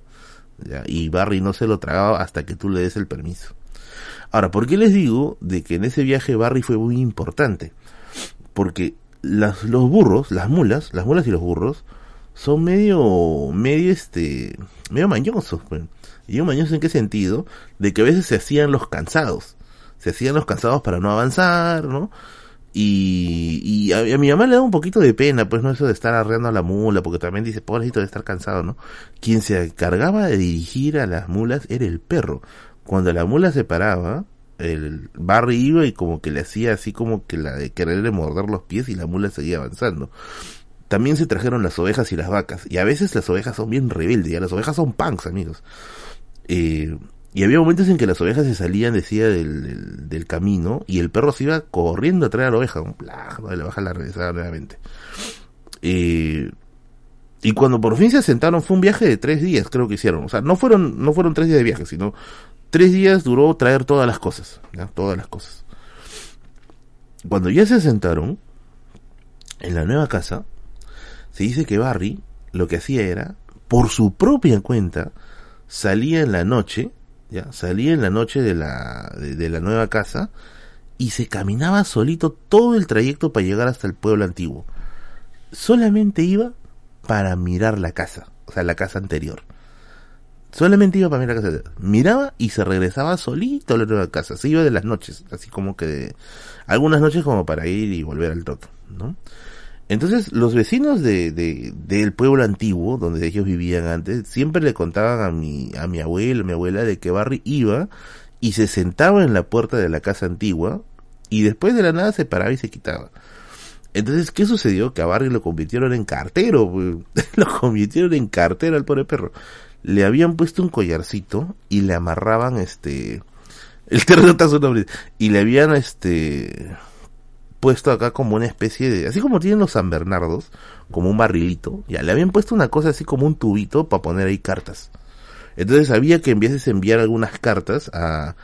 y Barry no se lo tragaba hasta que tú le des el permiso. Ahora, ¿por qué les digo de que en ese viaje Barry fue muy importante? Porque las, los burros, las mulas, las mulas y los burros, son medio, medio este, medio mañosos, pues. Y yo mañoso en qué sentido? De que a veces se hacían los cansados. Se hacían los cansados para no avanzar, ¿no? Y, y a, mi mamá le da un poquito de pena, pues no eso de estar arreando a la mula, porque también dice, pobrecito de estar cansado, ¿no? Quien se encargaba de dirigir a las mulas era el perro. Cuando la mula se paraba, el Barry iba y como que le hacía así como que la de quererle morder los pies y la mula seguía avanzando. También se trajeron las ovejas y las vacas. Y a veces las ovejas son bien rebeldes, ya las ovejas son punks, amigos. Eh, y había momentos en que las ovejas se salían, decía, del, camino y el perro se iba corriendo a traer a la oveja. Un le baja la regresada nuevamente. Eh, y cuando por fin se asentaron fue un viaje de tres días, creo que hicieron. O sea, no fueron, no fueron tres días de viaje, sino tres días duró traer todas las cosas. Todas las cosas. Cuando ya se asentaron en la nueva casa, se dice que Barry lo que hacía era, por su propia cuenta, salía en la noche, ya, salía en la noche de la, de, la nueva casa y se caminaba solito todo el trayecto para llegar hasta el pueblo antiguo. Solamente iba para mirar la casa, o sea, la casa anterior. Solamente iba para mirar la casa. Miraba y se regresaba solito a la nueva casa. Se iba de las noches, así como que de, algunas noches como para ir y volver al toto, ¿no? Entonces, los vecinos de, de, del pueblo antiguo, donde ellos vivían antes, siempre le contaban a mi, a mi abuela, a mi abuela, de que Barry iba y se sentaba en la puerta de la casa antigua y después de la nada se paraba y se quitaba. Entonces, ¿qué sucedió? Que a Barry lo convirtieron en cartero, lo convirtieron en cartero al pobre perro. Le habían puesto un collarcito y le amarraban este, el terreno está su nombre, y le habían este, puesto acá como una especie de, así como tienen los San Bernardos, como un barrilito, ya, le habían puesto una cosa así como un tubito para poner ahí cartas. Entonces había que enviases enviar algunas cartas a,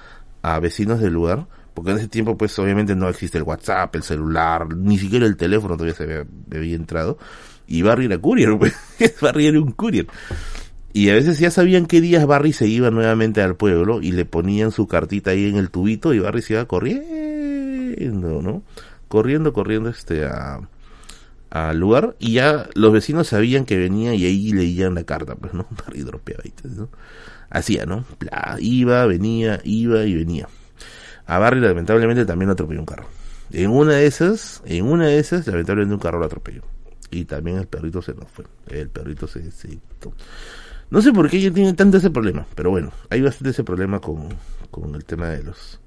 a vecinos del lugar, porque en ese tiempo pues obviamente no existe el WhatsApp, el celular, ni siquiera el teléfono todavía se había, entrado, y Barry era courier, pues, Barry era un courier. Y a veces ya sabían qué días Barry se iba nuevamente al pueblo y le ponían su cartita ahí en el tubito y Barry se iba corriendo, ¿no? Corriendo, corriendo este a al lugar y ya los vecinos sabían que venía y ahí leían la carta, pues, ¿no? Barry dropeaba ¿no? Hacía, ¿no? iba, venía, iba y venía. A Barry lamentablemente también lo atropelló un carro. En una de esas, en una de esas, lamentablemente un carro lo atropelló. Y también el perrito se nos fue. El perrito se, se No sé por qué ella tiene tanto ese problema, pero bueno, hay bastante ese problema con, con el tema de los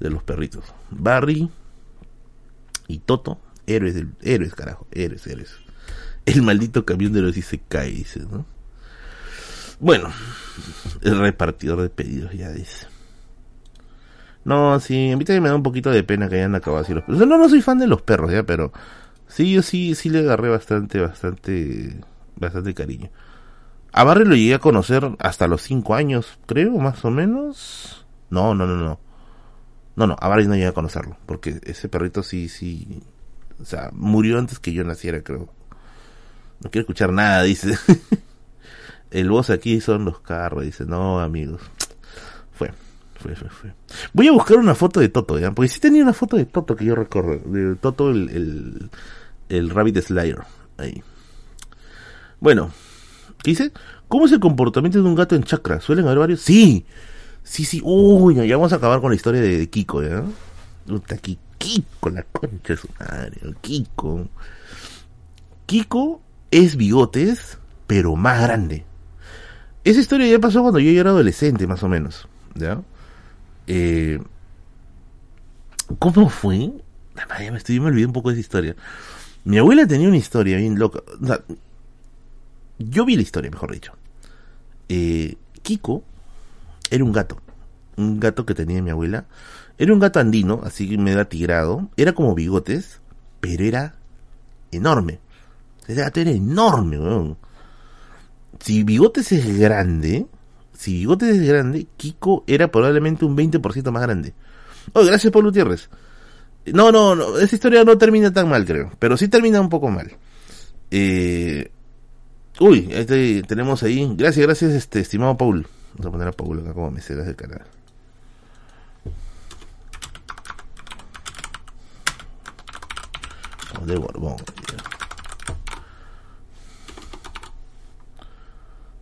de los perritos. Barry y Toto, héroes del, héroes, carajo, héroes, héroes. El maldito camión de los cae, dice, ¿no? Bueno, el repartidor de pedidos ya dice. No, sí, a mí también me da un poquito de pena que hayan acabado así los perros. no, no soy fan de los perros, ya, pero sí, yo sí, sí le agarré bastante, bastante, bastante cariño. A Barry lo llegué a conocer hasta los 5 años, creo, más o menos. No, no, no, no. No, no, a Barry no llegué a conocerlo, porque ese perrito sí, sí, o sea, murió antes que yo naciera, creo. No quiero escuchar nada, dice. El voz aquí son los carros, dice, no, amigos. Fue, fue, fue, fue. Voy a buscar una foto de Toto, ¿ya? Porque sí tenía una foto de Toto que yo recuerdo, de Toto el, el, el Rabbit Slayer, ahí. Bueno, ¿qué dice? ¿Cómo es el comportamiento de un gato en chakra? ¿Suelen haber varios? Sí, Sí, sí, uy, ya vamos a acabar con la historia de, Kiko, ¿ya? Puta, Kiko, la concha de su madre, Kiko. Kiko es bigotes, pero más grande. Esa historia ya pasó cuando yo era adolescente, más o menos, ¿ya? Eh, ¿Cómo fue? Ya me, estoy, me olvidé un poco de esa historia. Mi abuela tenía una historia bien loca. Yo vi la historia, mejor dicho. Eh, Kiko era un gato. Un gato que tenía mi abuela. Era un gato andino, así que me da tigrado. Era como bigotes, pero era enorme. Ese gato era enorme, weón. Si Bigotes es grande, si Bigotes es grande, Kiko era probablemente un 20% más grande. Oh, gracias Paul Gutiérrez. No, no, no, esa historia no termina tan mal, creo. Pero sí termina un poco mal. Eh, uy, este, tenemos ahí. Gracias, gracias, este, estimado Paul. Vamos a poner a Paul acá como meseras del canal. De Borbón.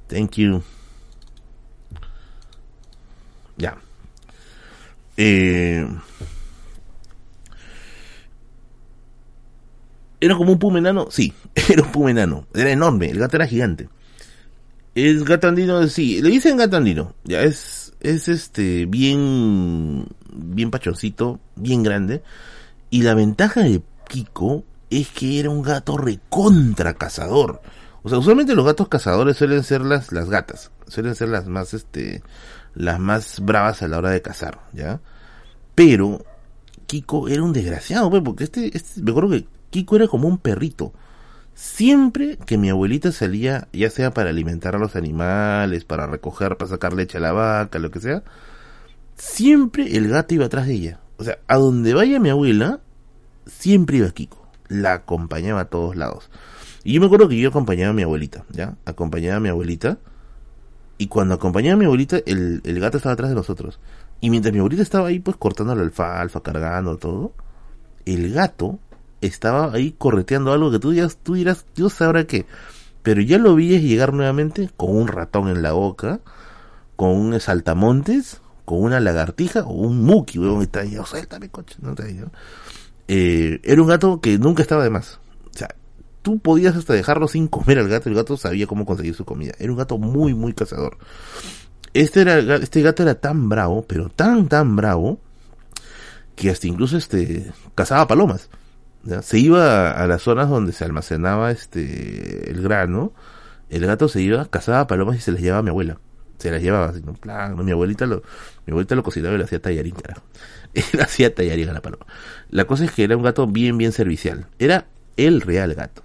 Thank you. Ya. Eh, ¿Era como un puma enano? Sí, era un puma enano. Era enorme, el gato era gigante. El gato andino, sí, le dicen gato andino. Ya es, es este, bien, bien pachoncito, bien grande. Y la ventaja de Kiko es que era un gato recontra cazador. O sea, usualmente los gatos cazadores suelen ser las, las gatas. Suelen ser las más, este, las más bravas a la hora de cazar, ¿ya? Pero, Kiko era un desgraciado, pues, porque este, este, me acuerdo que Kiko era como un perrito. Siempre que mi abuelita salía, ya sea para alimentar a los animales, para recoger, para sacar leche a la vaca, lo que sea, siempre el gato iba atrás de ella. O sea, a donde vaya mi abuela, siempre iba Kiko. La acompañaba a todos lados. Y yo me acuerdo que yo acompañaba a mi abuelita, ¿ya? Acompañaba a mi abuelita. Y cuando acompañaba a mi abuelita, el, gato estaba atrás de nosotros. Y mientras mi abuelita estaba ahí, pues cortando la alfalfa, cargando todo, el gato estaba ahí correteando algo que tú dirás, tú dirás, Dios sabrá qué. Pero ya lo vi llegar nuevamente con un ratón en la boca, con un saltamontes, con una lagartija o un muki, weón, está ahí, suéltame, coche, no digo. Eh, era un gato que nunca estaba de más. O sea, tú podías hasta dejarlo sin comer al gato, el gato sabía cómo conseguir su comida. Era un gato muy, muy cazador. Este, era, este gato era tan bravo, pero tan, tan bravo, que hasta incluso este, cazaba palomas. Se iba a las zonas donde se almacenaba este, el grano, el gato se iba, cazaba palomas y se las llevaba a mi abuela. Se las llevaba así, ¿no? Plan, Mi abuelita lo, mi abuelita lo cocinaba y le hacía tallarín, carajo. Hacía tallarín a la paloma. La cosa es que era un gato bien, bien servicial. Era el real gato.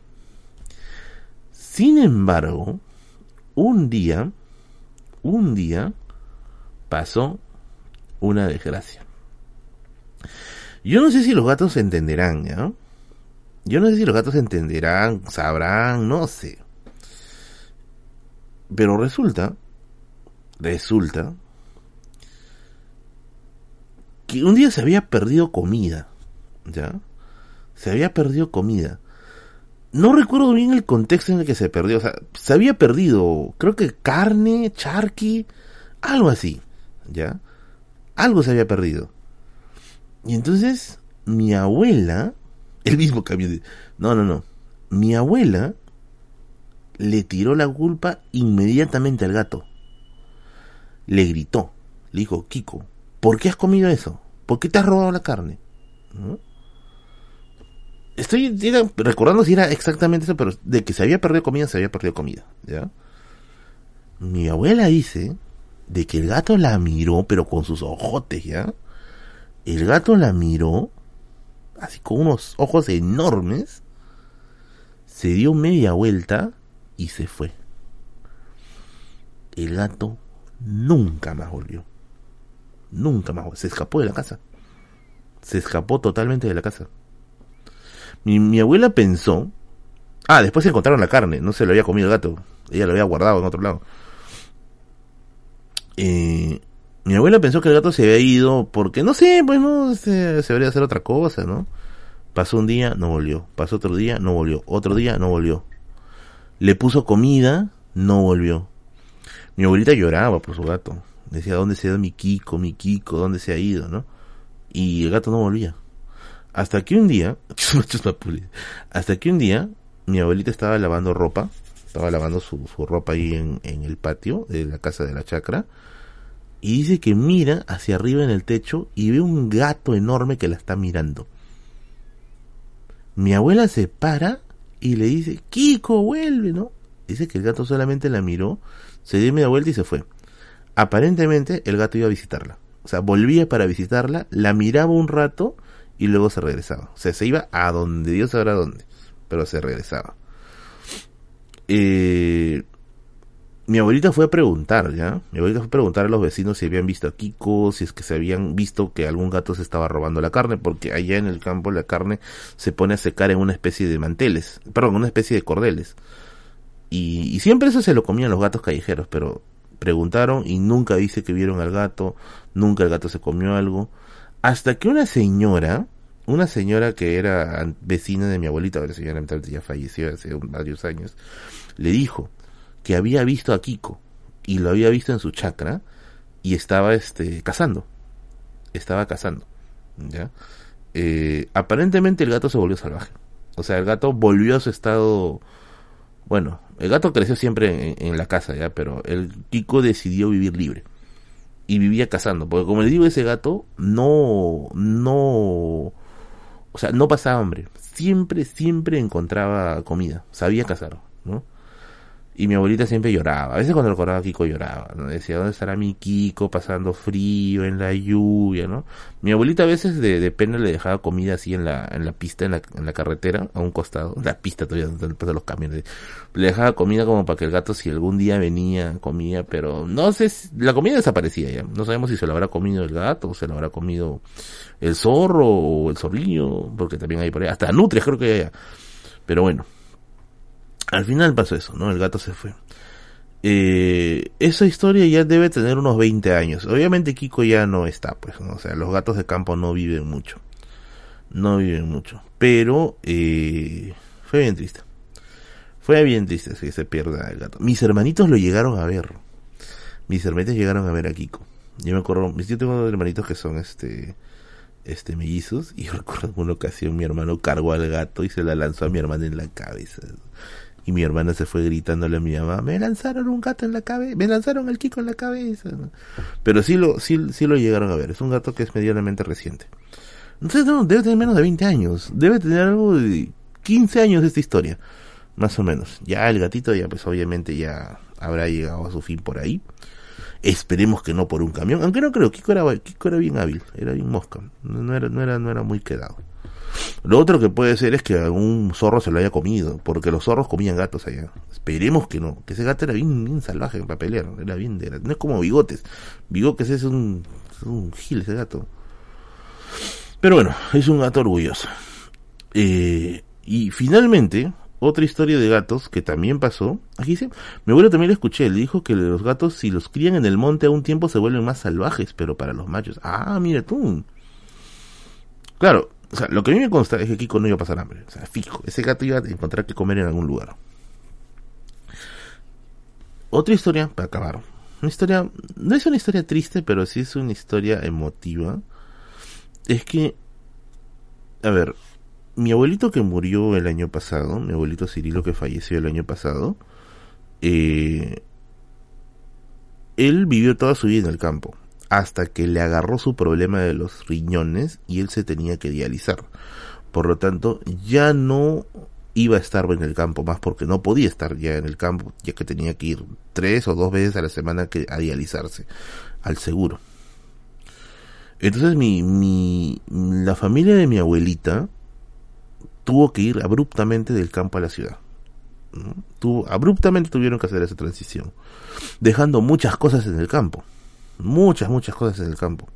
Sin embargo, un día, un día, pasó una desgracia. Yo no sé si los gatos entenderán, ¿ya? Yo no sé si los gatos entenderán, sabrán, no sé. Pero resulta, resulta, que un día se había perdido comida, ¿ya? Se había perdido comida. No recuerdo bien el contexto en el que se perdió, o sea, se había perdido, creo que carne, charqui, algo así, ¿ya? Algo se había perdido. Y entonces mi abuela, el mismo cambio No, no, no. Mi abuela le tiró la culpa inmediatamente al gato. Le gritó, le dijo, Kiko, ¿por qué has comido eso? ¿Por qué te has robado la carne? Estoy recordando si era exactamente eso, pero de que se había perdido comida, se había perdido comida. ¿ya? Mi abuela dice de que el gato la miró, pero con sus ojotes, ¿ya? El gato la miró, así con unos ojos enormes, se dio media vuelta y se fue. El gato nunca más volvió. Nunca más volvió. Se escapó de la casa. Se escapó totalmente de la casa. Mi, abuela pensó... Ah, después se encontraron la carne. No se lo había comido el gato. Ella lo había guardado en otro lado. Eh, mi abuela pensó que el gato se había ido porque, no sé, pues no, se, se debería hacer otra cosa, ¿no? Pasó un día, no volvió. Pasó otro día, no volvió. Otro día, no volvió. Le puso comida, no volvió. Mi abuelita lloraba por su gato. Decía, ¿dónde se ha ido mi Kiko, mi Kiko? ¿Dónde se ha ido, no? Y el gato no volvía. Hasta que un día, hasta que un día, mi abuelita estaba lavando ropa, estaba lavando su, su ropa ahí en, en el patio de la casa de la chacra, y dice que mira hacia arriba en el techo y ve un gato enorme que la está mirando. Mi abuela se para y le dice, Kiko, vuelve, ¿no? Dice que el gato solamente la miró, se dio media vuelta y se fue. Aparentemente el gato iba a visitarla. O sea, volvía para visitarla, la miraba un rato y luego se regresaba. O sea, se iba a donde Dios sabrá dónde, pero se regresaba. eh, mi abuelita fue a preguntar, ¿ya? Mi abuelita fue a preguntar a los vecinos si habían visto a Kiko, si es que se habían visto que algún gato se estaba robando la carne, porque allá en el campo la carne se pone a secar en una especie de manteles, perdón, una especie de cordeles. Y, y siempre eso se lo comían los gatos callejeros, pero preguntaron y nunca dice que vieron al gato, nunca el gato se comió algo, hasta que una señora, una señora que era vecina de mi abuelita, la señora ya falleció hace varios años, le dijo que había visto a Kiko y lo había visto en su chacra y estaba este cazando, estaba cazando, ya. Eh, aparentemente el gato se volvió salvaje, o sea el gato volvió a su estado, bueno, el gato creció siempre en, la casa, ya, pero el Kiko decidió vivir libre. Y vivía cazando. Porque como le digo, ese gato no, no, o sea, no pasaba hambre. Siempre, siempre encontraba comida. Sabía cazar. Y mi abuelita siempre lloraba. A veces cuando recordaba a Kiko lloraba. ¿no? Decía, ¿dónde estará mi Kiko pasando frío en la lluvia? ¿no? Mi abuelita a veces de, de pena le dejaba comida así en la, en la pista, en la, en la carretera, a un costado. La pista todavía, después de los camiones. Le dejaba comida como para que el gato, si algún día venía, comía. Pero no sé, si, la comida desaparecía ya. No sabemos si se lo habrá comido el gato o se lo habrá comido el zorro o el zorrillo. Porque también hay por ahí. Hasta nutrias creo que hay. Pero bueno al final pasó eso, ¿no? El gato se fue. Eh, esa historia ya debe tener unos 20 años. Obviamente Kiko ya no está, pues, o sea, los gatos de campo no viven mucho. No viven mucho. Pero eh, fue bien triste. Fue bien triste que se pierda el gato. Mis hermanitos lo llegaron a ver. Mis hermanitos llegaron a ver a Kiko. Yo me acuerdo, yo tengo dos hermanitos que son este este mellizos y recuerdo en una ocasión mi hermano cargó al gato y se la lanzó a mi hermana en la cabeza y mi hermana se fue gritándole a mi mamá, me lanzaron un gato en la cabeza, me lanzaron el Kiko en la cabeza. Pero sí lo, sí, sí lo llegaron a ver, es un gato que es medianamente reciente. Entonces no, debe tener menos de 20 años, debe tener algo de 15 años esta historia, más o menos. Ya el gatito ya pues obviamente ya habrá llegado a su fin por ahí. Esperemos que no por un camión, aunque no creo, Kiko era, Kiko era bien hábil, era bien mosca, no era, no era, no era muy quedado. Lo otro que puede ser es que algún zorro se lo haya comido, porque los zorros comían gatos allá. Esperemos que no, que ese gato era bien, salvaje para pelear, era bien, no es como bigotes. Bigotes es un, un gil ese gato. Pero bueno, es un gato orgulloso. Eh, y finalmente, otra historia de gatos que también pasó. Aquí dice, mi abuelo también le escuché, le dijo que los gatos si los crían en el monte a un tiempo se vuelven más salvajes, pero para los machos. Ah, mira tú. Claro, o sea, lo que a mí me consta es que Kiko no iba a pasar hambre. O sea, fijo. Ese gato iba a encontrar que comer en algún lugar. Otra historia, para acabar. Una historia, no es una historia triste, pero sí es una historia emotiva. Es que, a ver, mi abuelito que murió el año pasado, mi abuelito Cirilo que falleció el año pasado, eh, él vivió toda su vida en el campo hasta que le agarró su problema de los riñones y él se tenía que dializar. Por lo tanto, ya no iba a estar en el campo más porque no podía estar ya en el campo, ya que tenía que ir tres o dos veces a la semana que, a dializarse al seguro. Entonces mi, mi, la familia de mi abuelita tuvo que ir abruptamente del campo a la ciudad. Tuvo, abruptamente tuvieron que hacer esa transición, dejando muchas cosas en el campo muchas, muchas cosas en el campo.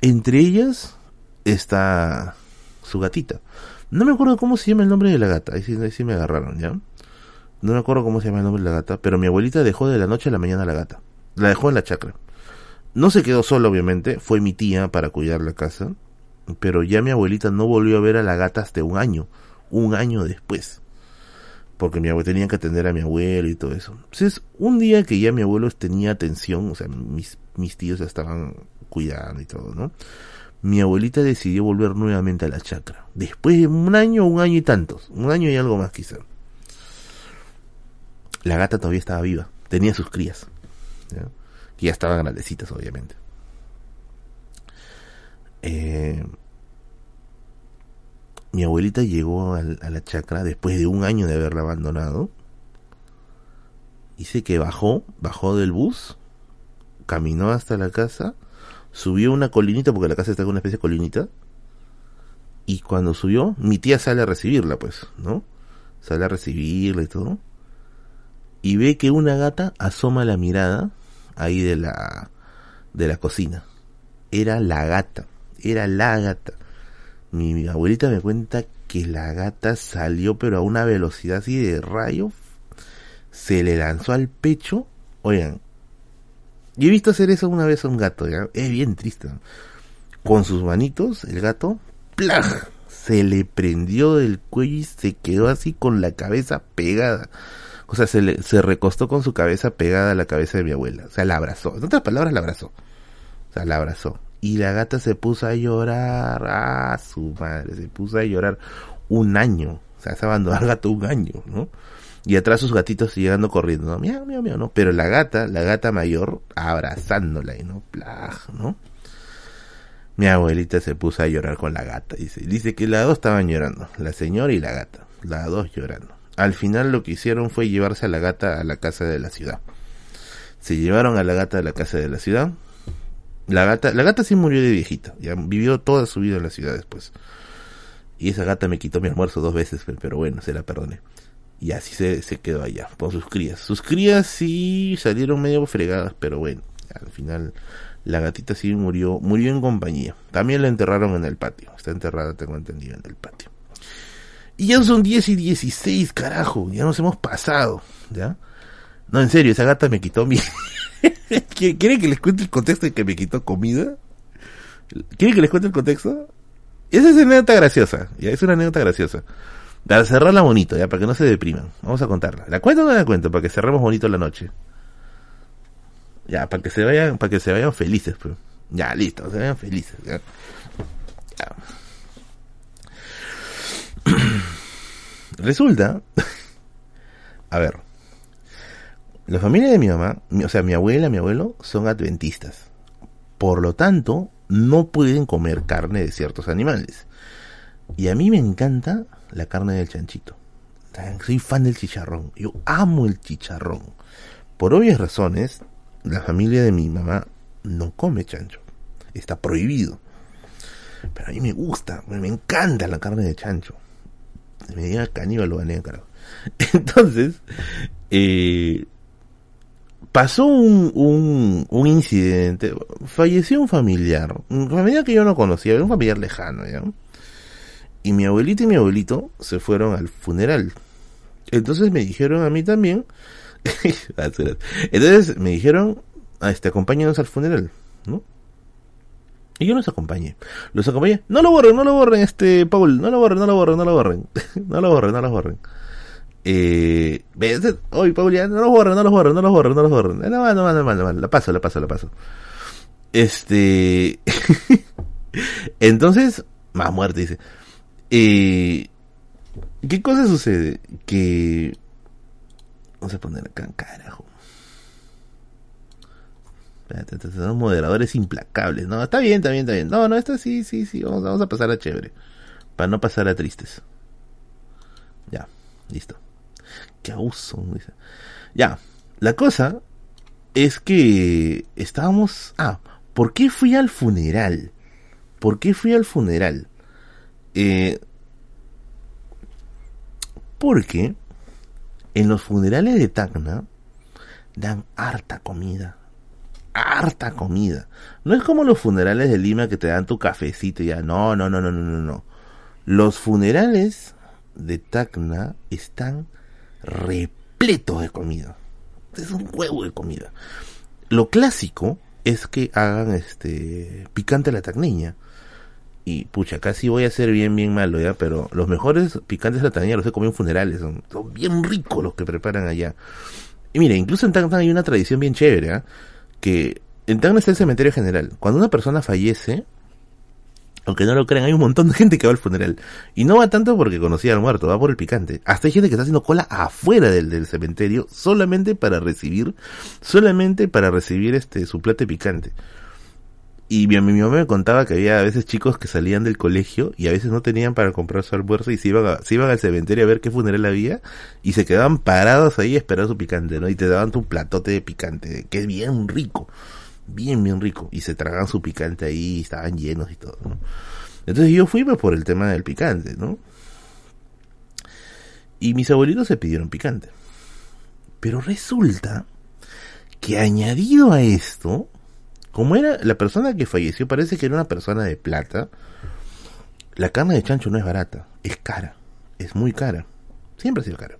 Entre ellas está su gatita. No me acuerdo cómo se llama el nombre de la gata, ahí sí, me agarraron, ¿ya? No me acuerdo cómo se llama el nombre de la gata, pero mi abuelita dejó de la noche a la mañana a la gata. La dejó en la chacra. No se quedó sola, obviamente, fue mi tía para cuidar la casa, pero ya mi abuelita no volvió a ver a la gata hasta un año, un año después porque mi abuelo tenía que atender a mi abuelo y todo eso. Entonces, un día que ya mi abuelo tenía atención, o sea, mis, mis tíos ya estaban cuidando y todo, ¿no? Mi abuelita decidió volver nuevamente a la chacra. Después de un año, un año y tantos. Un año y algo más quizá. La gata todavía estaba viva. Tenía sus crías. Que ya estaban grandecitas, obviamente. Eh, mi abuelita llegó a, la chacra después de un año de haberla abandonado. Dice que bajó, bajó del bus, caminó hasta la casa, subió una colinita, porque la casa está con una especie de colinita, y cuando subió, mi tía sale a recibirla, pues, ¿no? Sale a recibirla y todo. y ve que una gata asoma la mirada ahí de la de la cocina. Era la gata, era la gata. Mi, abuelita me cuenta que la gata salió pero a una velocidad así de rayo, se le lanzó al pecho. Oigan, yo he visto hacer eso una vez a un gato, es bien triste. Con sus manitos, el gato, ¡plaj! se le prendió del cuello y se quedó así con la cabeza pegada. O sea, se, le, se recostó con su cabeza pegada a la cabeza de mi abuela. O sea, la abrazó. En otras palabras, la abrazó. O sea, la abrazó. Y la gata se puso a llorar. Ah, su madre. Se puso a llorar un año. O sea, se abandonó al gato un año, ¿no? Y atrás sus gatitos llegando corriendo, ¿no? Miau, miau, miau, ¿no? Pero la gata, la gata mayor, abrazándola y no, plaj, ¿no? Mi abuelita se puso a llorar con la gata. Dice, dice que las dos estaban llorando, la señora y la gata, las dos llorando. Al final lo que hicieron fue llevarse a la gata a la casa de la ciudad. Se llevaron a la gata a la casa de la ciudad. La gata, la gata sí murió de viejita, ya vivió toda su vida en la ciudad después. Y esa gata me quitó mi almuerzo dos veces, pero bueno, se la perdoné. Y así se, se quedó allá, con sus crías. Sus crías sí salieron medio fregadas, pero bueno, al final la gatita sí murió, murió en compañía. También la enterraron en el patio. Está enterrada, tengo entendido, en el patio. Y ya son 10 y 16, carajo. Ya nos hemos pasado, ¿ya? No, en serio, esa gata me quitó mi... ¿Quieren que les cuente el contexto de que me quitó comida? ¿Quieren que les cuente el contexto? Esa es una anécdota graciosa, ya es una anécdota graciosa. Para cerrarla bonito, ya, para que no se depriman. Vamos a contarla. ¿La cuento o no la cuento? Para que cerremos bonito la noche. Ya, para que se vayan, para que se vayan felices, pues. Ya, listo, se vayan felices. Ya. Resulta, a ver, la familia de mi mamá, o sea, mi abuela, mi abuelo, son adventistas. Por lo tanto, no pueden comer carne de ciertos animales. Y a mí me encanta la carne del chanchito. Soy fan del chicharrón. Yo amo el chicharrón. Por obvias razones, la familia de mi mamá no come chancho. Está prohibido. Pero a mí me gusta, me encanta la carne de chancho. Me diga caníbal lo gané, carajo. Entonces, eh, pasó un, un, un, incidente. Falleció un familiar. Un familiar que yo no conocía, un familiar lejano, ¿ya? Y mi abuelita y mi abuelito se fueron al funeral. Entonces me dijeron a mí también Entonces me dijeron, ah, este, acompáñanos al funeral, ¿no? Y yo los acompañé. Los acompañé. No lo borren, no lo borren, este, Paul. No lo borren, no lo borren, no lo borren. no lo borren, no lo borren. Eh, hoy, Paul, ya, no lo borren, no lo borren, no lo borren, no lo borren. No, no, no, no, no, la paso, la paso, la paso. Este, entonces, más muerte, dice. Eh, ¿qué cosa sucede? Que Vamos a poner acá, carajo. Espérate, son moderadores implacables. No, está bien, está bien, está bien. No, no, esto sí, sí, sí. Vamos, vamos a pasar a chévere. Para no pasar a tristes. Ya, listo. Qué abuso. Ya, la cosa es que estábamos... Ah, ¿por qué fui al funeral? ¿Por qué fui al funeral? Eh, porque en los funerales de Tacna dan harta comida. Harta comida. No es como los funerales de Lima que te dan tu cafecito ya. No, no, no, no, no, no. Los funerales de Tacna están repletos de comida. Es un huevo de comida. Lo clásico es que hagan este picante a la tacneña y pucha, casi voy a ser bien, bien malo, ¿ya? Pero los mejores picantes de la Tacna los he comido en funerales, son, bien ricos los que preparan allá. Y mire, incluso en Tacna hay una tradición bien chévere, ¿ya? Que en Tacna está el cementerio general. Cuando una persona fallece, aunque no lo crean, hay un montón de gente que va al funeral. Y no va tanto porque conocía al muerto, va por el picante. Hasta hay gente que está haciendo cola afuera del, del cementerio solamente para recibir, solamente para recibir este, su plato picante. Y mi, mi, mamá me contaba que había a veces chicos que salían del colegio y a veces no tenían para comprar su almuerzo y se iban, se iban al cementerio a ver qué funeral había y se quedaban parados ahí esperando su picante, ¿no? Y te daban tu platote de picante, que es bien rico, bien, bien rico. Y se tragaban su picante ahí, y estaban llenos y todo, ¿no? Entonces yo fui pues, por el tema del picante, ¿no? Y mis abuelitos se pidieron picante. Pero resulta que añadido a esto, como era la persona que falleció, parece que era una persona de plata, la carne de chancho no es barata, es cara, es muy cara, siempre ha sido cara.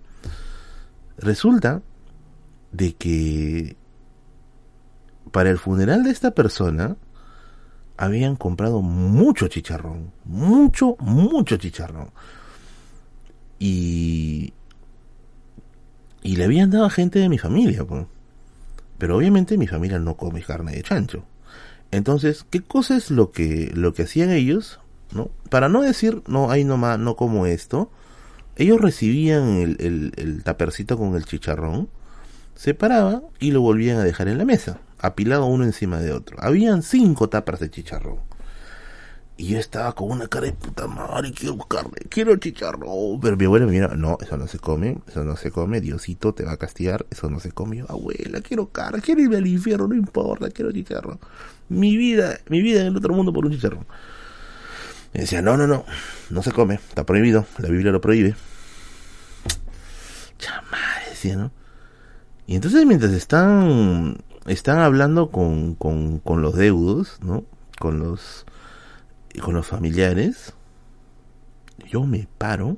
Resulta de que para el funeral de esta persona habían comprado mucho chicharrón, mucho, mucho chicharrón. Y y le habían dado a gente de mi familia, pues. Pero obviamente mi familia no come carne de chancho. Entonces, ¿qué cosa es lo que, lo que hacían ellos? ¿No? Para no decir, no, hay nomás, no como esto, ellos recibían el, el, el tapercito con el chicharrón, se paraban y lo volvían a dejar en la mesa, apilado uno encima de otro. Habían cinco tapas de chicharrón. Y yo estaba con una cara de puta madre, quiero carne, quiero chicharrón. Pero mi abuela me mira, no, eso no se come, eso no se come, Diosito te va a castigar, eso no se come. Yo, abuela, quiero carne, quiero irme al infierno, no importa, quiero chicharrón. Mi vida, mi vida en el otro mundo por un chicharrón. Me decía, no, no, no, no se come, está prohibido, la Biblia lo prohíbe. Chamar, decía, ¿no? Y entonces mientras están, están hablando con, con, con los deudos, ¿no? Con los con los familiares, yo me paro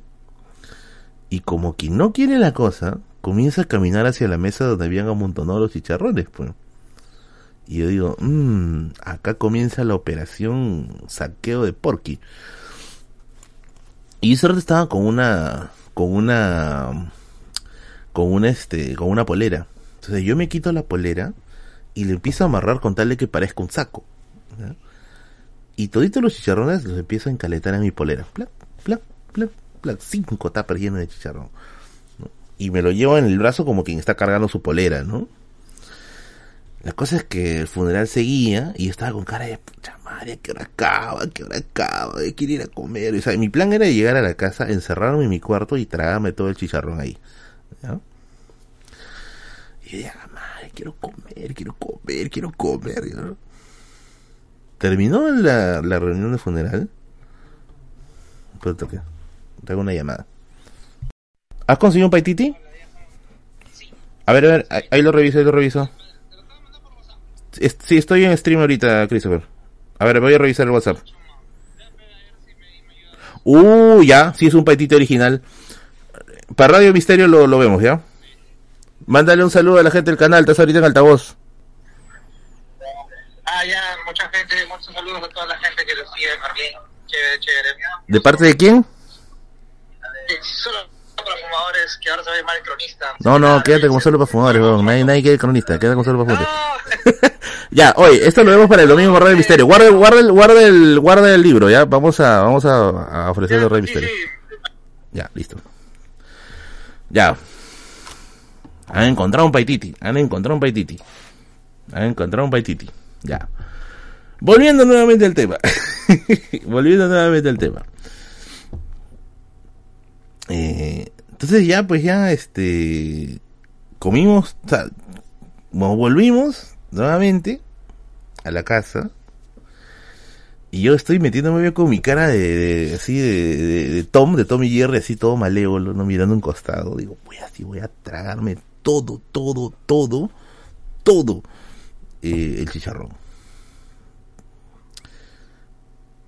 y como quien no quiere la cosa, comienza a caminar hacia la mesa donde habían amontonado los chicharrones, pues. Y yo digo, mmm, acá comienza la operación saqueo de Porky. Y ese estaba con una, con una, con una este, con una polera. Entonces yo me quito la polera y le empiezo a amarrar con tal de que parezca un saco. Y toditos los chicharrones los empiezo a encaletar en mi polera. Plac, plac, plac, plac. Cinco tapas llenos de chicharrón. Y me lo llevo en el brazo como quien está cargando su polera, ¿no? La cosa es que el funeral seguía y estaba con cara de pucha madre, que hora acaba, que hora acaba, de quiero ir a comer. O sea, mi plan era llegar a la casa, encerrarme en mi cuarto y tragarme todo el chicharrón ahí. ¿ya? Y madre, quiero comer, quiero comer, quiero comer. ¿no? terminó la, la reunión de funeral. Pues toque. Tengo una llamada. ¿Has conseguido un paititi? A ver, a ver, ahí, ahí lo reviso, ahí lo reviso. Sí, estoy en stream ahorita, Christopher. A ver, voy a revisar el WhatsApp. Uh, ya, sí es un paititi original. Para Radio Misterio lo, lo vemos, ¿ya? Mándale un saludo a la gente del canal, estás ahorita en altavoz. Ah, ya, mucha gente, muchos saludos a toda la gente que lo sigue, Marlene. Chévere, chévere. ¿De parte de quién? Sí, Solo para fumadores, que ahora se va a llamar el cronista. No, no, Ah, quédate como solo para fumadores, weón. Nadie, nadie quiere cronista, quédate como solo para fumadores. Ya, oye, esto lo vemos para el domingo Radio Misterio. Guarda, el- guarda, el, guarda, el, guarda el libro, ya. Vamos a, vamos a, a ofrecerlo sí, Misterio. Ya, listo. Ya. Han encontrado un paititi. Han encontrado un paititi. Han encontrado un paititi. Ya. Volviendo nuevamente al tema. Volviendo nuevamente al tema. Eh, entonces ya, pues ya, este, comimos, o sea, como volvimos nuevamente a la casa. Y yo estoy metiéndome con mi cara de, así de, de- de Tom, de Tom y Jerry, así todo malévolo, ¿no? Mirando un costado. Digo, voy así, voy a tragarme todo, todo, todo, todo eh, el chicharrón.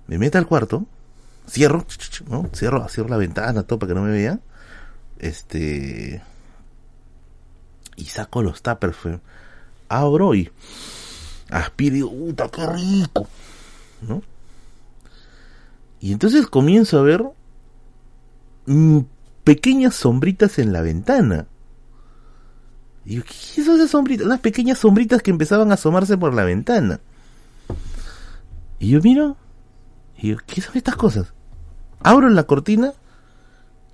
Me meto al cuarto, cierro, ¿no? Cierro, cierro la ventana, todo para que no me vean. Este. Y saco los tuppers. Abro y aspiro y digo, puta, qué rico, ¿no? Y entonces comienzo a ver mm, pequeñas sombritas en la ventana. Y digo, ¿qué son esas sombritas? Unas pequeñas sombritas que empezaban a asomarse por la ventana. Y yo miro, y digo, ¿qué son estas cosas? Abro la cortina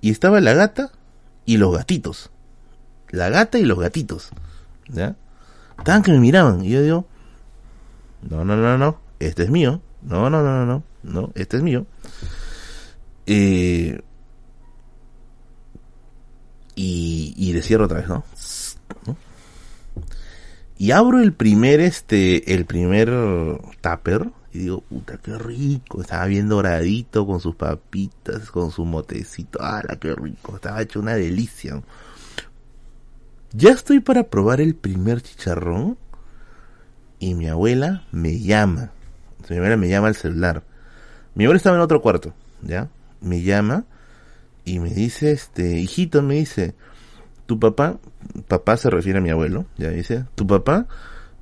y estaba la gata y los gatitos. La gata y los gatitos. ¿Ya? Estaban que me miraban. Y yo digo, no, no, no, no, este es mío. No, no, no, no, no, no, este es mío. Eh, y, y le cierro otra vez. ¿No? Y abro el primer, este, el primer tupper y digo, puta, qué rico. Estaba bien doradito con sus papitas, con su motecito. ¡Ah, qué rico! Estaba hecho una delicia. Ya estoy para probar el primer chicharrón y mi abuela me llama. Mi abuela me llama al celular. Mi abuela estaba en otro cuarto, ¿ya? Me llama y me dice, este, hijito, me dice, tu papá, papá se refiere a mi abuelo, ya dice, tu papá,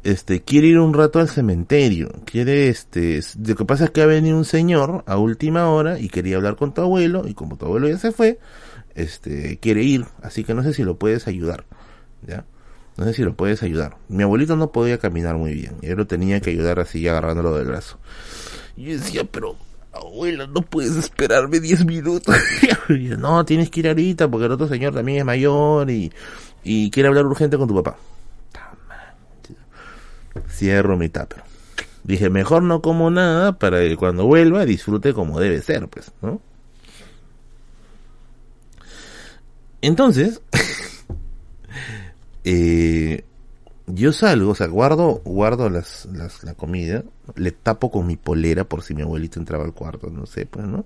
este, quiere ir un rato al cementerio, quiere, este, lo que pasa es que ha venido un señor a última hora y quería hablar con tu abuelo, y como tu abuelo ya se fue, este, quiere ir, así que no sé si lo puedes ayudar, ya. No sé si lo puedes ayudar. Mi abuelito no podía caminar muy bien. Yo lo tenía que ayudar así agarrándolo del brazo. Y yo decía, pero abuela, no puedes esperarme 10 minutos. no, tienes que ir ahorita porque el otro señor también es mayor y, y quiere hablar urgente con tu papá. Cierro mi tapa. Dije, mejor no como nada para que cuando vuelva disfrute como debe ser, pues, ¿no? Entonces, eh, yo salgo, o sea, guardo, guardo las, las, la comida, le tapo con mi polera por si mi abuelito entraba al cuarto, no sé, pues, ¿no?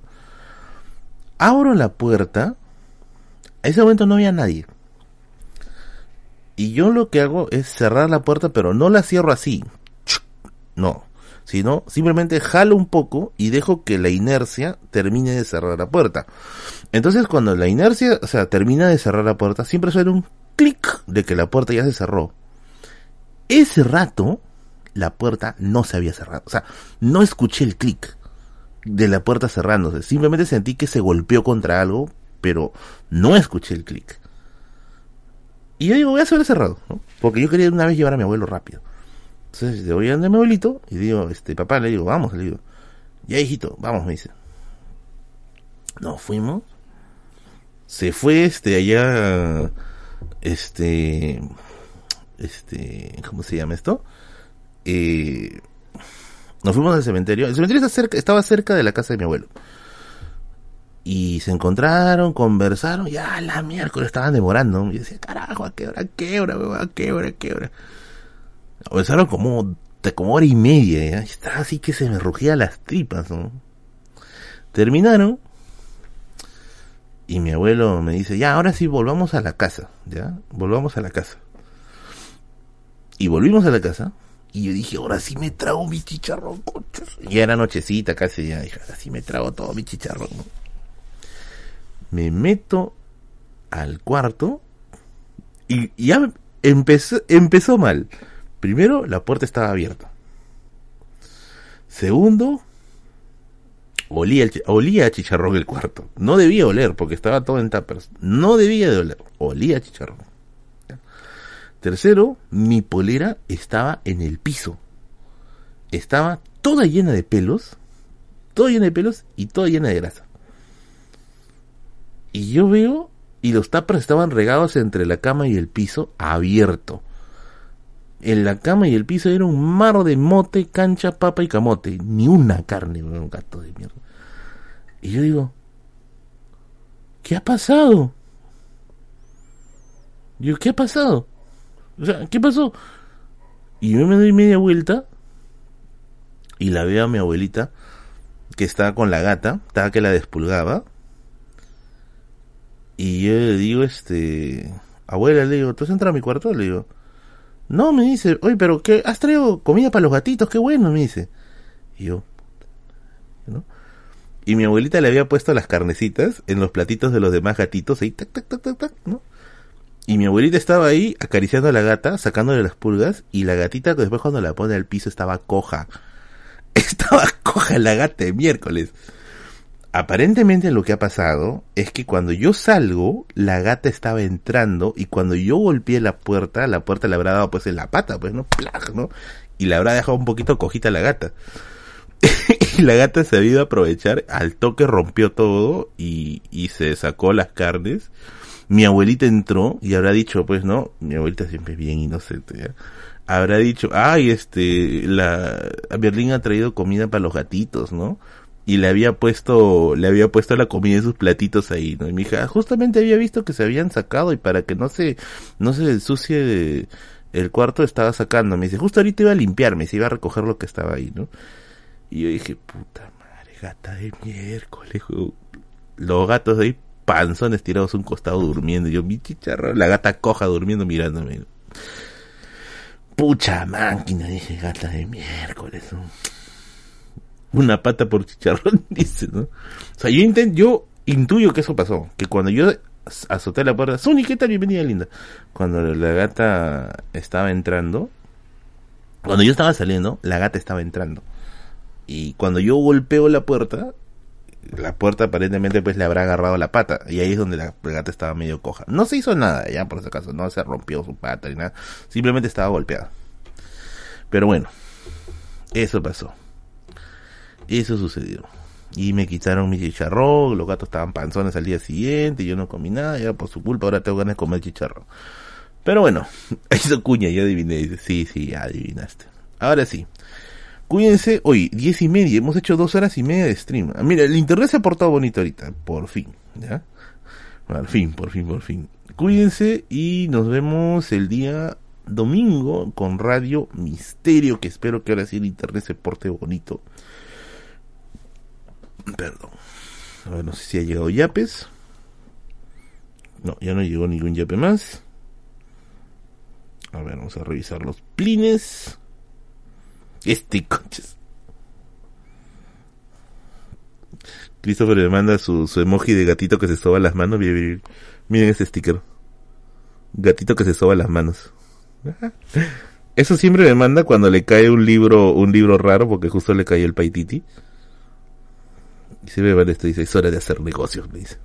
Abro la puerta, a ese momento no había nadie. Y yo lo que hago es cerrar la puerta, pero no la cierro así. No, sino simplemente jalo un poco y dejo que la inercia termine de cerrar la puerta. Entonces cuando la inercia, o sea, termina de cerrar la puerta, siempre suena un clic de que la puerta ya se cerró. Ese rato, la puerta no se había cerrado. O sea, no escuché el clic de la puerta cerrándose. Simplemente sentí que se golpeó contra algo, pero no escuché el clic. Y yo digo, voy a hacer cerrado, ¿no? Porque yo quería una vez llevar a mi abuelo rápido. Entonces le voy a mi abuelito y digo, este, papá, le digo, vamos, le digo, ya hijito, vamos, me dice. Nos fuimos. Se fue este allá, este, este, ¿cómo se llama esto? Eh, nos fuimos al cementerio. El cementerio estaba cerca de la casa de mi abuelo. Y se encontraron, conversaron, ya la miércoles estaban demorando. Y decía, carajo, a qué hora, a qué hora, a qué hora, a qué hora. Conversaron como, como hora y media, ¿ya? estaba así que se me rugía las tripas, ¿no? Terminaron. Y mi abuelo me dice, ya, ahora sí, volvamos a la casa, ¿ya? Volvamos a la casa. Y volvimos a la casa. Y yo dije, ahora sí me trago mi chicharrón, conchas. Y era nochecita casi, ya dije, ahora sí me trago todo mi chicharrón. Me meto al cuarto y ya empezó, empezó mal. Primero, la puerta estaba abierta. Segundo, olía, olía a chicharrón el cuarto. No debía oler porque estaba todo en tappers. No debía de oler. Olía a chicharrón. Tercero, mi polera estaba en el piso. Estaba toda llena de pelos, toda llena de pelos y toda llena de grasa. Y yo veo, y los tapas estaban regados entre la cama y el piso, abierto. En la cama y el piso era un mar de mote, cancha, papa y camote. Ni una carne, un gato de mierda. Y yo digo, ¿qué ha pasado? Yo, ¿qué ha pasado? O sea, ¿qué pasó? Y yo me doy media vuelta y la veo a mi abuelita que estaba con la gata, estaba que la despulgaba. Y yo le digo, este, abuela, le digo, ¿tú has entrado a mi cuarto? Le digo, no, me dice, oye, pero ¿qué? ¿Has traído comida para los gatitos? Qué bueno, me dice. Y yo, ¿no? Y mi abuelita le había puesto las carnecitas en los platitos de los demás gatitos, ahí, tac, tac, tac, tac, tac, ¿no? Y mi abuelita estaba ahí acariciando a la gata, sacándole las pulgas, y la gatita después cuando la pone al piso estaba coja. Estaba coja la gata de miércoles. Aparentemente lo que ha pasado es que cuando yo salgo, la gata estaba entrando y cuando yo golpeé la puerta, la puerta le habrá dado pues en la pata, pues, ¿no? Plag, ¿no? Y le habrá dejado un poquito cojita la gata. y la gata se ha ido a aprovechar, al toque rompió todo y, y se sacó las carnes mi abuelita entró y habrá dicho, pues no, mi abuelita siempre es bien inocente, ¿ya? habrá dicho, ay, este, la, Berlín ha traído comida para los gatitos, ¿no? Y le había puesto, le había puesto la comida en sus platitos ahí, ¿no? Y mi hija, justamente había visto que se habían sacado y para que no se, no se ensucie el cuarto estaba sacando. Me dice, justo ahorita iba a limpiarme, se iba a recoger lo que estaba ahí, ¿no? Y yo dije, puta madre, gata de miércoles, los gatos de ahí panzones tirados a un costado durmiendo. Yo, mi chicharrón, la gata coja durmiendo mirándome. Pucha máquina, dije, gata de miércoles. Una pata por chicharrón, dice, ¿no? O sea, yo intento, yo intuyo que eso pasó. Que cuando yo azoté la puerta, Sony, ¿qué tal? Bienvenida, linda. Cuando la gata estaba entrando, cuando yo estaba saliendo, la gata estaba entrando. Y cuando yo golpeo la puerta, la puerta aparentemente pues le habrá agarrado la pata y ahí es donde la gata estaba medio coja. No se hizo nada ya por ese caso, no se rompió su pata ni nada, simplemente estaba golpeada. Pero bueno, eso pasó. Eso sucedió. Y me quitaron mi chicharrón, los gatos estaban panzones al día siguiente, yo no comí nada, ya por su culpa ahora tengo ganas de comer chicharrón. Pero bueno, hizo cuña, ya adiviné, dice, sí, sí, adivinaste. Ahora sí, Cuídense, hoy, diez y media, hemos hecho dos horas y media de stream. Ah, mira, el internet se ha portado bonito ahorita, por fin, ¿ya? Al fin, por fin, por fin. Cuídense y nos vemos el día domingo con Radio Misterio, que espero que ahora sí el internet se porte bonito. Perdón. A ver, no sé si ha llegado Yapes. No, ya no llegó ningún Yape más. A ver, vamos a revisar los plines. Este conches. Christopher me manda su, emoji de gatito que se soba las manos. Miren, miren ese sticker. Gatito que se soba las manos. Eso siempre me manda cuando le cae un libro, un libro raro, porque justo le cayó el paititi. Y se ve esto dice, es hora de hacer negocios, me dice.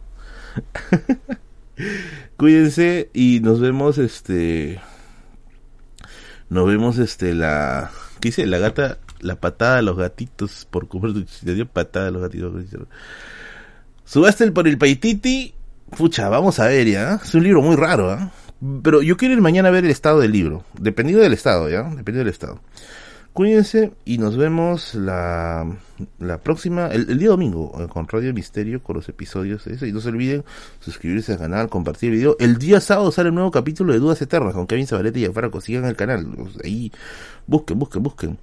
Cuídense y nos vemos este nos vemos este la ¿Qué dice? La gata, la patada a los gatitos por comer Le dio patada a los gatitos. Subaste por el Paititi. Pucha, vamos a ver ya. Es un libro muy raro, ¿ah? Pero yo quiero ir mañana a ver el estado del libro. Dependiendo del estado, ¿ya? Dependiendo del estado. Cuídense y nos vemos la, la próxima, el, día domingo, eh, con Radio Misterio, con los episodios. Eso. Y no se olviden suscribirse al canal, compartir el video. El día sábado sale un nuevo capítulo de Dudas Eternas con Kevin Zabaleta y Alfaro. Sigan el canal. Ahí, busquen, busquen, busquen.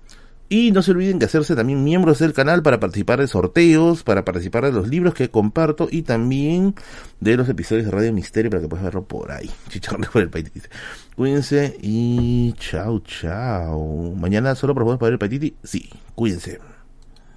Y no se olviden de hacerse también miembros del canal para participar de sorteos, para participar de los libros que comparto y también de los episodios de Radio Misterio para que puedas verlo por ahí. Chicharrones por el paititi. Cuídense y chao, chao. Mañana solo proponemos para ver el paititi. Sí, cuídense.